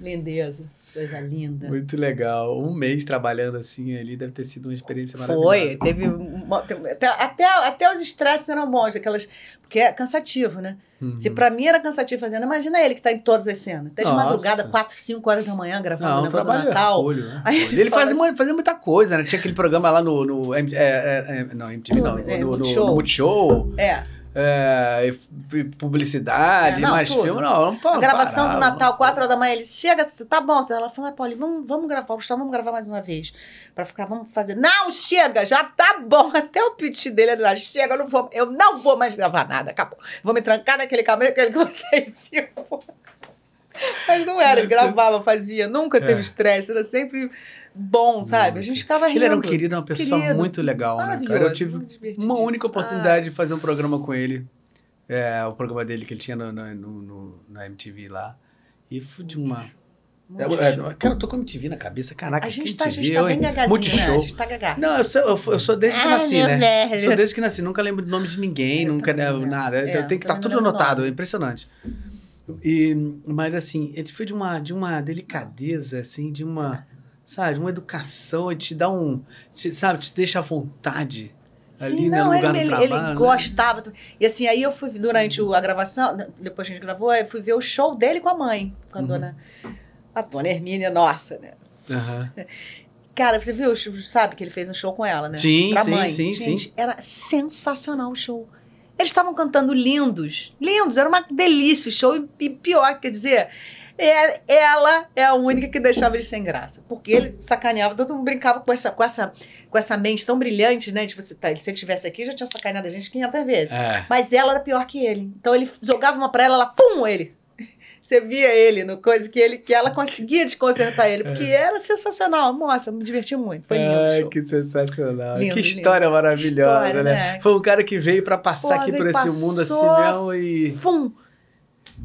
Lindeza. Coisa linda. Muito legal. Um mês trabalhando assim ali deve ter sido uma experiência maravilhosa. Foi, teve. uma- até, até, até os estresses eram bons, aquelas. Porque é cansativo, né? Uhum. Se pra mim era cansativo fazendo, imagina ele que tá em todas as cenas. Até de Nossa. madrugada, 4, 5 horas da manhã, gravando Não, o negócio do trabalho Natal. hercúleo, né? Aí Ele, ele fazia, assim- fazia muita coisa, né? Tinha aquele programa lá no. no é, é, é, não, MTV não. Tudo, é, no, no, no Multishow. É. é, publicidade, É, não, mais tudo. filme. Não, não A gravação do parava, Natal, não. 4 horas da manhã, ele chega, tá bom. Ela falou, ah, Paulo, vamos, vamos gravar, Gustavo, vamos gravar mais uma vez. Pra ficar, vamos fazer. Não, chega, já tá bom. Até o piti dele é lá, chega, eu não vou, eu não vou mais gravar nada, acabou. Vou me trancar naquele caminho, aquele que vocês se for. Mas não era, ele ser- gravava, fazia, nunca teve É. estresse, era sempre bom, sabe? A gente ficava rindo. Ele era um querido, uma pessoa Querido, muito legal, né, cara? Eu tive uma única oportunidade de fazer um programa com ele. É, o programa dele que ele tinha no, no, no- no- na MTV lá. E foi de uma. Ah, É, é, cara, eu tô com a MTV na cabeça, caraca. A gente tá, a MTV, gente tá bem gagazinho, né? A Multishow. gente tá gagá. Não, eu sou, eu eu sou desde que Ah, nasci, né? velho. Sou desde que nasci, nunca lembro do nome de ninguém, Eu nunca né, também não. nada. É, eu tenho que estar também tudo lembro o anotado, é impressionante. E, mas assim, ele foi de uma, de uma delicadeza, assim, de uma, sabe, uma educação, ele te dá um, te- sabe, te deixa à vontade ali Sim, né, não, no ele, trabalho. ele né? gostava. E assim, aí eu fui, durante a gravação, depois que a gente gravou, eu fui ver o show dele com a mãe, com a Uhum. dona. A dona Hermínia, nossa, né? Aham. Cara, você viu, sabe que ele fez um show com ela, né? Sim, pra sim, mãe. sim, Gente, sim. era sensacional o show. Eles estavam cantando lindos, lindos, era uma delícia o show. E, pior, quer dizer, é- ela é a única que deixava ele sem graça. Porque ele sacaneava, todo mundo brincava com essa, com essa, com essa mente tão brilhante, né? De você, tá, se ele estivesse aqui, já tinha sacaneado a gente 500 vezes. É. Mas ela era pior que ele. Então ele jogava uma pra ela, ela, pum, ele. Você via ele no coisa que ele que ela conseguia desconcertar ele, porque era sensacional. Nossa, me diverti muito. Foi lindo Ai, que sensacional. Lindo, que lindo. história maravilhosa, História, né? né? Foi um cara que veio pra passar Pô, aqui por esse mundo assim mesmo e Fum.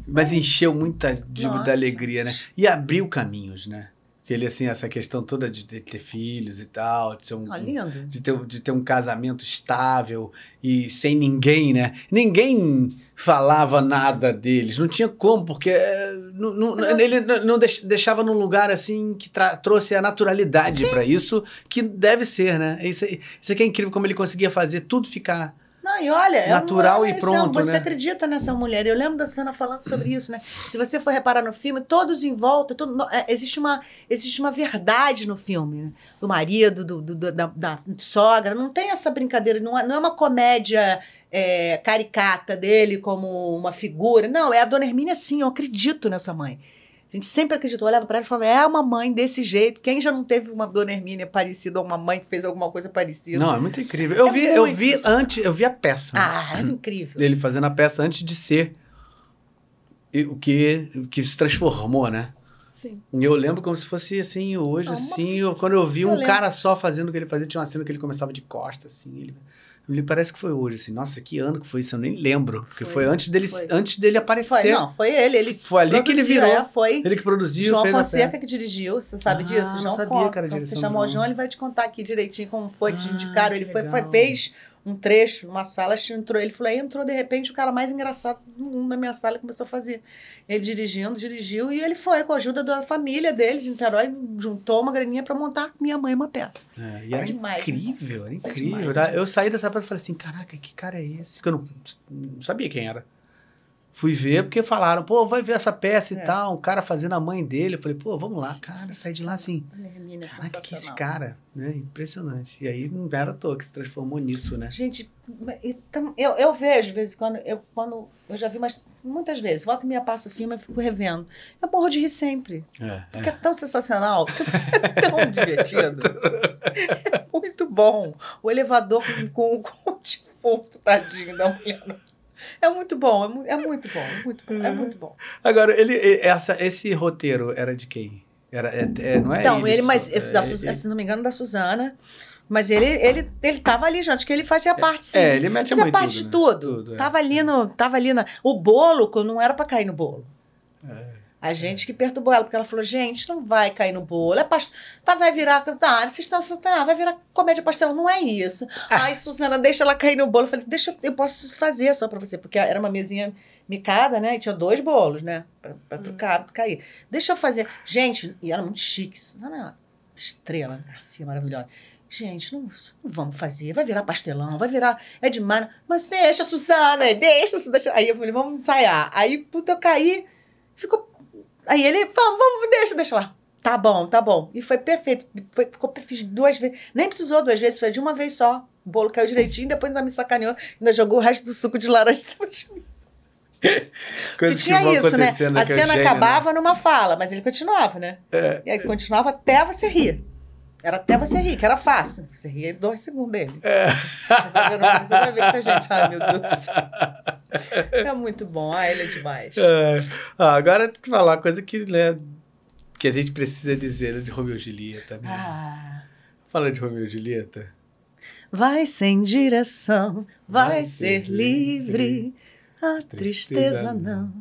mas encheu muita de, muita alegria, né? E abriu caminhos, né? Que ele assim, essa questão toda de, de ter filhos e tal, de ser um, Ah, lindo. de ter, de ter um casamento estável e sem ninguém, né? Ninguém falava nada deles, não tinha como, porque eh, não, não- ele não não deix- deixava num lugar assim que trouxe a naturalidade pra isso, que deve ser, né? Isso, isso aqui é incrível como ele conseguia fazer tudo ficar. Olha, é Natural uma- e é- pronto, Você né? acredita nessa mulher. Eu lembro da cena falando sobre isso, né? Se você for reparar no filme, todos em volta, todo- é, existe, uma, existe uma verdade no filme. Né? Do marido, do, do- do- da, da sogra. Não tem essa brincadeira, não é, não é uma comédia é, caricata dele como uma figura. Não, é a dona Hermínia sim, eu acredito nessa mãe. A gente sempre acreditou, olhava para ela e falava, é uma mãe desse jeito. Quem já não teve uma dona Hermínia parecida ou uma mãe que fez alguma coisa parecida? Não, é muito incrível. Eu É vi, eu vi antes, eu vi a peça. né? Ah, é incrível. Ele fazendo a peça antes de ser o que, o que se transformou, né? Sim. E eu lembro como se fosse assim, hoje, uma- assim, eu- quando eu vi Eu um lembro. cara só fazendo o que ele fazia, tinha uma cena que ele começava de costas, assim, ele. Me parece que foi hoje, assim. Nossa, que ano que foi isso? Eu nem lembro. Porque foi, Foi, antes dele, foi. antes dele aparecer. Foi, não, foi ele. ele Foi ali que ele virou. é, foi. Ele que produziu, João Fonseca que dirigiu, você sabe Ah, disso? não João sabia conta. que era a direção Você chamou o João. Ele vai te contar aqui direitinho como foi que te Ah, indicaram. Ele foi, foi- fez um trecho numa sala, entrou. Ele falou, aí entrou de repente o cara mais engraçado do mundo na minha sala e começou a fazer. Ele dirigindo, dirigiu, e ele foi com a ajuda da família dele de Niterói, juntou uma graninha pra montar minha mãe uma peça. É, e É era demais, incrível, era incrível. demais, Era- né? Eu saí dessa peça e falei assim, caraca, que cara é esse? Que eu não, não sabia quem era. Fui ver porque falaram, pô, vai ver essa peça e É. tal, um cara fazendo a mãe dele. Eu falei, pô, vamos lá, cara, saí de lá assim. Hermínia, Caraca, que é esse cara, né? Impressionante. E aí não era à toa que se transformou nisso, né? Gente, eu, eu vejo, de vez em quando, eu, quando eu já vi mas muitas vezes, volta e meia passa o filme, eu fico revendo. Eu morro de rir sempre. É, Porque é, tão sensacional, é tão divertido. É muito bom. O elevador com, com, com o defunto, tadinho da mulher. É muito bom, é, mu- é muito bom, é muito bom, é muito bom. Agora, ele, essa, esse roteiro era de quem? Era, é, é- não é então, ele, mas, é, da se não me engano, da Suzana. Mas ele, ele, ele tava ali, gente, que ele fazia parte, sim. É, ele mete Fazia muito parte tudo, de né? tudo. Tudo, é. Tava ali no. Tava ali na. O bolo, não era pra cair no bolo. É. A gente que perturbou ela, porque ela falou, gente, não vai cair no bolo. É past... Tá, vai virar. Tá, vocês estão. Tá, vai virar comédia pastelão. Não é isso. Ai, Suzana, deixa ela cair no bolo. Eu falei, deixa, eu- eu posso fazer só pra você, porque era uma mesinha micada, né? E tinha dois bolos, né? Pra, pra trocar, cair. Deixa eu fazer. Gente, e era muito chique. Suzana é estrela, Garcia, maravilhosa. Gente, não, não vamos fazer. Vai virar pastelão, vai virar. É demais. Mas deixa, Suzana, deixa, Suzana. Aí eu falei, vamos ensaiar. Aí, puta, eu caí. Ficou. Aí ele, vamos, vamos, deixa, deixa lá. Tá bom, tá bom. E foi perfeito. Foi, ficou, fiz duas vezes. Nem precisou duas vezes, foi de uma vez só. O bolo caiu direitinho, depois ainda me sacaneou, ainda jogou o resto do suco de laranja em cima de mim. Coisas que tinha vão isso, né? acontecendo, A que é cena gênio, né? acabava numa fala, mas ele continuava, né? É. E aí continuava até você rir. Era até você rir, que era fácil. Você ria em dois segundos dele. É. Você vai ver você vai ver que a gente, ai meu Deus do céu. É muito bom, ah, ele é demais. É. Ah, agora tem que falar uma coisa que, né, que a gente precisa dizer né, de Romeu e Julieta. Né? Ah. Fala de Romeu e Julieta. Vai sem direção, vai, Vai ser ser livre. A Tristeza tristeza não,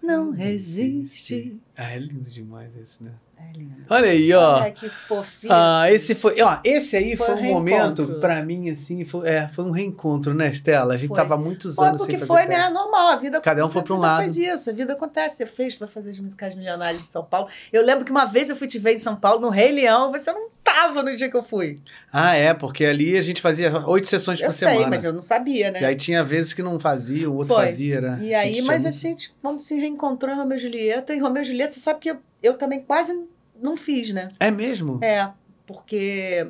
não resiste. Ah, é lindo demais esse, né? É lindo. Olha aí, ó. Olha que fofinho. Ah, esse foi, ó, esse aí Foi foi, um um momento pra mim assim, foi, é, foi um reencontro, né, Estela? A gente Foi. tava há muitos Foi anos porque sem foi, fazer né? Normal, a vida Cada um foi pra um lado. faz isso, a vida acontece. Você fez, vai fazer as musicais milionárias de São Paulo. Eu lembro que uma vez eu fui te ver em São Paulo, no Rei Leão, você não tava no dia que eu fui. Ah, é, porque ali a gente fazia oito sessões Eu por sei, semana. mas eu não sabia, né? E aí tinha vezes que não fazia, o outro Foi. fazia, né? E aí, Gente, mas tinha assim, tipo, quando se reencontrou em Romeu e Julieta, e Romeu e Julieta, você sabe que eu, eu também quase não fiz, né? É mesmo? É, porque.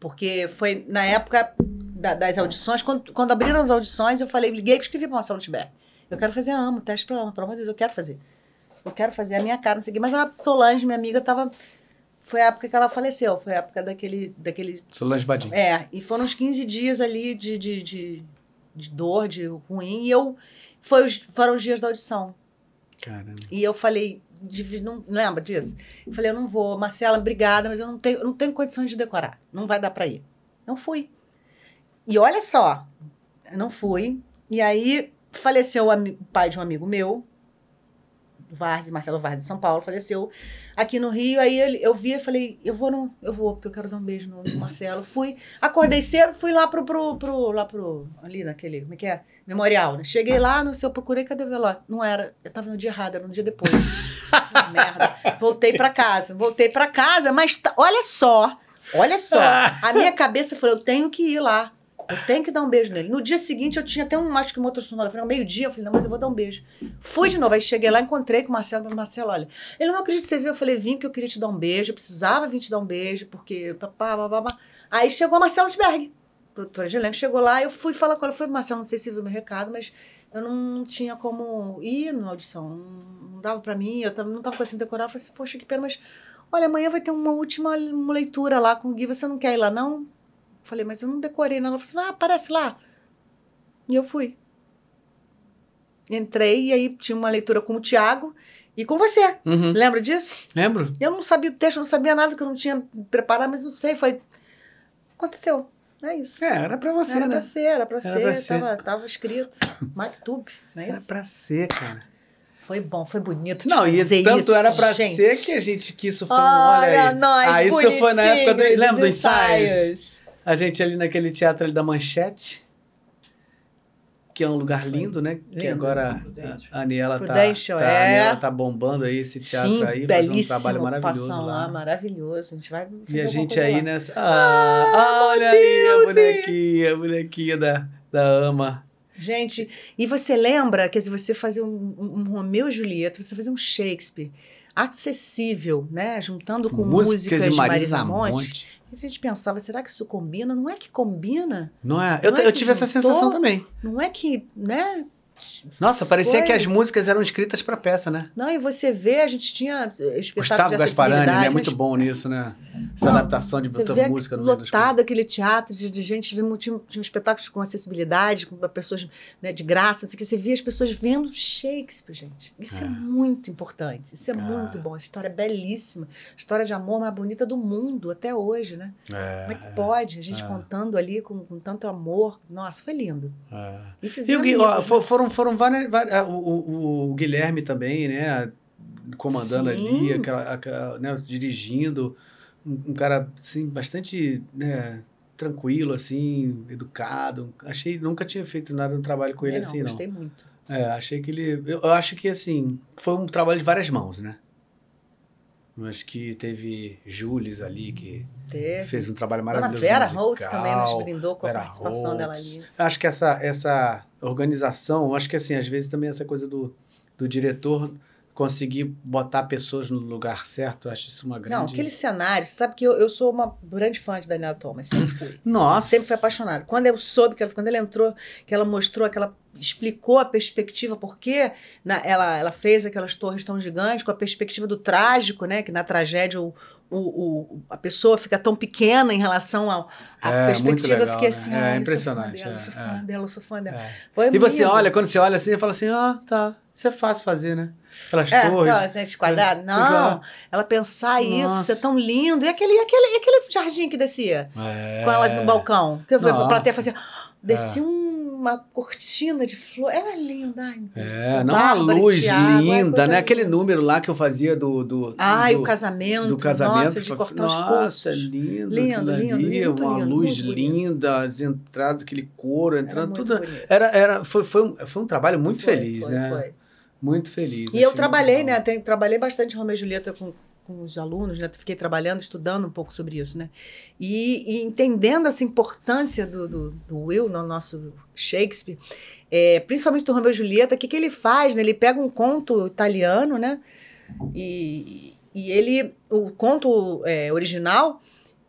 Porque foi na época da- das audições, quando, quando abriram as audições, eu falei, liguei e escrevi para Marcelo Tibé. Eu quero fazer amo, teste pra amo, pelo amor de Deus, eu quero fazer. Eu quero fazer a minha cara, não sei o quê. Mas a Solange, minha amiga, tava. Foi a época que ela faleceu, foi a época daquele. daquele Solange Badim. é, e foram uns 15 dias ali de, de, de, de dor, de ruim, e eu. Foi os, foram os dias da audição. Caramba. E eu falei, de- não lembra disso? Eu falei, eu não vou, Marcela, obrigada, mas eu não tenho, eu não tenho condições de decorar. Não vai dar para ir. Não fui. E olha só, não fui. E aí faleceu o pai de um amigo meu, Varzi, Marcelo Varzi de São Paulo, faleceu aqui no Rio. Aí ele, eu vi e falei, eu vou, no, eu vou, porque eu quero dar um beijo no, no Marcelo. Fui, acordei cedo, fui lá pro, pro, pro, lá pro, ali naquele, como é que é? Memorial, né? Cheguei lá, no seu, procurei, cadê o velório? Não era, eu tava no dia errado, era no dia depois. Que merda. Voltei pra casa, voltei pra casa, mas olha só, olha só. A minha cabeça falou, eu tenho que ir lá. Eu tenho que dar um beijo nele. No dia seguinte, eu tinha até um, acho que um outro sonografia, no meio-dia, eu falei, não, mas eu vou dar um beijo. Fui de novo, aí cheguei lá, encontrei com o Marcelo, falei, Marcelo, olha, ele não acredita que você viu, eu falei, vim que eu queria te dar um beijo, eu precisava vir te dar um beijo, porque papá, papá. Aí chegou a Marcelo Sberg, produtora de elenco, chegou lá, eu fui falar com ela, foi Marcelo, não sei se viu meu recado, mas eu não tinha como ir na audição, não, dava pra mim, eu não tava conseguindo decorar, eu falei assim, poxa, que pena, mas olha, amanhã vai ter uma última leitura lá com o Gui, você não quer ir lá, não? Falei, mas eu não decorei, não. Ela falou assim, ah, aparece lá. E eu fui. Entrei e aí tinha uma leitura com o Tiago e com você. Uhum. Lembra disso? Lembro. Eu não sabia o texto, não sabia nada que eu não tinha preparado, mas não sei, foi. Aconteceu. É isso. É, era pra você, era né? pra ser, era pra Era ser. pra ser. Tava, tava escrito. MacTube, não é Era isso? pra ser, cara. Foi bom, foi bonito. Não, e tanto isso, era pra gente. ser que a gente que isso foi um. Olha Olha, aí. nós, Ah, isso foi na época do. Lembra dos ensaios? ensaios. A gente ali naquele teatro ali da Manchete, que é um lugar lindo, né? Que Lindo. agora a Aniela tá, Prudential, tá, é. Aniela tá bombando aí esse teatro Sim, aí, fazendo um trabalho maravilhoso lá. lá, maravilhoso. A gente vai E a gente aí lá. nessa. Ah, olha aí a bonequinha, a bonequinha da, da Ama. Gente, e você lembra, quer dizer, você fazer um, um, Romeu e Julieta, você fazer um Shakespeare acessível, né? Juntando com músicas, de de Marisa Marisa Monte. Monte. A gente pensava, será que isso combina? Não é que combina? Não é? Eu, Não é eu tive essa juntou? sensação também. Não é que, né? Nossa, parecia Foi. que as músicas eram escritas pra peça, né? Não, e você vê, a gente tinha espetáculo Gustavo de Gasparani, né? acessibilidade, Muito mas bom nisso, né? Essa adaptação de vê música no meio lotado aquele teatro de, de gente, tinha, tinha um espetáculos com acessibilidade, com pessoas né, de graça, não sei o que. Você via as pessoas vendo Shakespeare, gente. Isso é, É. muito importante. Isso é Ah. muito bom. Essa história é belíssima. História de amor mais bonita do mundo até hoje, né? É, Como é que pode? A gente é. contando ali com, com tanto amor. Nossa, foi lindo. é. E E fizeram o, Gui- ó, né? foram, foram várias. várias- ah, o, o- o Guilherme também, né? Comandando Sim. ali, aquela, aquela, né, dirigindo. Um, um cara, assim, bastante né, tranquilo, assim, educado. Achei, nunca tinha feito nada no trabalho com ele Também assim, não. Gostei muito. É, achei que ele. Eu, eu acho que, assim, foi um trabalho de várias mãos, né? Eu acho que teve Jules ali, que Teve. fez um trabalho maravilhoso. Vera musical. Holtz também nos brindou com a Vera participação dela Holtz. ali. Acho que essa, essa organização, acho que assim, às vezes também essa coisa do, do diretor conseguir botar pessoas no lugar certo, eu acho isso uma grande. Não, aquele cenário, você sabe que eu, eu sou uma grande fã de Daniela Thomas, sempre fui. Nossa! Sempre fui apaixonada. Quando eu soube que ela, quando ela entrou, que ela mostrou, que ela explicou a perspectiva, porque na, ela, ela fez aquelas torres tão gigantes, com a perspectiva do trágico, né? Que na tragédia o, o, o- a pessoa fica tão pequena em relação à É, perspectiva. eu legal, fiquei né? assim, É ah, impressionante, Eu sou fã é, dela, eu sou fã é. dela, eu sou fã dela. É. Foi E você olha, quando você olha assim, você fala assim, ah, tá, isso é fácil fazer, né? Aquelas É, torres. gente quadrada. Você Não, ela pensar isso, Nossa. isso é tão lindo. E aquele, aquele, aquele jardim que descia? É. com ela no balcão. Que eu vi a Nossa. plateia fazia. Descia uma cortina de flor. Era linda. Ai, Deus É, não uma luz Thiago, linda, né? Aquele número lá que eu fazia do. do Ai, do, o casamento. do casamento. Nossa, de cortar os Nossa, pulsos. lindo. Lindo, lindo, lindo, Uma lindo, luz linda, as entradas, aquele couro entrando, tudo. bonito. Era, era, foi, foi, um, foi um trabalho muito Foi, feliz, foi, né? foi. Muito feliz. E eu trabalhei, né? Tem, trabalhei bastante Romeu e Julieta com, com os alunos, né? Fiquei trabalhando, estudando um pouco sobre isso, né? E, e entendendo essa importância do, do, do Will no nosso Shakespeare, é, principalmente do Romeu e Julieta, o que, que ele faz, né? Ele pega um conto italiano, né? E, e ele, o conto é, original,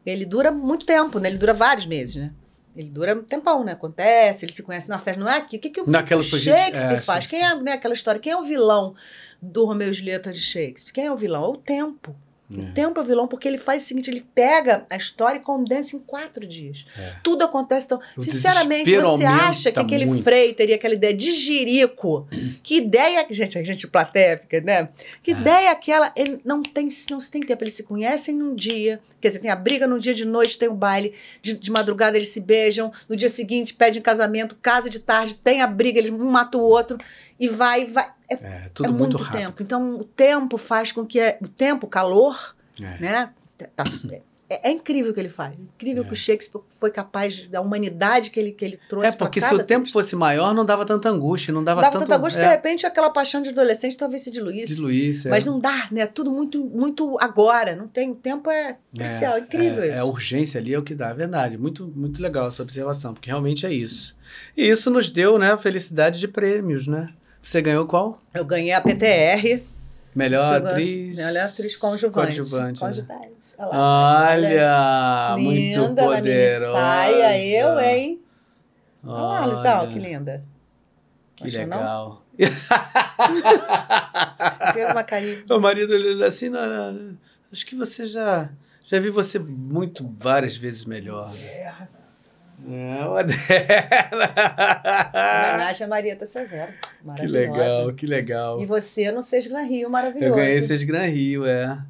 ele dura muito tempo, né? Ele dura vários meses, né? Ele dura um tempão, né? Acontece, ele se conhece na festa, não é aqui. O que, que o Naquela Shakespeare é, faz? Quem é né, aquela história? Quem é o vilão do Romeu e Julieta de Shakespeare? Quem é o vilão? É o tempo. É. O tempo é vilão porque ele faz o seguinte: ele pega a história e condensa em quatro dias. É. Tudo acontece. Então, O sinceramente, você acha que aquele muito. Frei teria aquela ideia de jirico? Que ideia, gente, a gente plateia fica, né? Que É. ideia aquela? Ele não tem, não se tem tempo. Eles se conhecem num dia, quer dizer, tem a briga num dia de noite, tem o baile, de, de madrugada eles se beijam, no dia seguinte pedem casamento, casa de tarde, tem a briga, eles um mata o outro e vai, vai. É, É, tudo é muito, muito, rápido. tempo. Então, o tempo faz com que é- o tempo, o calor, É. né? Tá- é, é, é incrível o que ele faz. Incrível que o Shakespeare foi capaz da humanidade que ele, que ele trouxe. É, porque se o tempo texto. fosse maior, não dava tanta angústia, não dava, dava tanto... tanta angústia, de repente aquela paixão de adolescente talvez se diluísse. é. Mas não dá, né? Tudo muito, muito agora. Não tem. O tempo é crucial. É, incrível é, isso. É, a urgência ali é o que dá, é verdade. Muito, muito legal essa observação, porque realmente é isso. E isso nos deu, né, a felicidade de prêmios, né? Você ganhou qual? Eu ganhei a PTR. Melhor atriz. Melhor atriz conjuvante. Coadjuvante, né? Conjuvante. Olha lá, Olha, muito linda, poderosa. saia, eu, hein? Olha lá, Lisão, que linda. Que Achou, não? legal. Fez uma carinha. O marido olhando assim, não, não, não. acho que você já já vi você muito várias vezes melhor. É, uma dela. Homenagem a Marieta Severo. Que legal, que legal. E você no Seis Gran Rio, maravilhoso. Eu ganhei de Gran Rio, é. Não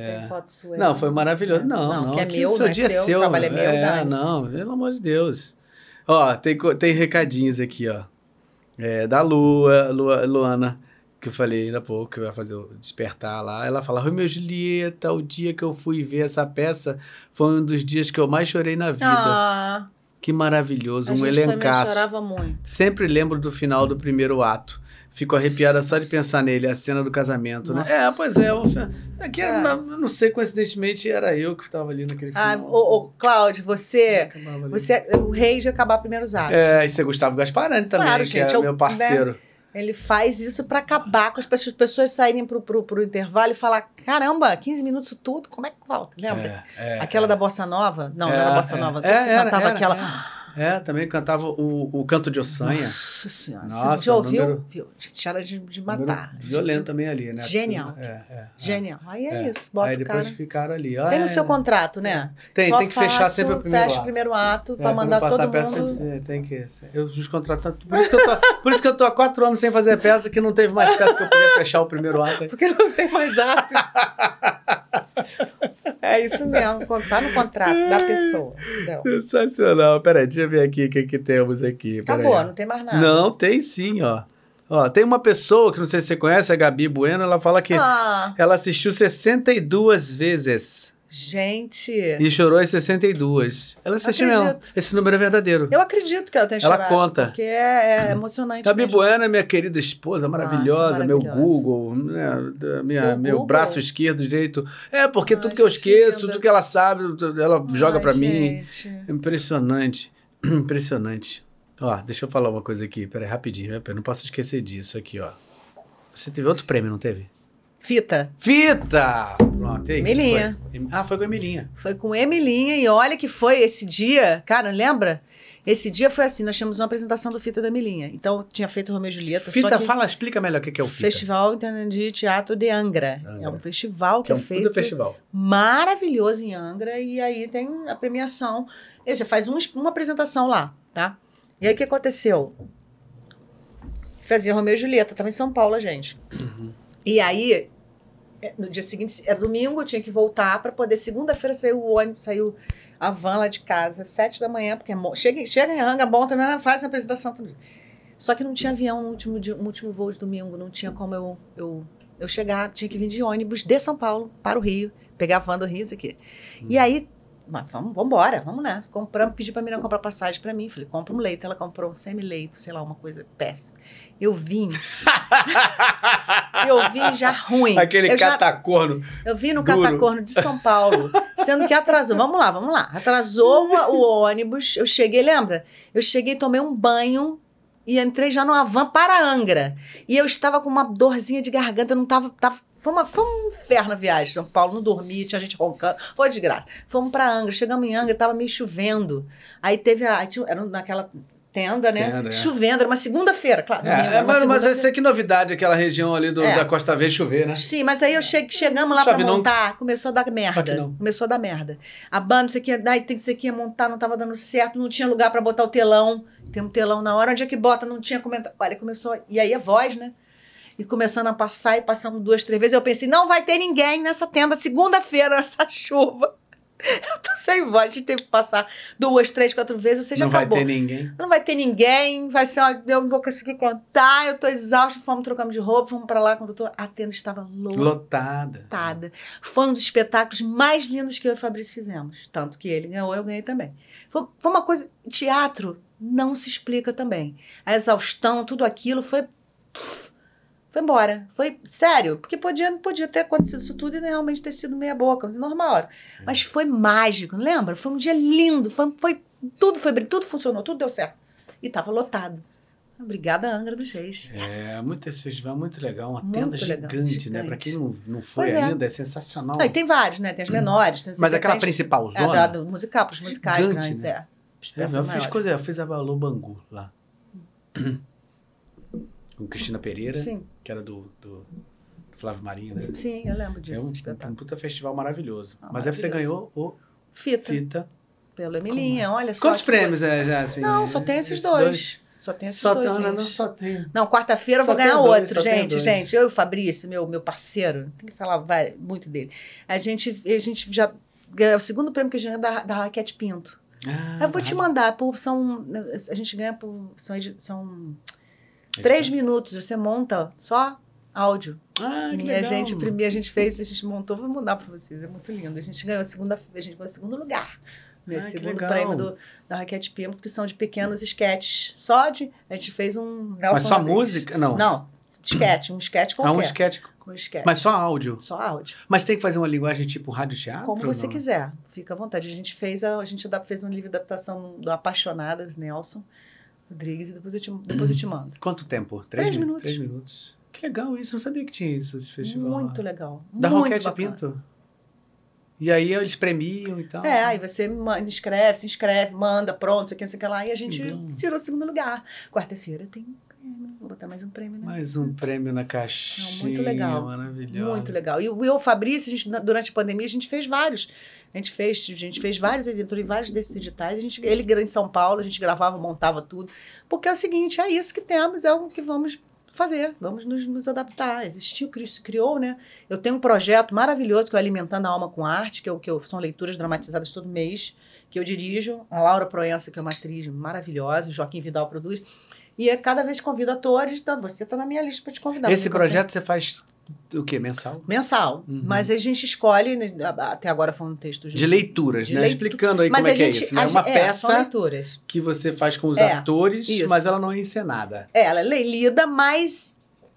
é. Tem foto sua. Não, foi maravilhoso. Não, não. Não, que é meu, seu não é dia seu, trabalho é meu, É, não, pelo amor de Deus. Ó, tem, tem recadinhos aqui, ó. É, da Lua, Lua, Luana, que eu falei ainda há pouco, que vai fazer o despertar lá. Ela fala, Romeu e Julieta, o dia que eu fui ver essa peça foi um dos dias que eu mais chorei na vida. Ah, que maravilhoso, a um gente elencaço. chorava muito. Sempre lembro do final do primeiro ato. Fico arrepiada só de pensar nele, a cena do casamento, né? Nossa. É, pois é. fi- É É. na- não sei, coincidentemente, era eu que estava ali naquele Ah, final. ô, ô, Cláudio, você, você é o rei de acabar primeiros atos. É, e você é Gustavo Gasparani também, Claro, que é eu- meu parceiro. Ele faz isso pra acabar com as pessoas, as pessoas saírem pro, pro, pro intervalo e falar: caramba, 15 minutos tudo, como é que volta? Lembra? É, é, Aquela é. da Bossa Nova? Não, não É, era Bossa é. Nova. que É, você era, cantava era, aquela. É. Também cantava o, o canto de Ossanha. Nossa senhora. Nossa, você já ouviu? número- Viu? Gente, era de, de matar. Violento Gente, também ali, né? Genial. É, é, é. Genial. Aí é, É. isso. Bota Aí depois cara. ficaram ali. Ah, Tem no seu contrato, né? Tem, Só tem que fechar faço, sempre o primeiro Fecha ato. o primeiro ato É, pra quando mandar todo a peça, mundo. tem que- tem que. Eu os contrato. Por isso, que eu tô, por isso que eu tô há quatro anos sem fazer peça, que não teve mais peça que eu podia fechar o primeiro ato. Porque não tem mais atos. é isso mesmo. Tá no contrato da pessoa. Então, Sensacional. Peraí, deixa eu ver aqui o que, que temos aqui. Peraí. acabou, não tem mais nada. Não, tem sim, ó. Ó, tem uma pessoa que não sei se você conhece, a Gabi Bueno, ela fala que Ah, ela assistiu 62 vezes gente. e chorou as 62. Ela assistiu. Acredito. Esse número é verdadeiro. Eu acredito que ela tenha Ela chorado. conta. Porque é, é emocionante. Gabi é minha querida esposa, maravilhosa, meu maravilhosa. Google, né, minha, Seu meu Google? braço esquerdo, direito. É, porque Ai, tudo que eu que esqueço, tudo que ela sabe, ela joga Ai, pra mim. gente. Impressionante. Impressionante. Ó, deixa eu falar uma coisa aqui. Peraí, rapidinho. né? Eu não posso esquecer disso aqui, ó. Você teve outro prêmio, não teve? Fita. Fita! Pronto, aí? Emilinha. foi? Ah, foi com a Emilinha. Foi com Emilinha e olha que foi esse dia, cara, lembra? Esse dia foi assim, nós tínhamos uma apresentação do Fita da Emilinha. Então, tinha feito Romeu e Julieta, Fita, fala, explica melhor o que é o Fita. Festival de Teatro de Angra. Angra. É um festival que, que é é um feito puta festival. maravilhoso em Angra e aí tem a premiação. E Você faz um, uma apresentação lá, tá? E aí o que aconteceu? Fazia Romeu e Julieta, tava em São Paulo, a gente. Uhum. E aí, é, no dia seguinte, era domingo, eu tinha que voltar para poder. Segunda-feira saiu o ônibus, saiu a van lá de casa, às sete da manhã, porque é chega, chega em monta, né, faz a apresentação. Só que não tinha avião no último, dia, no último voo de domingo, não tinha como eu, eu, eu chegar, tinha que vir de ônibus de São Paulo para o Rio, pegar a van do Rio, isso aqui. E aí, mas vamos, vamos embora, vamos né? Compramos, pedi pra menina comprar passagem pra mim. Falei, compra um leite. Ela comprou um semi-leito, sei lá, uma coisa péssima. Eu vim. eu vim já ruim. Aquele eu, já, catacorno. eu vim no duro. Catacorno de São Paulo, sendo que atrasou. Vamos lá, vamos lá. Atrasou o, o ônibus. Eu cheguei, lembra? Eu cheguei, tomei um banho e entrei já numa van para Angra. E eu estava com uma dorzinha de garganta, eu não tava. tava foi, uma, foi um inferno a viagem. São Paulo não dormia, tinha gente roncando. Foi de graça. Fomos para Angra. Chegamos em Angra, tava meio chovendo. Aí teve a. aí tinha- Era naquela tenda, né? Tenda, é. Chovendo, era uma segunda-feira, claro. É, é, mas, mas essa que novidade, aquela região ali do- É. da Costa Verde chover, né? Sim, mas aí eu che chegamos lá não. montar, começou a dar merda. Começou a dar merda. A banda, não sei o que, daí tem que ser que ia montar, não tava dando certo, não tinha lugar pra botar o telão. Tem um telão na hora, onde é que bota? Não tinha comentário. Olha, começou. E aí a voz, né? E começando a passar, e passamos duas, três vezes. Eu pensei, não vai ter ninguém nessa tenda segunda-feira, nessa chuva. Eu tô sem voz, a gente teve que passar duas, três, quatro vezes, você já não vai acabou. ter ninguém. Não vai ter ninguém, vai ser, ó, eu não vou conseguir contar, eu tô exausta, fomos trocamos de roupa, fomos pra lá, quando eu tô, a tenda estava Lotada. lotada. Foi um dos espetáculos mais lindos que eu e o Fabrício fizemos. Tanto que ele ganhou, eu ganhei também. Foi, foi uma coisa, teatro não se explica também. A exaustão, tudo aquilo foi... Foi embora. Foi sério. Porque podia, podia ter acontecido isso tudo e realmente ter sido meia boca, normal. Mas foi mágico, lembra? Foi um dia lindo. Foi, foi, tudo foi tudo funcionou, tudo deu certo. E tava lotado. Obrigada, Angra dos Reis. É, muito esse festival é muito legal, uma Muito tenda legal, gigante, né? gigante. Pra quem não, não foi Pois é. ainda, é sensacional. Não, e tem vários, né? Tem as menores. Tem, Mas aquela principal É, zona. da, do musical, para os musicais Gigante, grandes, né? é. É, eu fiz coisa, eu fiz a Balô Bangu lá. Com Cristina Pereira, Sim, que era do, do Flávio Marinho, né? sim, eu lembro É disso. um, espetáculo. um puta festival maravilhoso. Ah, Mas aí você ganhou maravilhoso. o Fita, Fita. pelo Emilinha, olha só. Quantos prêmios é já assim? Não, só tem esses dois. Só tem esses Só dois. tem, não, não, só tem. Não, quarta-feira eu Só vou ganhar dois, outro, só gente. dois. Gente, eu e o Fabrício, meu, meu parceiro, tem que falar vai- muito dele. A gente, a gente já ganhou o segundo prêmio que a gente ganhou da, da Raquete Pinto. Ah, eu vou te mandar, por, são. A gente ganha por. São, edi- três minutos, você monta só áudio. Ah, que E legal. a gente, primeiro, a gente fez, a gente montou, vou mandar para vocês, é muito lindo. A gente ganhou a segunda, a gente ganhou o segundo lugar. Nesse Ah, segundo prêmio do, da Raquete Pinto, que são de pequenos sketches. Só de. A gente fez um. Mas só música? Não. Não, sketch, um sketch É qualquer. um sketch. Mas só áudio. Só áudio. Mas tem que fazer uma linguagem tipo rádio teatro? Como você quiser, fica à vontade. A gente fez, a, a gente fez um livro de adaptação do Apaixonada, Nelson Rodrigues, e depois eu te, depois eu te mando. Quanto tempo? Três mi- minutos. Três minutos. Que legal isso. Não sabia que tinha isso, esse festival. Muito lá. legal. Da muito Roquete bacana. Pinto. E aí eles premiam e tal. É, aí você inscreve, se inscreve, manda, pronto, isso aqui, isso aqui lá, e a gente tirou o segundo lugar. Quarta-feira tem prêmio, vou botar mais um prêmio, né? Mais um prêmio na caixinha. Não, muito legal. Maravilhoso. Muito legal. E o eu, Fabrício, a gente, durante a pandemia, a gente fez vários. A gente fez, a gente fez vários eventos em vários desses editais. A gente, ele era em São Paulo, a gente gravava, montava tudo. Porque é o seguinte, é isso que temos, é o que vamos fazer. Vamos nos, nos adaptar. Existiu, se criou, né? Eu tenho um projeto maravilhoso que é o Alimentando a Alma com Arte, que, eu, que eu, são leituras dramatizadas todo mês, que eu dirijo. A Laura Proença, que é uma atriz maravilhosa, o Joaquim Vidal produz. E é cada vez convido atores, então você está na minha lista para te convidar. Esse Você- projeto você faz o quê? Mensal? Mensal. Uhum. Mas a gente escolhe, né, até agora foram textos De leituras, De né? leitu- Explicando aí mas como é a que é gente, isso. né? É uma gente- é, peça que você faz com os É, atores, isso. mas ela não é encenada. É, ela é lida, mas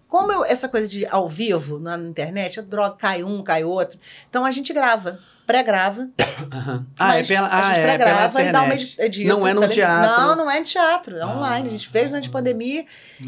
como eu- essa coisa de ao vivo na internet, a droga cai um, cai outro. Então a gente grava, pré-grava. Aham. Ah, é pela, a ah, gente é pela pré-grava e dá uma edita. Não é no tele- teatro. Não, não é no teatro, é Ah. online. A gente fez durante a pandemia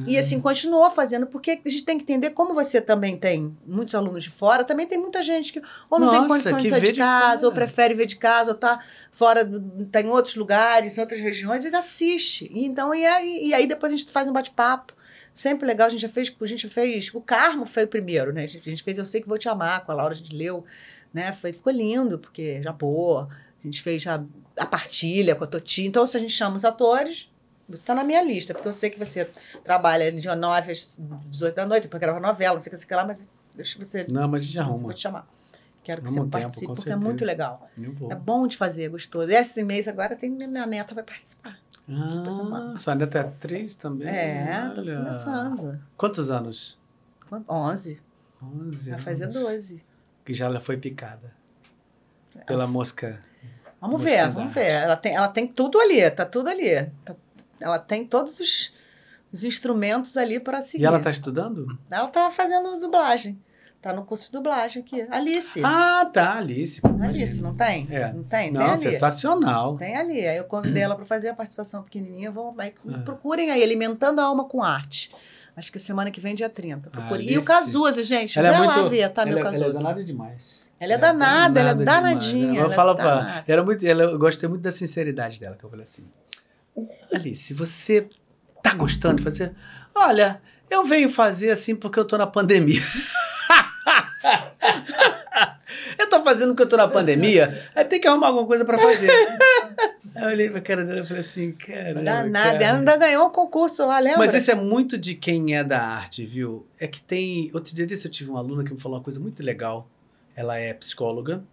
e Ah. assim continuou fazendo, porque a gente tem que entender como você também tem muitos alunos de fora, também tem muita gente que ou não tem Nossa, condições que de sair de de casa, ou fora. prefere ver de casa, ou tá fora, tá em outros lugares, em outras regiões, e assiste. E então, e aí, e aí depois a gente faz um bate-papo. Sempre legal, a gente já fez, a gente fez, o Carmo foi o primeiro, né? A gente, fez Eu Sei Que Vou Te Amar, com a Laura, a gente leu, né? Foi, ficou lindo, porque já boa. A gente fez a, a partilha com a Toti. Então, se a gente chama os atores, você está na minha lista, porque eu sei que você trabalha de 9 às 18 da noite, para gravar novela, não sei o que, sei lá, mas deixa você. Não, mas a gente arruma. vou te chamar. Quero que Arruma você participe, porque é certeza. muito legal. É bom de fazer, é gostoso. Esse mês agora tem minha neta vai participar. Ah, sua neta é atriz também? É, Olha. começando. Quantos anos? 11. 11 Vai fazer. 12. Que já ela foi picada. Pela mosca. Vamos Música ver, vamos ver. Ela tem, ela tem tudo ali, tá tudo ali. Tá- ela tem todos os, os instrumentos ali para seguir. E ela tá estudando? Ela tá fazendo dublagem. Tá no curso de dublagem aqui. Alice. Ah, tá, Alice. Alice, não tem? É. Não tem? Tem Não, ali. sensacional. Tem ali. Aí eu convidei ela para fazer a participação pequenininha. Vão, aí, É. Procurem aí, Alimentando a Alma com Arte. Acho que semana que vem, dia 30. Procurem. E o. Cazuza, gente. Ela é vai lá muito- ver, tá, meu ela, ela é Cazuza. danada demais. Ela é danada, ela é demais. danadinha. Eu ela é falo pra era muito, ela, eu gostei muito da sinceridade dela, que eu falei assim, Alice, se você tá gostando de fazer, olha, eu venho fazer assim porque eu tô na pandemia. eu tô fazendo porque eu tô na pandemia, aí tem que arrumar alguma coisa pra fazer. aí eu olhei pra cara dela e falei assim, cara. Danada. Ela ainda ganhou um concurso lá, lembra? Mas isso é muito de quem é da arte, viu? É que tem. Outro dia desse eu tive uma aluna que me falou uma coisa muito legal. Ela é psicóloga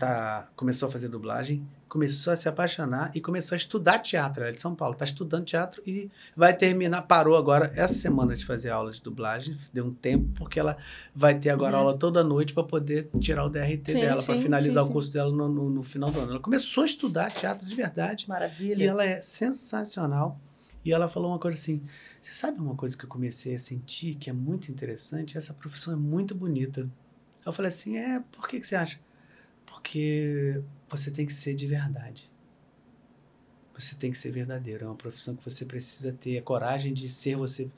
tá, começou a fazer dublagem, começou a se apaixonar e começou a estudar teatro. Ela é de São Paulo, está estudando teatro e vai terminar, parou agora essa semana de fazer aula de dublagem, deu um tempo, porque ela vai ter agora Uhum. aula toda noite para poder tirar o DRT Sim, dela, para finalizar sim, o sim. curso dela no, no, no final do ano. Ela começou a estudar teatro de verdade. Maravilha. E ela é sensacional. E ela falou uma coisa assim: você sabe uma coisa que eu comecei a sentir que é muito interessante? Essa profissão é muito bonita. Eu falei assim: é, por que, que você acha? Porque você tem que ser de verdade. Você tem que ser verdadeiro. É uma profissão que você precisa ter a coragem de ser você,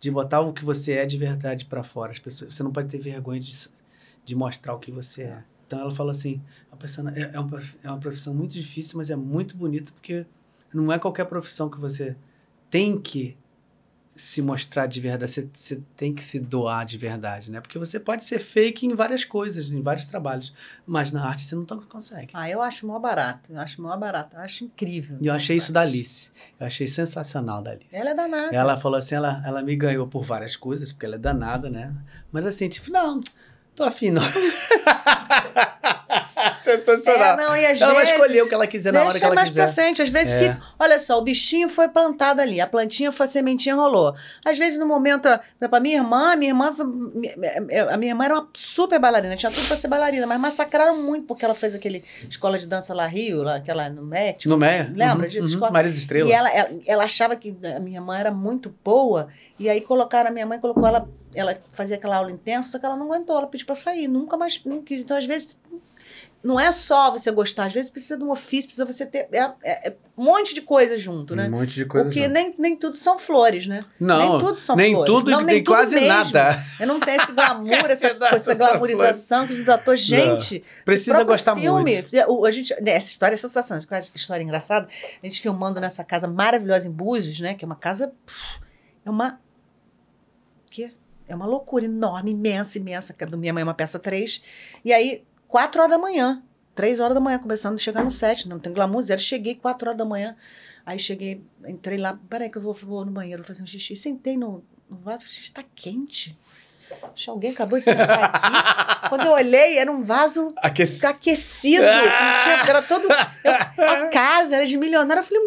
de botar o que você é de verdade para fora. As pessoas, você não pode ter vergonha de, de mostrar o que você é. Então ela falou assim: a pessoa, é, é, uma, é uma profissão muito difícil, mas é muito bonita porque não é qualquer profissão que você tem que se mostrar de verdade, você, você tem que se doar de verdade, né? Porque você pode ser fake em várias coisas, em vários trabalhos, mas na arte você não tão- consegue. Ah, eu acho mó barato. Eu acho mó barato. Eu acho incrível. E eu achei isso da Alice. Eu achei sensacional da Alice. Ela é danada. Ela falou assim, ela, ela me ganhou por várias coisas, porque ela é danada, né? Mas assim, tipo, não, tô afim não. Sensacional. É, não, e às ela vai vezes- escolher o que ela quiser na hora que ela mais quiser. pra frente. Às vezes É. fica. Olha só, o bichinho foi plantado ali, a plantinha foi, a sementinha rolou. Às vezes, no momento, por exemplo, a minha irmã, minha irmã, a minha irmã era uma super bailarina, tinha tudo pra ser bailarina, mas massacraram muito porque ela fez aquele escola de dança lá Rio, lá, aquela no MEC. No Meia? Lembra Uhum, disso? uhum. Escola- Marisa Estrela. E ela, ela, ela achava que a minha irmã era muito boa, e aí colocaram, a minha mãe colocou ela, ela fazia aquela aula intensa, só que ela não aguentou, ela pediu pra sair, nunca mais não quis. Então, às vezes, não é só você gostar, às vezes precisa de um ofício, precisa você ter é, é- é um monte de coisa junto, né? Um monte de coisa. Porque junto. nem, nem tudo são flores, né? Não, nem tudo são nem flores. tudo não, e nem nem tudo quase mesmo. nada. Eu não tenho esse glamour, essa, essa glamorização que os atores, gente, Precisa gostar filme, muito. O- A gente, né, essa história é sensacional. Essa história engraçada. A gente filmando nessa casa maravilhosa em Búzios, né? Que é uma casa. É uma. Que? É uma loucura enorme, imensa, imensa. do Minha Mãe é uma peça 3. E aí, 4 horas da manhã. 3 horas da manhã, começando a chegar no set. Não tem glamour zero. Cheguei 4 horas da manhã. Aí cheguei, entrei lá. Peraí, que eu vou, vou no banheiro fazer um xixi. Sentei no, no vaso. Gente, tá quente. Acho alguém acabou de sentar aqui. Quando eu olhei, era um vaso Aqueci... aquecido. Ah! Tinha, era todo. eu- a casa era de milionário. Eu falei,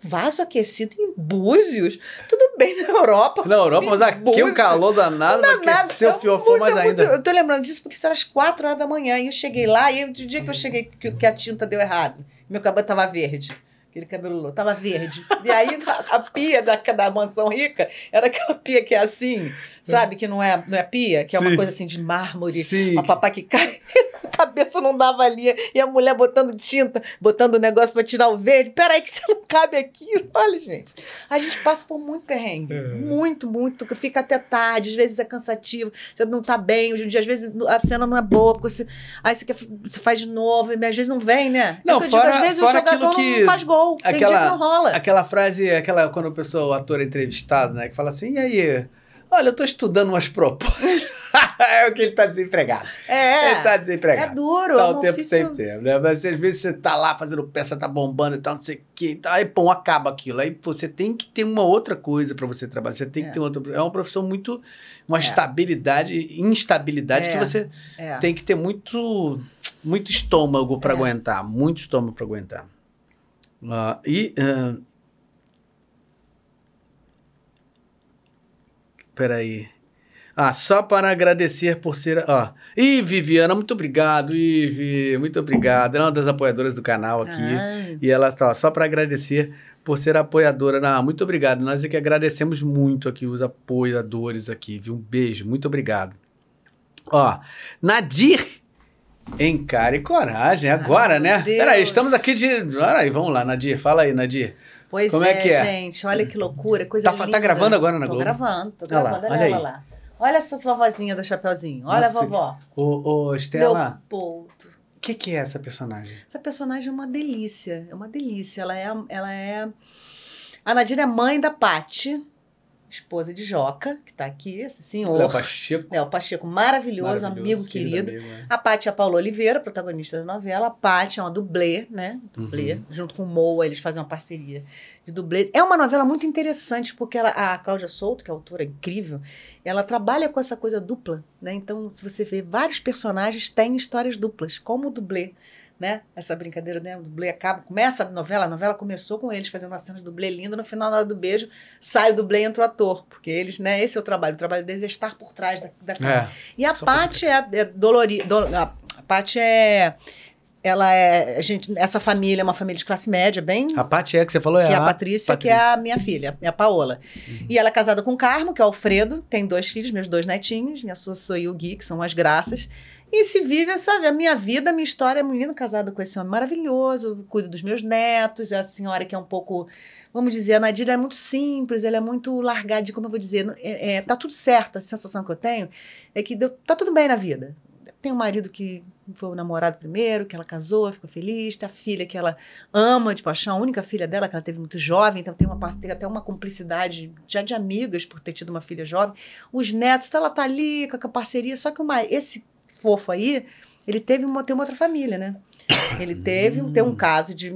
vaso aquecido em Búzios? Tudo bem na Europa. Na Europa, mas aqui Búzios. o calor danado vai Danado. aquecer o Eu- muito, mais muito- ainda. Eu tô lembrando disso porque isso era às 4 horas da manhã. E eu cheguei lá, e o dia que eu cheguei, que, que a tinta deu errado, meu cabelo tava verde. Aquele cabelo tava verde. E aí a, a pia da, da mansão rica era aquela pia que é assim, sabe? Que não é, não é pia, que é uma Sim. coisa assim de mármore. Sim. A papá que cai, a cabeça não dava ali. E a mulher botando tinta, botando o negócio pra tirar o verde. Peraí, que você não cabe aqui. Olha, gente. A gente passa por muito perrengue. É. Muito, muito. que Fica até tarde, às vezes é cansativo. Você não tá bem. Hoje em dia, às vezes a cena não é boa, porque você. Aí você, quer, você faz de novo, e às vezes não vem, né? Não, É eu digo, fora- às vezes o fora jogador que- não faz gol. Tem dia que aquela- não rola. Aquela frase, aquela quando o pessoa, o ator é entrevistado, né? Que fala assim, e aí? Olha, eu tô estudando umas propostas. é o que ele tá desempregado. É. Ele tá É desempregado. duro. Tá é o um tempo ofício- sem tempo, né? Mas às vezes você tá lá fazendo peça, tá bombando e tal, não sei o quê. Aí, pô, acaba aquilo. Aí você tem que ter uma outra coisa pra você trabalhar. Você tem que É. ter outra. É uma profissão muito. Uma É. estabilidade, instabilidade É. que você É. tem que ter muito, muito estômago pra É. aguentar. Muito estômago pra aguentar. Ah, e. ah, peraí. Ah, só para agradecer por ser. Ó. Ih, Viviana, muito obrigado, Ivi. Muito obrigado. Ela é uma das apoiadoras do canal aqui. Ah. E ela tá, ó, só para agradecer por ser apoiadora. Não, muito obrigado. Nós é que agradecemos muito aqui os apoiadores aqui, viu? Um beijo, muito obrigado. Ó, Nadir Encare Coragem, agora, Ai, né? Deus. Peraí, estamos aqui de. Peraí, vamos lá, Nadir. Fala aí, Nadir. Pois Como é, é que é? gente. Olha que loucura, coisa Tá tá linda. gravando agora na tô Globo? gravando, tô Olha lá, gravando. Olha, olha ela lá. Olha essa vovozinha do Chapeuzinho. Olha Nossa, a vovó. Ô, ô Estela, Leopoldo. o que, que é essa personagem? Essa personagem é uma delícia. É uma delícia. Ela é. Ela é... A Nadira é mãe da Pati. Esposa de Joca, que tá aqui, esse senhor. Léo Pacheco. Léo Pacheco, maravilhoso, amigo querido. amigo, é. A Paty é a Paula Oliveira, protagonista da novela. A Paty é uma dublê, né? Dublê. Uhum. Junto com o Moa, eles fazem uma parceria de dublês. É uma novela muito interessante, porque ela, a Cláudia Souto, que é autora incrível, ela trabalha com essa coisa dupla, né? Então, se você vê, vários personagens têm histórias duplas, como o dublê. Né? Essa brincadeira, né? O dublê acaba, começa a novela, a novela começou com eles fazendo uma cena de dublê linda, no final, na hora do beijo, sai o dublê e entra o ator, porque eles, né? Esse é o trabalho, o trabalho deles é estar por trás da, da câmera. É. E a Paty é, é dolorida. a Paty é. Ela é. A gente, essa família é uma família de classe média, bem. A Paty é que você falou, é que é a a Patrícia, que é a minha filha, minha Paola. E ela é casada com o Carmo, que é o Alfredo, tem dois filhos, meus dois netinhos, minha Sossô e o Gui, que são as graças. E se vive, sabe, a minha vida, a minha história, é menina casada com esse homem maravilhoso, cuido dos meus netos, é a senhora que é um pouco, vamos dizer, a Nadira é muito simples, ela é muito largada, como eu vou dizer, é, é, tá tudo certo, a sensação que eu tenho é que deu, tá tudo bem na vida. Tem um marido que foi o namorado primeiro, que ela casou, ficou feliz, tem a filha que ela ama de paixão, a única filha dela, que ela teve muito jovem, então tem, uma, tem até uma cumplicidade já de amigas por ter tido uma filha jovem. Os netos, então ela tá ali com a parceria, só que uma, esse fofo aí, ele teve uma, tem uma outra família, né? Ele teve tem um caso de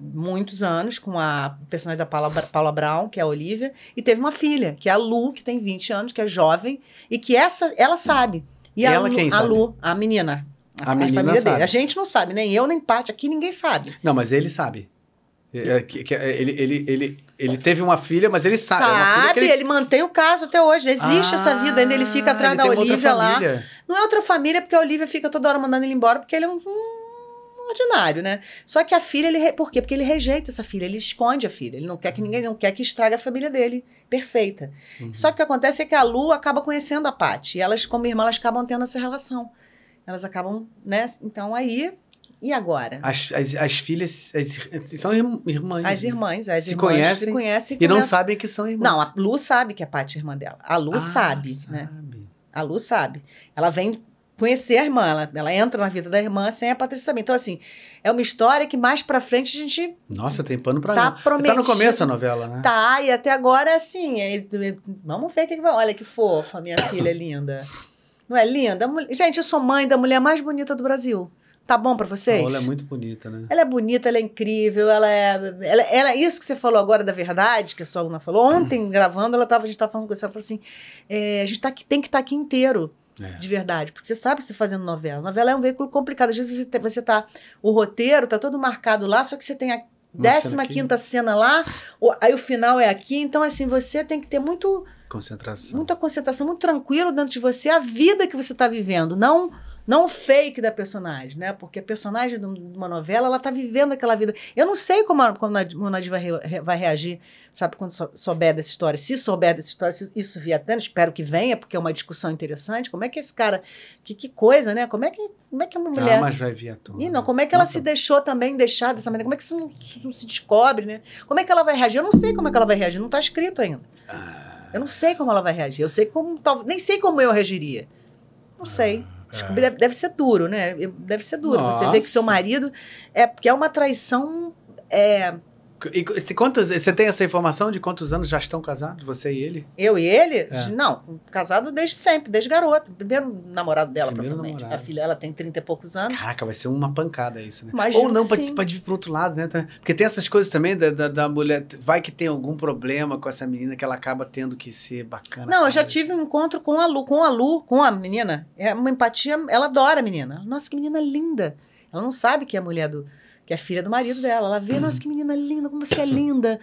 muitos anos com a personagem da Paula, Paula Brown, que é a Olivia, e teve uma filha, que é a Lu, que tem 20 anos, que é jovem, e que essa ela sabe. E a, Ela Lu, quem a sabe? Lu, a menina. A menina família sabe. dele. A gente não sabe, nem eu, nem Paty, aqui ninguém sabe. Não, mas ele sabe. É, que- que- ele, ele, ele, ele teve uma filha, mas ele sabe. é Sabe, que ele... mantém o caso até hoje. Existe essa vida, ainda ele fica Ah, atrás ele da Olivia lá. Não é outra família, porque a Olivia fica toda hora mandando ele embora, porque ele é um, um ordinário, né? Só que a filha, ele. Por quê? Porque ele rejeita essa filha, ele esconde a filha. Ele não quer que ninguém, não quer que estrague a família dele. Perfeita. Uhum. Só que o que acontece é que a Lu acaba conhecendo a Paty. E elas, como irmã, elas acabam tendo essa relação. Elas acabam, né? Então aí. E agora? As, as, as filhas as- são irm- irmãs. As né? irmãs, as Se irmãs conhecem se conhecem E não sabem que são irmãs. Não, a Lu sabe que a Paty é irmã dela. A Lu Ah, sabe, né? sabe. A Lu sabe. Ela vem conhecer a irmã, ela, ela entra na vida da irmã sem a Patrícia saber. Então, assim, é uma história que mais pra frente a gente Nossa, tem pano pra Tá não. Tá no prometido. começo a novela, né? tá, e até agora, assim, é- vamos ver o que, que vai. Olha que fofa, minha filha linda. Não é linda? Gente, eu sou mãe da mulher mais bonita do Brasil. Tá bom pra A vocês? Paola é muito bonita, né? Ela é bonita, ela é incrível, ela é, ela, ela- isso que você falou agora da verdade, que a sua aluna falou, ontem gravando, ela tava, a gente tava falando com você, ela falou assim, é, a gente tá aqui, tem que estar aqui inteiro, É. de verdade, porque você sabe que você fazendo novela, novela é um veículo complicado, às vezes você, você tá, o roteiro tá todo marcado lá, só que você tem a décima quinta cena lá, o- aí o final é aqui, então assim, você tem que ter muito, Concentração. muita concentração, muito tranquilo dentro de você, a vida que você está vivendo, não não o fake da personagem, né? Porque a personagem de um- uma novela, ela tá vivendo aquela vida. Eu não sei como a, como a vai, re- vai reagir, sabe, quando sou- souber dessa história. Se souber dessa história, se isso vier até, espero que venha, porque é uma discussão interessante. Como é que esse cara, que, que coisa, né? Como é que, como é que uma mulher... Ah, mas vai vir à tona. E não, como é que ela Nossa, se deixou também deixar dessa maneira? Como é que isso não, isso não se descobre, né? Como é que ela vai reagir? Eu não sei como é que ela vai reagir, não está escrito ainda. Ah, Eu não sei como ela vai reagir. Eu sei como, talvez, nem sei como eu reagiria. Não sei. Que é. deve, deve ser duro, né? Deve ser duro. Você vê que seu Nossa. marido é porque é uma traição. É, E quantos, você tem essa informação de quantos anos já estão casados, você e ele? eu e ele, É. não, casado desde sempre, desde garoto. Primeiro namorado dela, Primeiro provavelmente. namorado. A filha, ela tem 30 e poucos anos. Caraca, vai ser uma pancada isso, né? Imagino Ou não participar de pro outro lado, né? Tá- Porque tem essas coisas também da, da, da mulher. Vai que tem algum problema com essa menina que ela acaba tendo que ser bacana. Não, eu já tive um encontro com a Lu, com a Lu, com a menina. É uma empatia, ela adora a menina. Nossa, que menina linda. Ela não sabe que é a mulher do. Que é filha do marido dela. Ela vê, nossa, que menina linda, como você é linda.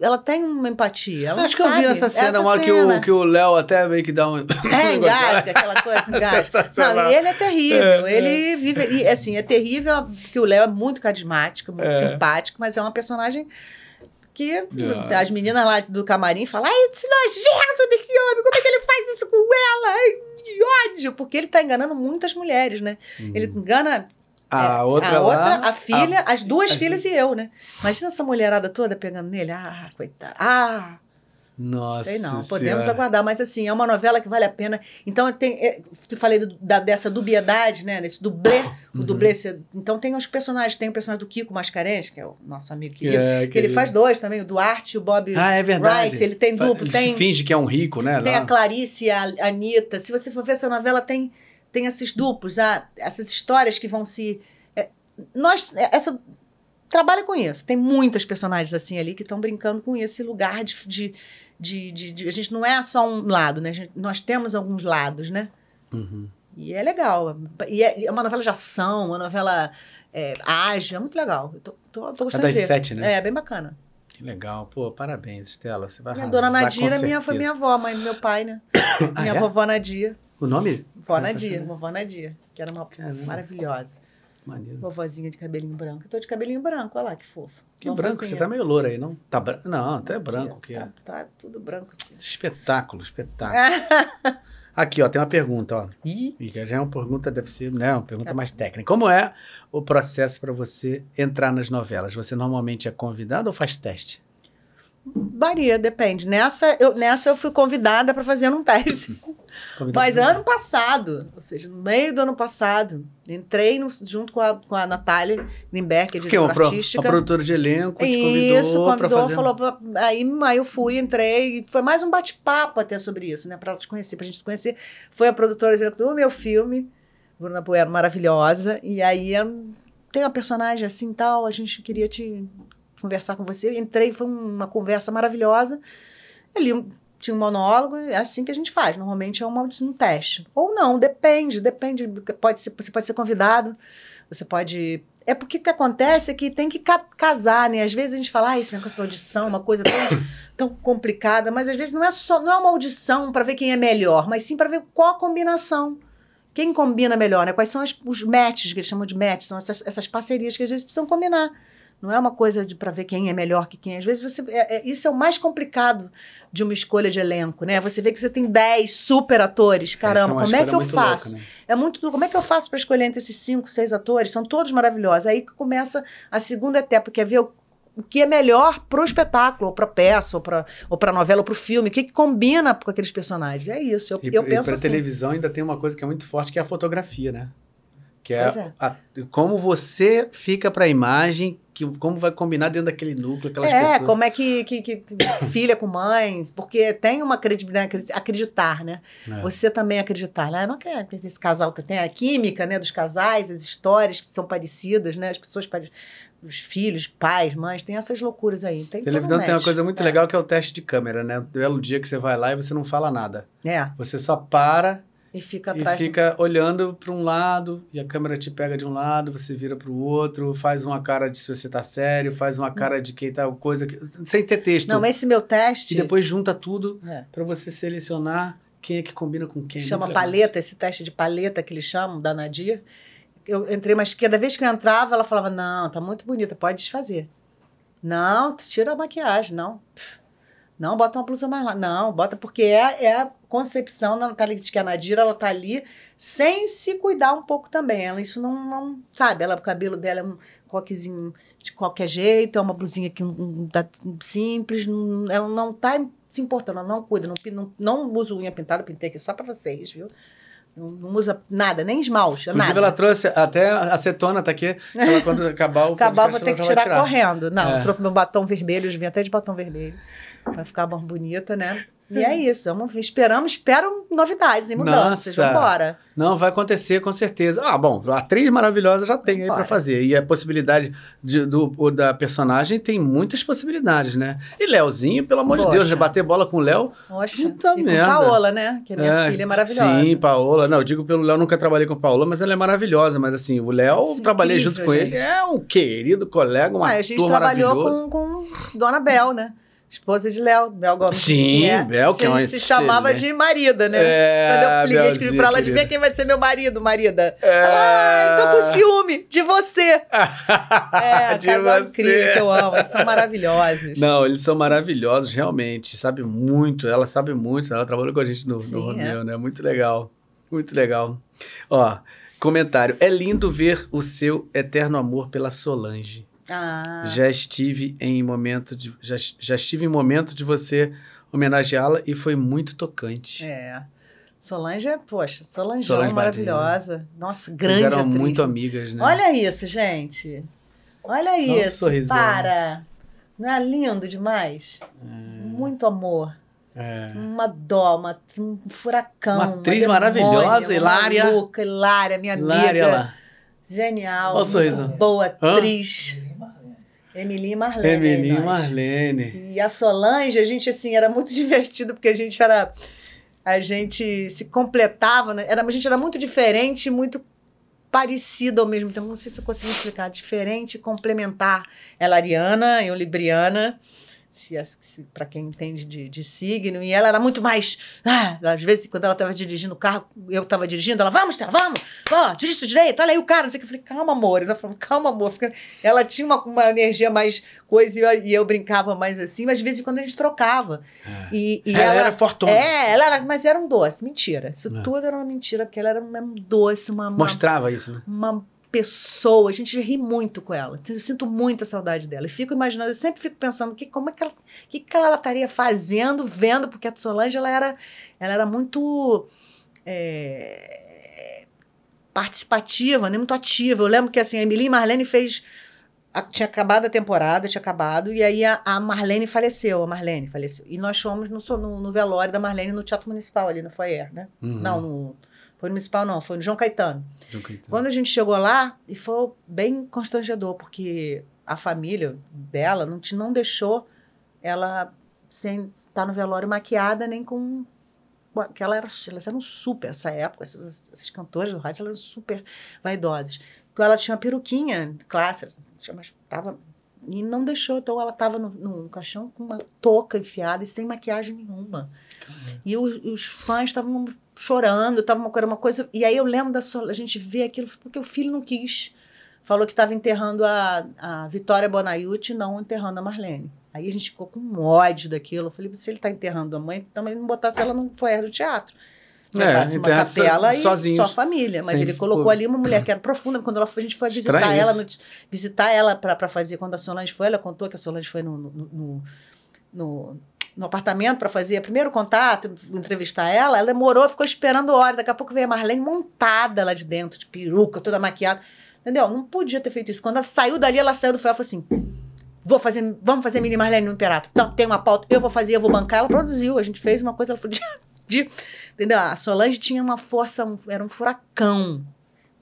Ela tem uma empatia. Ela acha que eu vi essa cena, Essa uma que cena. o, que o Léo até meio que dá um. É, engasga, aquela coisa, engasga. Não, e ele é terrível. É, ele vive. E, assim, é terrível porque o Léo é muito carismático, muito É. simpático, mas é uma personagem que as meninas lá do camarim falam: ai, esse nojento desse homem, como é que ele faz isso com ela? Ai, que ódio! Porque ele tá enganando muitas mulheres, né? Ele engana A é, outra a, lá. outra, a filha, as duas as filhas e eu, né? Imagina essa mulherada toda pegando nele. Ah, coitada. Ah, Nossa Sei não, Senhora. podemos aguardar, mas assim, é uma novela que vale a pena. Então, tem, é, tu falei do- da, dessa dubiedade, né? Desse dublê, o Uhum. dublê. ser- então, tem os personagens, tem o personagem do Kiko Mascarenhas, que é o nosso amigo Que querido, é, que ele faz dois também, o Duarte e o Bob Ah, é verdade. Wright, ele tem duplo, ele tem- finge que é um rico, né? Tem lá. a Clarice e a Anitta. Se você for ver essa novela, tem, tem esses duplos, já, essas histórias que vão se. é, nós. é, Essa, trabalha com isso. Tem muitas personagens assim ali que estão brincando com esse lugar de, de, de, de- de- A gente não é só um lado, né? Gente- nós temos alguns lados, né? Uhum. E é legal. E é, é uma novela de ação, uma novela é, ágil, é muito legal. Eu tô, tô, tô É gostando das de ver. sete, né? É, bem bacana. Que legal. Pô, parabéns, Estela. Você vai Minha dona com Nadira minha, foi minha avó, mãe do meu pai, né? Ah, minha é? vovó Nadia. O nome? Vó Nadia, tá vovó Nadia, que era uma Caramba. maravilhosa. Maneiro. Vovozinha de cabelinho branco. Eu tô de cabelinho branco, olha lá que fofo. Que branco, você tá meio loura aí, não? Tá branco? Não, até branco que é. Tá, tá tudo branco aqui. Espetáculo, espetáculo. Aqui, ó, tem uma pergunta, ó. Ih, E que já é uma pergunta, deve ser, né, uma pergunta Tá mais técnica. Como é o processo para você entrar nas novelas? Você normalmente é convidado ou faz teste? Varia, depende. Nessa eu, nessa eu fui convidada para fazer um teste. Mas ano passado, ou seja, no meio do ano passado, entrei no- junto com a, com a Natália Greenberg, que é diretora pro, artística. uma produtora de elenco te convidou, Isso, convidou, fazer... falou. Aí, aí eu fui, entrei. e Foi mais um bate-papo até sobre isso, né? Pra ela te conhecer, pra gente se conhecer. Foi a produtora do meu filme, Bruna Bueno, maravilhosa. E aí tem uma personagem assim tal, a gente queria te conversar com você. Eu entrei, foi uma conversa maravilhosa. Um- tinha um monólogo, é assim que a gente faz. Normalmente é uma, um teste. Ou não, depende, depende. Pode ser, você pode ser convidado, você pode. É porque o que acontece é que tem que ca- casar, né? Às vezes a gente fala, ah, esse negócio da audição, uma coisa tão, tão complicada, mas às vezes não é só, não é uma audição para ver quem é melhor, mas sim para ver qual a combinação. Quem combina melhor, né? Quais são as- os matches, que eles chamam de matches, são essas, essas parcerias que às vezes precisam combinar. Não é uma coisa de para ver quem é melhor que quem. Às vezes você. é- é- isso é o mais complicado de uma escolha de elenco, né? Você vê que você tem 10 super atores. Essa Caramba, uma como é escolha que eu faço? louca, né? É muito. Como é que eu faço para escolher entre esses cinco, seis atores? São todos maravilhosos. Aí que começa a segunda etapa, que é ver o, o que é melhor pro espetáculo, ou pra peça, ou pra, ou pra novela, ou pro filme, o que, que combina com aqueles personagens. É isso. Eu, E, eu e penso pra assim. televisão ainda tem uma coisa que é muito forte, que é a fotografia, né? Que é, é. a- como você fica pra imagem, que, como vai combinar dentro daquele núcleo, aquelas É, pessoas. como é que, que, que- que filha com mãe, porque tem uma credibilidade, acreditar, né? É. Você também acreditar, né? Não quer que esse casal tem a química, né, dos casais, as histórias que são parecidas, né? As pessoas pare- os filhos, pais, mães, tem essas loucuras aí. Tem Televisão tem uma coisa muito É. legal que é o teste de câmera, né? Belo dia que você vai lá e você não fala nada. É, Você só para e fica e atrás. do- fica olhando para um lado e a câmera te pega de um lado, você vira para o outro, faz uma cara de se você tá sério, faz uma cara de quem tá coisa que- sem ter texto. Não, esse meu teste E depois junta tudo é, para você selecionar quem é que combina com quem. chama Muito legal. paleta, esse teste de paleta que eles chamam, da Nadir. Eu entrei, mas cada vez que eu entrava, ela falava: Não, tá muito bonita, pode desfazer. Não, tu tira a maquiagem, não. Pff, Não, bota uma blusa mais lá. Não, bota, porque é, é a concepção da Natália de que a Nadira, ela tá ali sem se cuidar um pouco também. Ela, isso não, não sabe, ela, o cabelo dela é um coquezinho de qualquer jeito, é uma blusinha que um, um, tá simples, não- ela não tá se importando, ela não cuida, não, não, não usa unha pintada, pintei aqui só pra vocês, viu? Não, usa nada, nem esmalte, Inclusive, nada. ela trouxe até acetona, tá aqui. Ela, quando acabar o Acabar, vou ter que vai tirar, correndo. Não, É. trouxe meu batom vermelho, eu vim até de batom vermelho, pra ficar mais bonita, né? E é isso, vamos. Esperamos, espero novidades e mudanças. Nossa. Vambora. Não, vai acontecer com certeza. Ah, bom, a atriz maravilhosa já tem aí Bora. pra fazer. E a possibilidade de- do, o da personagem tem muitas possibilidades, né? E Léozinho, pelo amor de Poxa. Deus, já bater bola com o Léo. Puta e com merda. Paola, né? Que é minha É, filha maravilhosa. Sim, Paola. Não, eu digo pelo Léo, nunca trabalhei com Paola, mas ela é maravilhosa. Mas assim, o Léo, Sim, trabalhei incrível, junto com ele, gente. é um querido colega, um Ah, ator a gente trabalhou maravilhoso. com, com Dona Bel, né? Esposa de Léo, Bel Gomes. Sim, Bel, que é A uma gente se chamava de marida, né? É, Quando eu liguei, escrevi pra ela, querida. adivinha quem vai ser meu marido, marida? É... Ai, tô com ciúme de você. É, De casal você. incrível que eu amo, eles são maravilhosos. Não, eles são maravilhosos, realmente. Sabe muito, ela sabe muito. Ela trabalhou com a gente no, Sim, no Romeu, é. né? Muito legal. Muito legal. Ó, comentário. É lindo ver o seu eterno amor pela Solange. Ah, Já estive em momento de. Já, já estive em momento de você homenageá-la e foi muito tocante. É. Solange é, poxa, Solange, Solange maravilhosa. Nossa, grande Eles eram atriz. muito amigas, né? Olha isso, gente. Olha isso. sorrisão. Para. Não é lindo demais? Muito amor. É. Uma dó, uma, um furacão. Uma atriz demônia, maravilhosa, uma Hilária. Maluca, Hilária, minha Hilária amiga. lá. Genial. Olha o sorrisão. Boa Hã? Emily e Marlene. Emily e. Marlene. E a Solange, a gente, assim, era muito divertido, porque a gente era. A gente se completava, né? Era, a gente era muito diferente, muito parecida ao mesmo tempo. Não sei se eu consigo explicar. Diferente, complementar. Ela ariana, eu libriana. Se, se, para quem entende de, de signo, e ela era muito mais. Ah, às vezes, quando ela estava dirigindo o carro, eu estava dirigindo, ela, vamos, Stella, vamos, ó, dirige direito, olha aí o cara, não sei o que. Eu falei, calma, amor. Ela falou, calma, amor. Ela tinha uma, uma energia mais coisa e eu, e eu brincava mais assim, mas de vez em quando a gente trocava. E, e ela, ela, era fortuna. É, ela era, mas era um doce, mentira. Isso É. tudo era uma mentira, porque ela era um doce, uma, uma, Mostrava isso, né? uma pessoa. A gente ri muito com ela. Eu sinto muita saudade dela. E fico imaginando, eu sempre fico pensando que como é que ela, que, que ela estaria fazendo, vendo, porque a Solange ela era, ela era muito é, participativa, né? muito ativa. Eu lembro que assim, a Emily Marlene fez. a- tinha acabado a temporada, tinha acabado, e aí a, a Marlene faleceu, a Marlene faleceu. E nós fomos no, no, no velório da Marlene no Teatro Municipal, ali no foyer, né? Uhum. Não, no, foi no Municipal não, foi no João Caetano. João Caetano. Quando a gente chegou lá, e foi bem constrangedor, porque a família dela não, te, não deixou ela sem estar no velório maquiada nem com. que ela era, elas eram super, essa época, essas, essas cantoras do rádio, elas eram super vaidosas. Ela tinha uma peruquinha clássica, umas- tava, e não deixou, então ela estava no, no caixão com uma touca enfiada e sem maquiagem nenhuma. E os, os fãs estavam chorando, tava uma, coisa- uma coisa. E aí eu lembro da a gente vê aquilo, porque o filho não quis. Falou que estava enterrando a, a Vitória Bonaiuti, não enterrando a Marlene. Aí a gente ficou com ódio daquilo. Eu falei, se ele está enterrando a mãe, também não botasse ela no foyer do teatro. É, Botasse uma enterra so- capela e só família. Mas ele colocou público. ali uma mulher que era profunda. Quando ela foi, a gente foi visitar Estranho ela, no- visitar ela para fazer. Quando a Solange foi, ela contou que a Solange foi no, no, no, no, no apartamento para fazer o primeiro contato, entrevistar ela. Ela demorou, ficou esperando hora. Daqui a pouco veio a Marlene montada lá de dentro, de peruca, toda maquiada. Entendeu? Não podia ter feito isso. Quando ela saiu dali, ela saiu do fel e falou assim: Vou fazer, vamos fazer mini Marlene no Imperato. Não, tem uma pauta, eu vou fazer, eu vou bancar. Ela produziu, a gente fez uma coisa, ela foi de, de- entendeu? A Solange tinha uma força, um- era um furacão.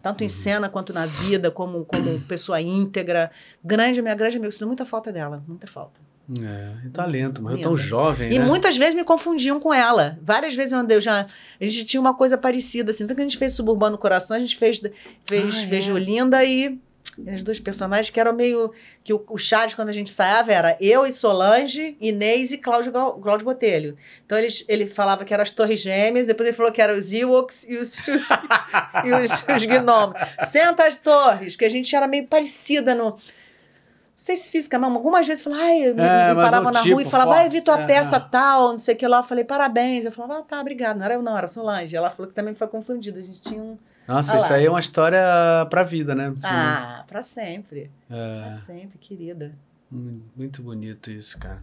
Tanto em cena quanto na vida, como, como pessoa íntegra. Grande, minha grande amiga, sinto muita falta dela, muita falta. É, e talento, morreu tão Linda. jovem, E né? muitas vezes me confundiam com ela. Várias vezes eu andei, eu já. A gente tinha uma coisa parecida, assim. Tanto que a gente fez Suburbano Coração, a gente fez, fez, Ah, é? fez Julinda e. As duas personagens que eram meio. Que o, o Charles, quando a gente ensaiava, era eu e Solange, Inês e Cláudio, Cláudio Botelho. Então ele, ele falava que eram as Torres Gêmeas, depois ele falou que eram os Ewoks e os, os, e os, os gnomos. Senta as torres, porque a gente era meio parecida no. Não sei se física, mas algumas vezes falava, ai, eu me, É, me parava o na tipo rua e falava, ai, forte, vi tua é. peça tal, não sei o que lá. Eu falei, parabéns. Eu falava, ah, tá, obrigado. Não era eu, não, era Solange. Ela falou que também foi confundida. A gente tinha um. Nossa, Ah isso lá. aí é uma história pra vida, né? Assim, Ah, pra sempre. é, Pra sempre, querida. muito bonito isso, cara.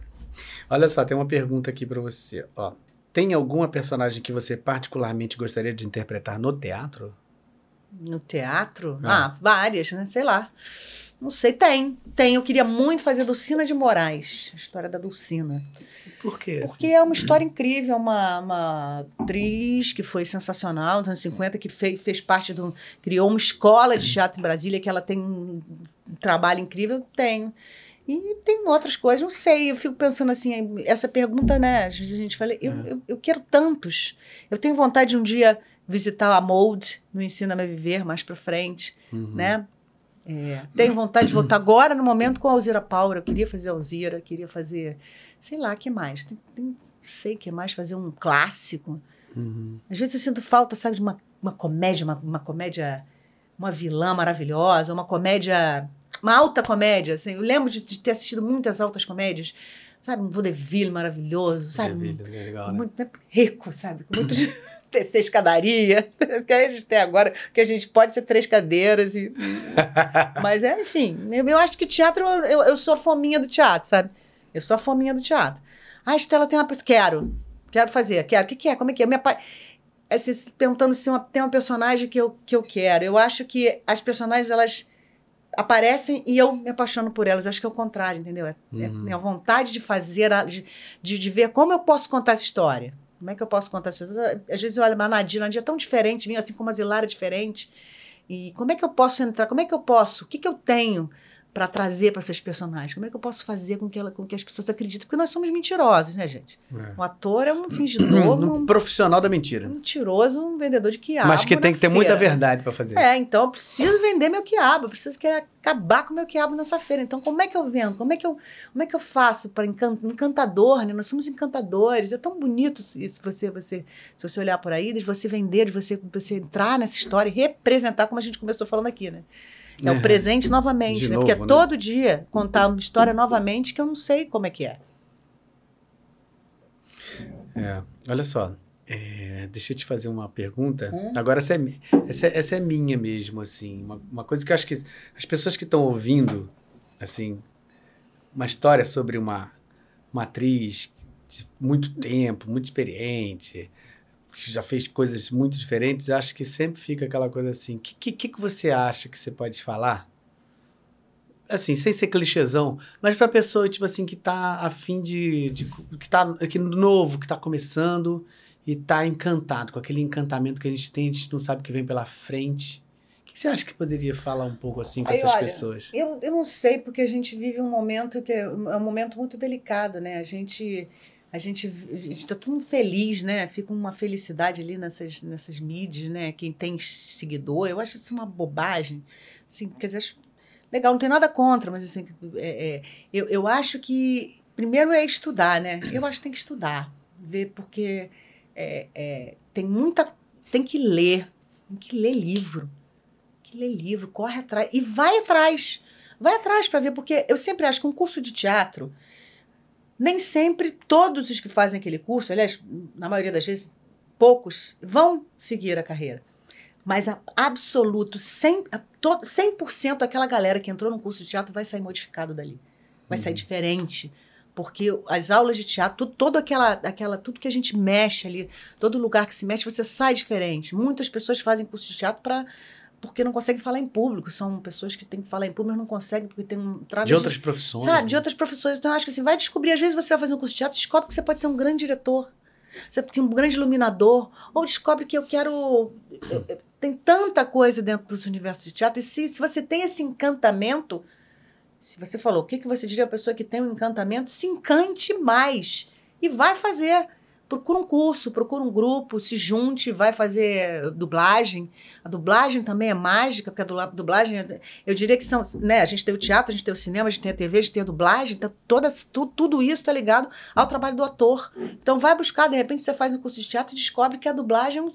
Olha só, tem uma pergunta aqui pra você. Ó, tem alguma personagem que você particularmente gostaria de interpretar no teatro? No teatro? Ah. Ah, várias, né? Sei lá. Não sei, tem. Tem. Eu queria muito fazer Dulcina de Moraes. A história da Dulcina. Por quê? Porque é uma história incrível, uma, uma atriz que foi sensacional, nos anos 50, que fez, fez parte do. criou uma escola de teatro em Brasília, que ela tem um trabalho incrível, tenho. E tem outras coisas, não sei, eu fico pensando assim, essa pergunta, né? Às vezes a gente fala, eu, É. eu, eu quero tantos. Eu tenho vontade de um dia visitar a Mold no Ensina-me a Viver mais pra frente Uhum. né? É, tenho vontade de voltar agora no momento com a Alzira Power. Eu queria fazer a Alzira, queria fazer, sei lá, que mais? Tem, tem, não sei o que mais, fazer um clássico. Uhum. Às vezes eu sinto falta, sabe, de uma, uma comédia, uma, uma comédia, uma vilã maravilhosa, uma comédia, uma alta comédia. Assim. Eu lembro de, de ter assistido muitas altas comédias, sabe? Um vaudeville maravilhoso, sabe? Maravilha, é legal, né? muito né, rico, sabe? Com muito descer escadaria, que a gente tem agora, que a gente pode ser três cadeiras e mas é, enfim, eu, acho que teatro eu, eu sou a fominha do teatro, sabe? Eu sou a fominha do teatro. Ah, a Estela tem uma pessoa. Quero. Quero fazer. Quero. O que, que é? Como é que é? Minha pai. Assim, perguntando se uma, tem uma personagem que eu, que eu quero. Eu acho que as personagens, elas aparecem e eu me apaixono por elas. Eu acho que é o contrário, entendeu? É, é Uhum. é a vontade de fazer, de, de ver como eu posso contar essa história. Como é que eu posso contar história? Às vezes eu olho a Nadia, a Nadia é tão diferente de mim, assim como a Zilara é diferente. E como é que eu posso entrar? Como é que eu posso? O que, que eu tenho para trazer para essas personagens? Como é que eu posso fazer com que, ela, com que as pessoas acreditem? Porque nós somos mentirosos, né, gente? É. O ator é um fingidor, Um um profissional da mentira. mentiroso, um vendedor de quiabo. Mas que tem que ter muita verdade pra fazer. É, então eu preciso vender meu quiabo, eu preciso querer acabar com meu quiabo nessa feira. Então, como é que eu vendo? Como é que eu, como é que eu faço para encan encantador, né? Nós somos encantadores. É tão bonito se se você, você, se você olhar por aí, de você vender, de você, você entrar nessa história e representar, como a gente começou falando aqui, né? É, É. o presente novamente, né? novo, Porque é né? todo dia contar uma história novamente que eu não sei como é que é. É, olha só. é, deixa eu te fazer uma pergunta. Hum. Agora, essa é, essa, é- essa é minha mesmo, assim. Uma, uma coisa que eu acho que as pessoas que estão ouvindo, assim, uma história sobre uma, uma atriz de muito tempo, muito experiente, que já fez coisas muito diferentes, acho que sempre fica aquela coisa assim. O que, que, que você acha que você pode falar? Assim, sem ser clichêzão, mas pra pessoa, tipo assim, que tá afim de, de. que tá aqui novo, que tá começando e tá encantado com aquele encantamento que a gente tem, a gente não sabe o que vem pela frente. O que você acha que poderia falar um pouco assim com Aí, essas olha, pessoas? Eu, eu não sei, porque a gente vive um momento que é é um momento muito delicado, né? A gente a gente está todo mundo feliz, né? Fica uma felicidade ali nessas, nessas mídias, né? Quem tem seguidor, eu acho isso uma bobagem. Assim, quer dizer, acho legal, não tem nada contra, mas assim, é, é, eu, eu acho que primeiro é estudar, né? Eu acho que tem que estudar, ver, porque é, é, tem muita. Tem que ler, tem que ler livro que ler livro, corre atrás e vai atrás. Vai atrás para ver, porque eu sempre acho que um curso de teatro, nem sempre todos os que fazem aquele curso, aliás, na maioria das vezes, poucos vão seguir a carreira. Mas a absoluto, 100%, a to- 100% daquela galera que entrou no curso de teatro vai sair modificado dali. Vai sair Uhum. diferente. Porque as aulas de teatro, tudo, todo aquela, aquela, tudo que a gente mexe ali, todo lugar que se mexe, você sai diferente. Muitas pessoas fazem curso de teatro para porque não conseguem falar em público. São pessoas que têm que falar em público, mas não conseguem porque tem um trava De outras profissões. Sabe, de né? outras profissões. Então, eu acho que assim, vai descobrir. Às vezes você vai fazer um curso de teatro, descobre que você pode ser um grande diretor, você pode ser um grande iluminador, ou descobre que eu quero. eu- eu- tem tanta coisa dentro dos universos de teatro. E se, se você tem esse encantamento, se você falou, o que, que você diria a pessoa que tem um encantamento? Se encante mais e vai fazer. Procura um curso, procura um grupo, se junte, vai fazer dublagem. A dublagem também é mágica, porque a dubla- dublagem, eu diria que são, né, a gente tem o teatro, a gente tem o cinema, a gente tem a TV, a gente tem a dublagem, então todas, tu- tudo isso está ligado ao trabalho do ator. Então vai buscar, de repente você faz um curso de teatro e descobre que a dublagem é um-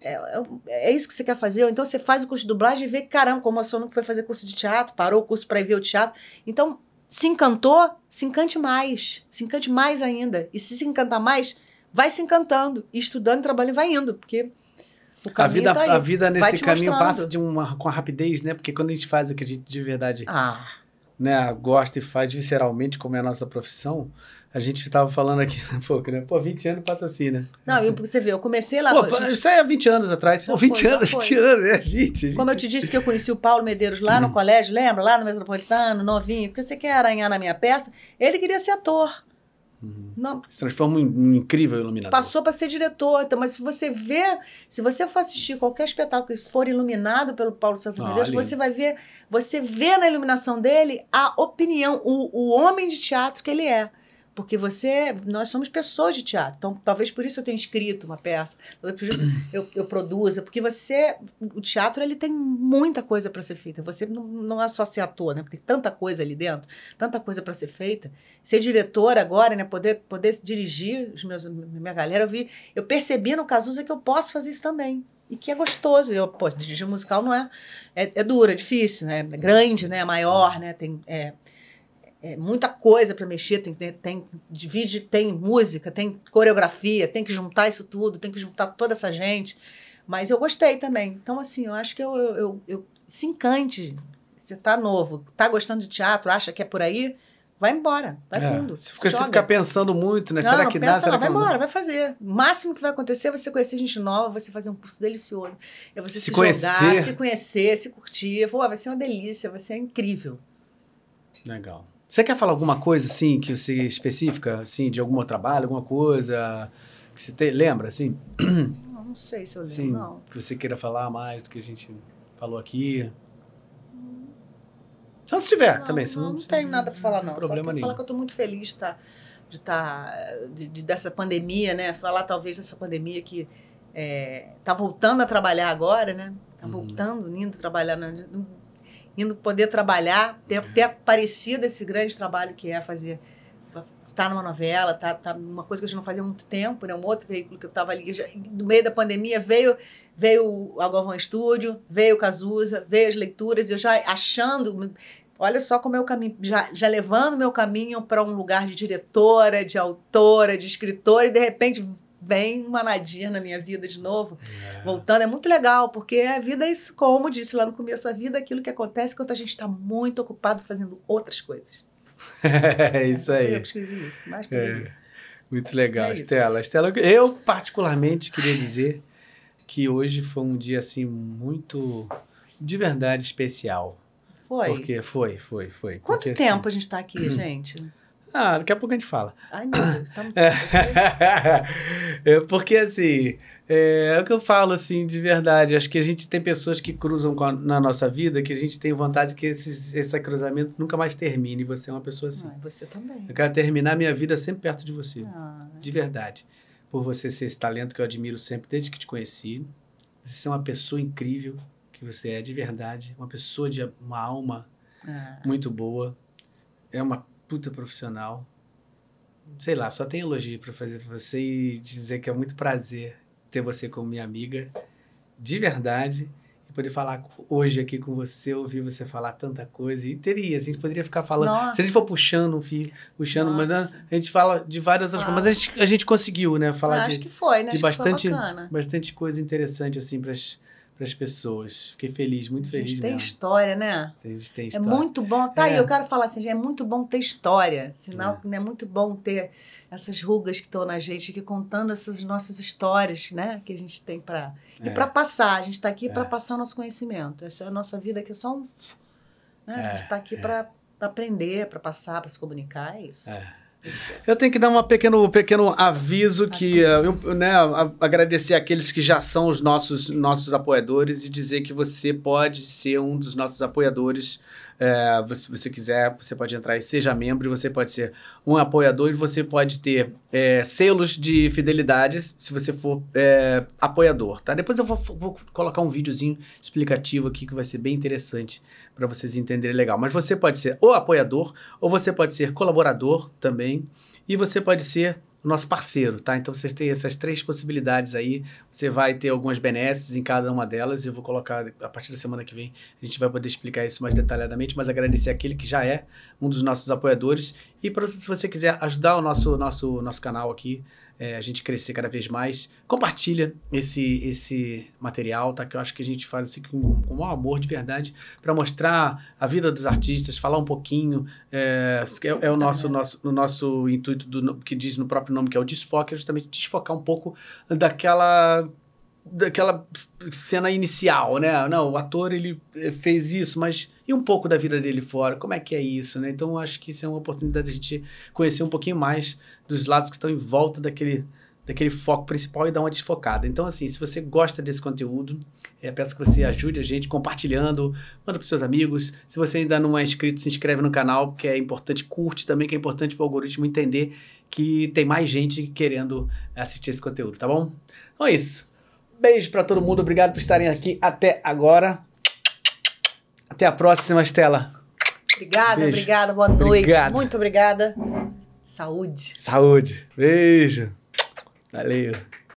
é, é, é isso que você quer fazer. Ou então você faz o curso de dublagem e vê caramba, como a sua nunca foi fazer curso de teatro, parou o curso para ir ver o teatro. Então, se encantou, se encante mais. Se encante mais ainda. E se se encantar mais, vai se encantando. E estudando, trabalhando e vai indo. Porque o A vida, tá a vida nesse caminho mostrando. passa de uma, com a rapidez, né? Porque quando a gente faz o que a gente de verdade Ah, né, gosta e faz visceralmente, como é a nossa profissão, a gente estava falando aqui um pouco, né? Pô, 20 anos passa assim, né? não, e você vê, eu comecei lá... Pô, a gente- isso aí é 20 anos atrás. Pô, Já 20 foi, anos, foi. 20 anos, é 20. Como eu te disse que eu conheci o Paulo Medeiros lá Hum. no colégio, lembra? Lá no Metropolitano, novinho, porque você quer aranhar na minha peça. Ele queria ser ator. Uhum. Não, Se transforma em um incrível iluminador. passou para ser diretor. Então, mas se você vê, se você for assistir qualquer espetáculo que for iluminado pelo Paulo Santos Ah, Medeiros, você vai ver, você vê na iluminação dele a opinião, o, o homem de teatro que ele é. Porque você, nós somos pessoas de teatro. Então, talvez por isso eu tenha escrito uma peça, talvez por isso eu, eu produza, porque você, o teatro ele tem muita coisa para ser feita. Você não, não é só ser ator, né? Porque tem tanta coisa ali dentro, tanta coisa para ser feita. Ser diretor agora, né? Poder, poder dirigir os meus, minha galera, eu vi, eu percebi no Cazuza que eu posso fazer isso também. E que é gostoso. Eu, pô, dirigir musical não é, é, é duro, é difícil, né? é grande, né? é maior, né? Tem é, é muita coisa para mexer, tem, tem, divide, tem música, tem coreografia, tem que juntar isso tudo, tem que juntar toda essa gente. Mas eu gostei também. Então, assim, eu acho que eu, eu, eu, eu se encante. Você tá novo, tá gostando de teatro, acha que é por aí, vai embora, vai É, fundo. Se você joga. ficar pensando muito, né? Não, Será não que pensa dá? Será não, vai não embora, vai fazer. O máximo que vai acontecer é você conhecer gente nova, você fazer um curso delicioso, é você Se se, conhecer. jogar, se conhecer, se curtir. Pô, vai ser uma delícia, vai ser incrível. Legal. Você quer falar alguma coisa, assim, que você específica, assim, de algum trabalho, alguma coisa que você te, lembra, assim? Não, não sei se eu lembro, Sim. não. Que você queira falar mais do que a gente falou aqui? Só se tiver Não, também. Não, se não, tenho nada para falar, não. Problema nenhum. falar que eu estou muito feliz de estar. De tá, de, de- dessa pandemia, né? Falar talvez dessa pandemia que é, tá voltando a trabalhar agora, né? Tá Uhum. voltando, indo trabalhar, na- indo poder trabalhar, ter, ter aparecido esse grande trabalho que é fazer estar numa novela, tá, tá uma coisa que a gente não fazia há muito tempo, né? Um outro veículo que eu estava ali, já, no meio da pandemia, veio veio o Galvão Estúdio, veio o Cazuza, veio as leituras, e eu já achando, olha só como é o caminho, já, já levando meu caminho para um lugar de diretora, de autora, de escritora, e de repente vem uma Nadir na minha vida de novo, É. voltando. É muito legal, porque a vida é isso, como disse lá no começo, a vida é aquilo que acontece quando a gente está muito ocupado fazendo outras coisas. É isso Eu aí. que escrevi isso, mais que eu É. Muito legal, É. Estela. Estela, eu particularmente queria dizer que hoje foi um dia assim muito de verdade especial. Foi. Porque foi, foi, foi. Quanto Porque, tempo a gente está aqui, gente? Ah, daqui a pouco a gente fala. Ai, meu Deus, tá muito É, porque assim, é, é o que eu falo assim de verdade. Acho que a gente tem pessoas que cruzam a- na nossa vida que a gente tem vontade que esses, esse cruzamento nunca mais termine. E você é uma pessoa assim. Ai, você também. Eu quero terminar minha vida sempre perto de você. Ah, De verdade. Por você ser esse talento que eu admiro sempre desde que te conheci. Você é uma pessoa incrível que você é de verdade. Uma pessoa de uma alma ah. muito boa. É uma puta profissional. Sei lá, só tem elogio pra fazer pra você e dizer que é muito prazer ter você como minha amiga. De verdade. E poder falar hoje aqui com você, ouvir você falar tanta coisa. E teria, a gente poderia ficar falando. Nossa. Se a gente for puxando um fio, puxando, mas Nossa. a gente fala de várias outras coisas. Mas a gente, a gente conseguiu, né? Falar acho de, que foi, né? de acho bastante- bastante coisa interessante, assim, pras, pras pessoas. Fiquei feliz, muito A feliz gente tem mesmo. história, né? A gente tem É história. muito bom. Tá aí, É. eu quero falar assim, é muito bom ter história. Sinal que é muito bom ter essas rugas que estão na gente, aqui contando essas nossas histórias, né? Que a gente tem para E É. para passar. A gente está aqui É. para passar nosso conhecimento. Essa é a nossa vida que é só um. Né? a É, gente está aqui é. para aprender, para passar, para se comunicar. É isso. É. Eu tenho que dar um pequeno, pequeno aviso que eh, eu, né, agradecer aqueles que já são os nossos, nossos apoiadores e dizer que você pode ser um dos nossos apoiadores. É, se você quiser, você pode entrar e seja membro, você pode ser um apoiador e você pode ter é, selos de fidelidade se você for é, apoiador, tá? Depois eu vou, vou colocar um videozinho explicativo aqui que vai ser bem interessante para vocês entenderem legal. Mas você pode ser o apoiador ou você pode ser colaborador também e você pode ser o nosso parceiro, tá? Então você tem essas três possibilidades aí. Você vai ter algumas benesses em cada uma delas. Eu vou colocar a partir da semana que vem. A gente vai poder explicar isso mais detalhadamente, mas agradecer aquele que já é um dos nossos apoiadores. E pra, se você quiser ajudar o nosso, nosso, nosso canal aqui, é, a gente crescer cada vez mais, compartilha esse, esse material, tá? Que eu acho que a gente faz assim com, com maior amor de verdade, para mostrar a vida dos artistas, falar um pouquinho. É, é, é o nosso, nosso, o nosso intuito do, que diz no próprio nome, que é o desfoque, é justamente desfocar um pouco daquela daquela cena inicial, né? Não, o ator ele eh, fez isso, mas e um pouco da vida dele fora? Como é que é isso, né? Então eu acho que isso é uma oportunidade de a gente conhecer um pouquinho mais dos lados que estão em volta daquele daquele foco principal e dar uma desfocada. Então assim, se você gosta desse conteúdo, é, peço que você ajude a gente compartilhando, manda para seus amigos. Se você ainda não é inscrito, se inscreve no canal, porque é importante, curte também, que é importante para o algoritmo entender que tem mais gente querendo assistir esse conteúdo, tá bom? Então é isso. Beijo para todo mundo, obrigado por estarem aqui até agora. Até a próxima, Estela. Obrigada, Beijo. obrigada. Boa noite. Obrigado. Muito obrigada. Saúde. Saúde. Beijo. Valeu.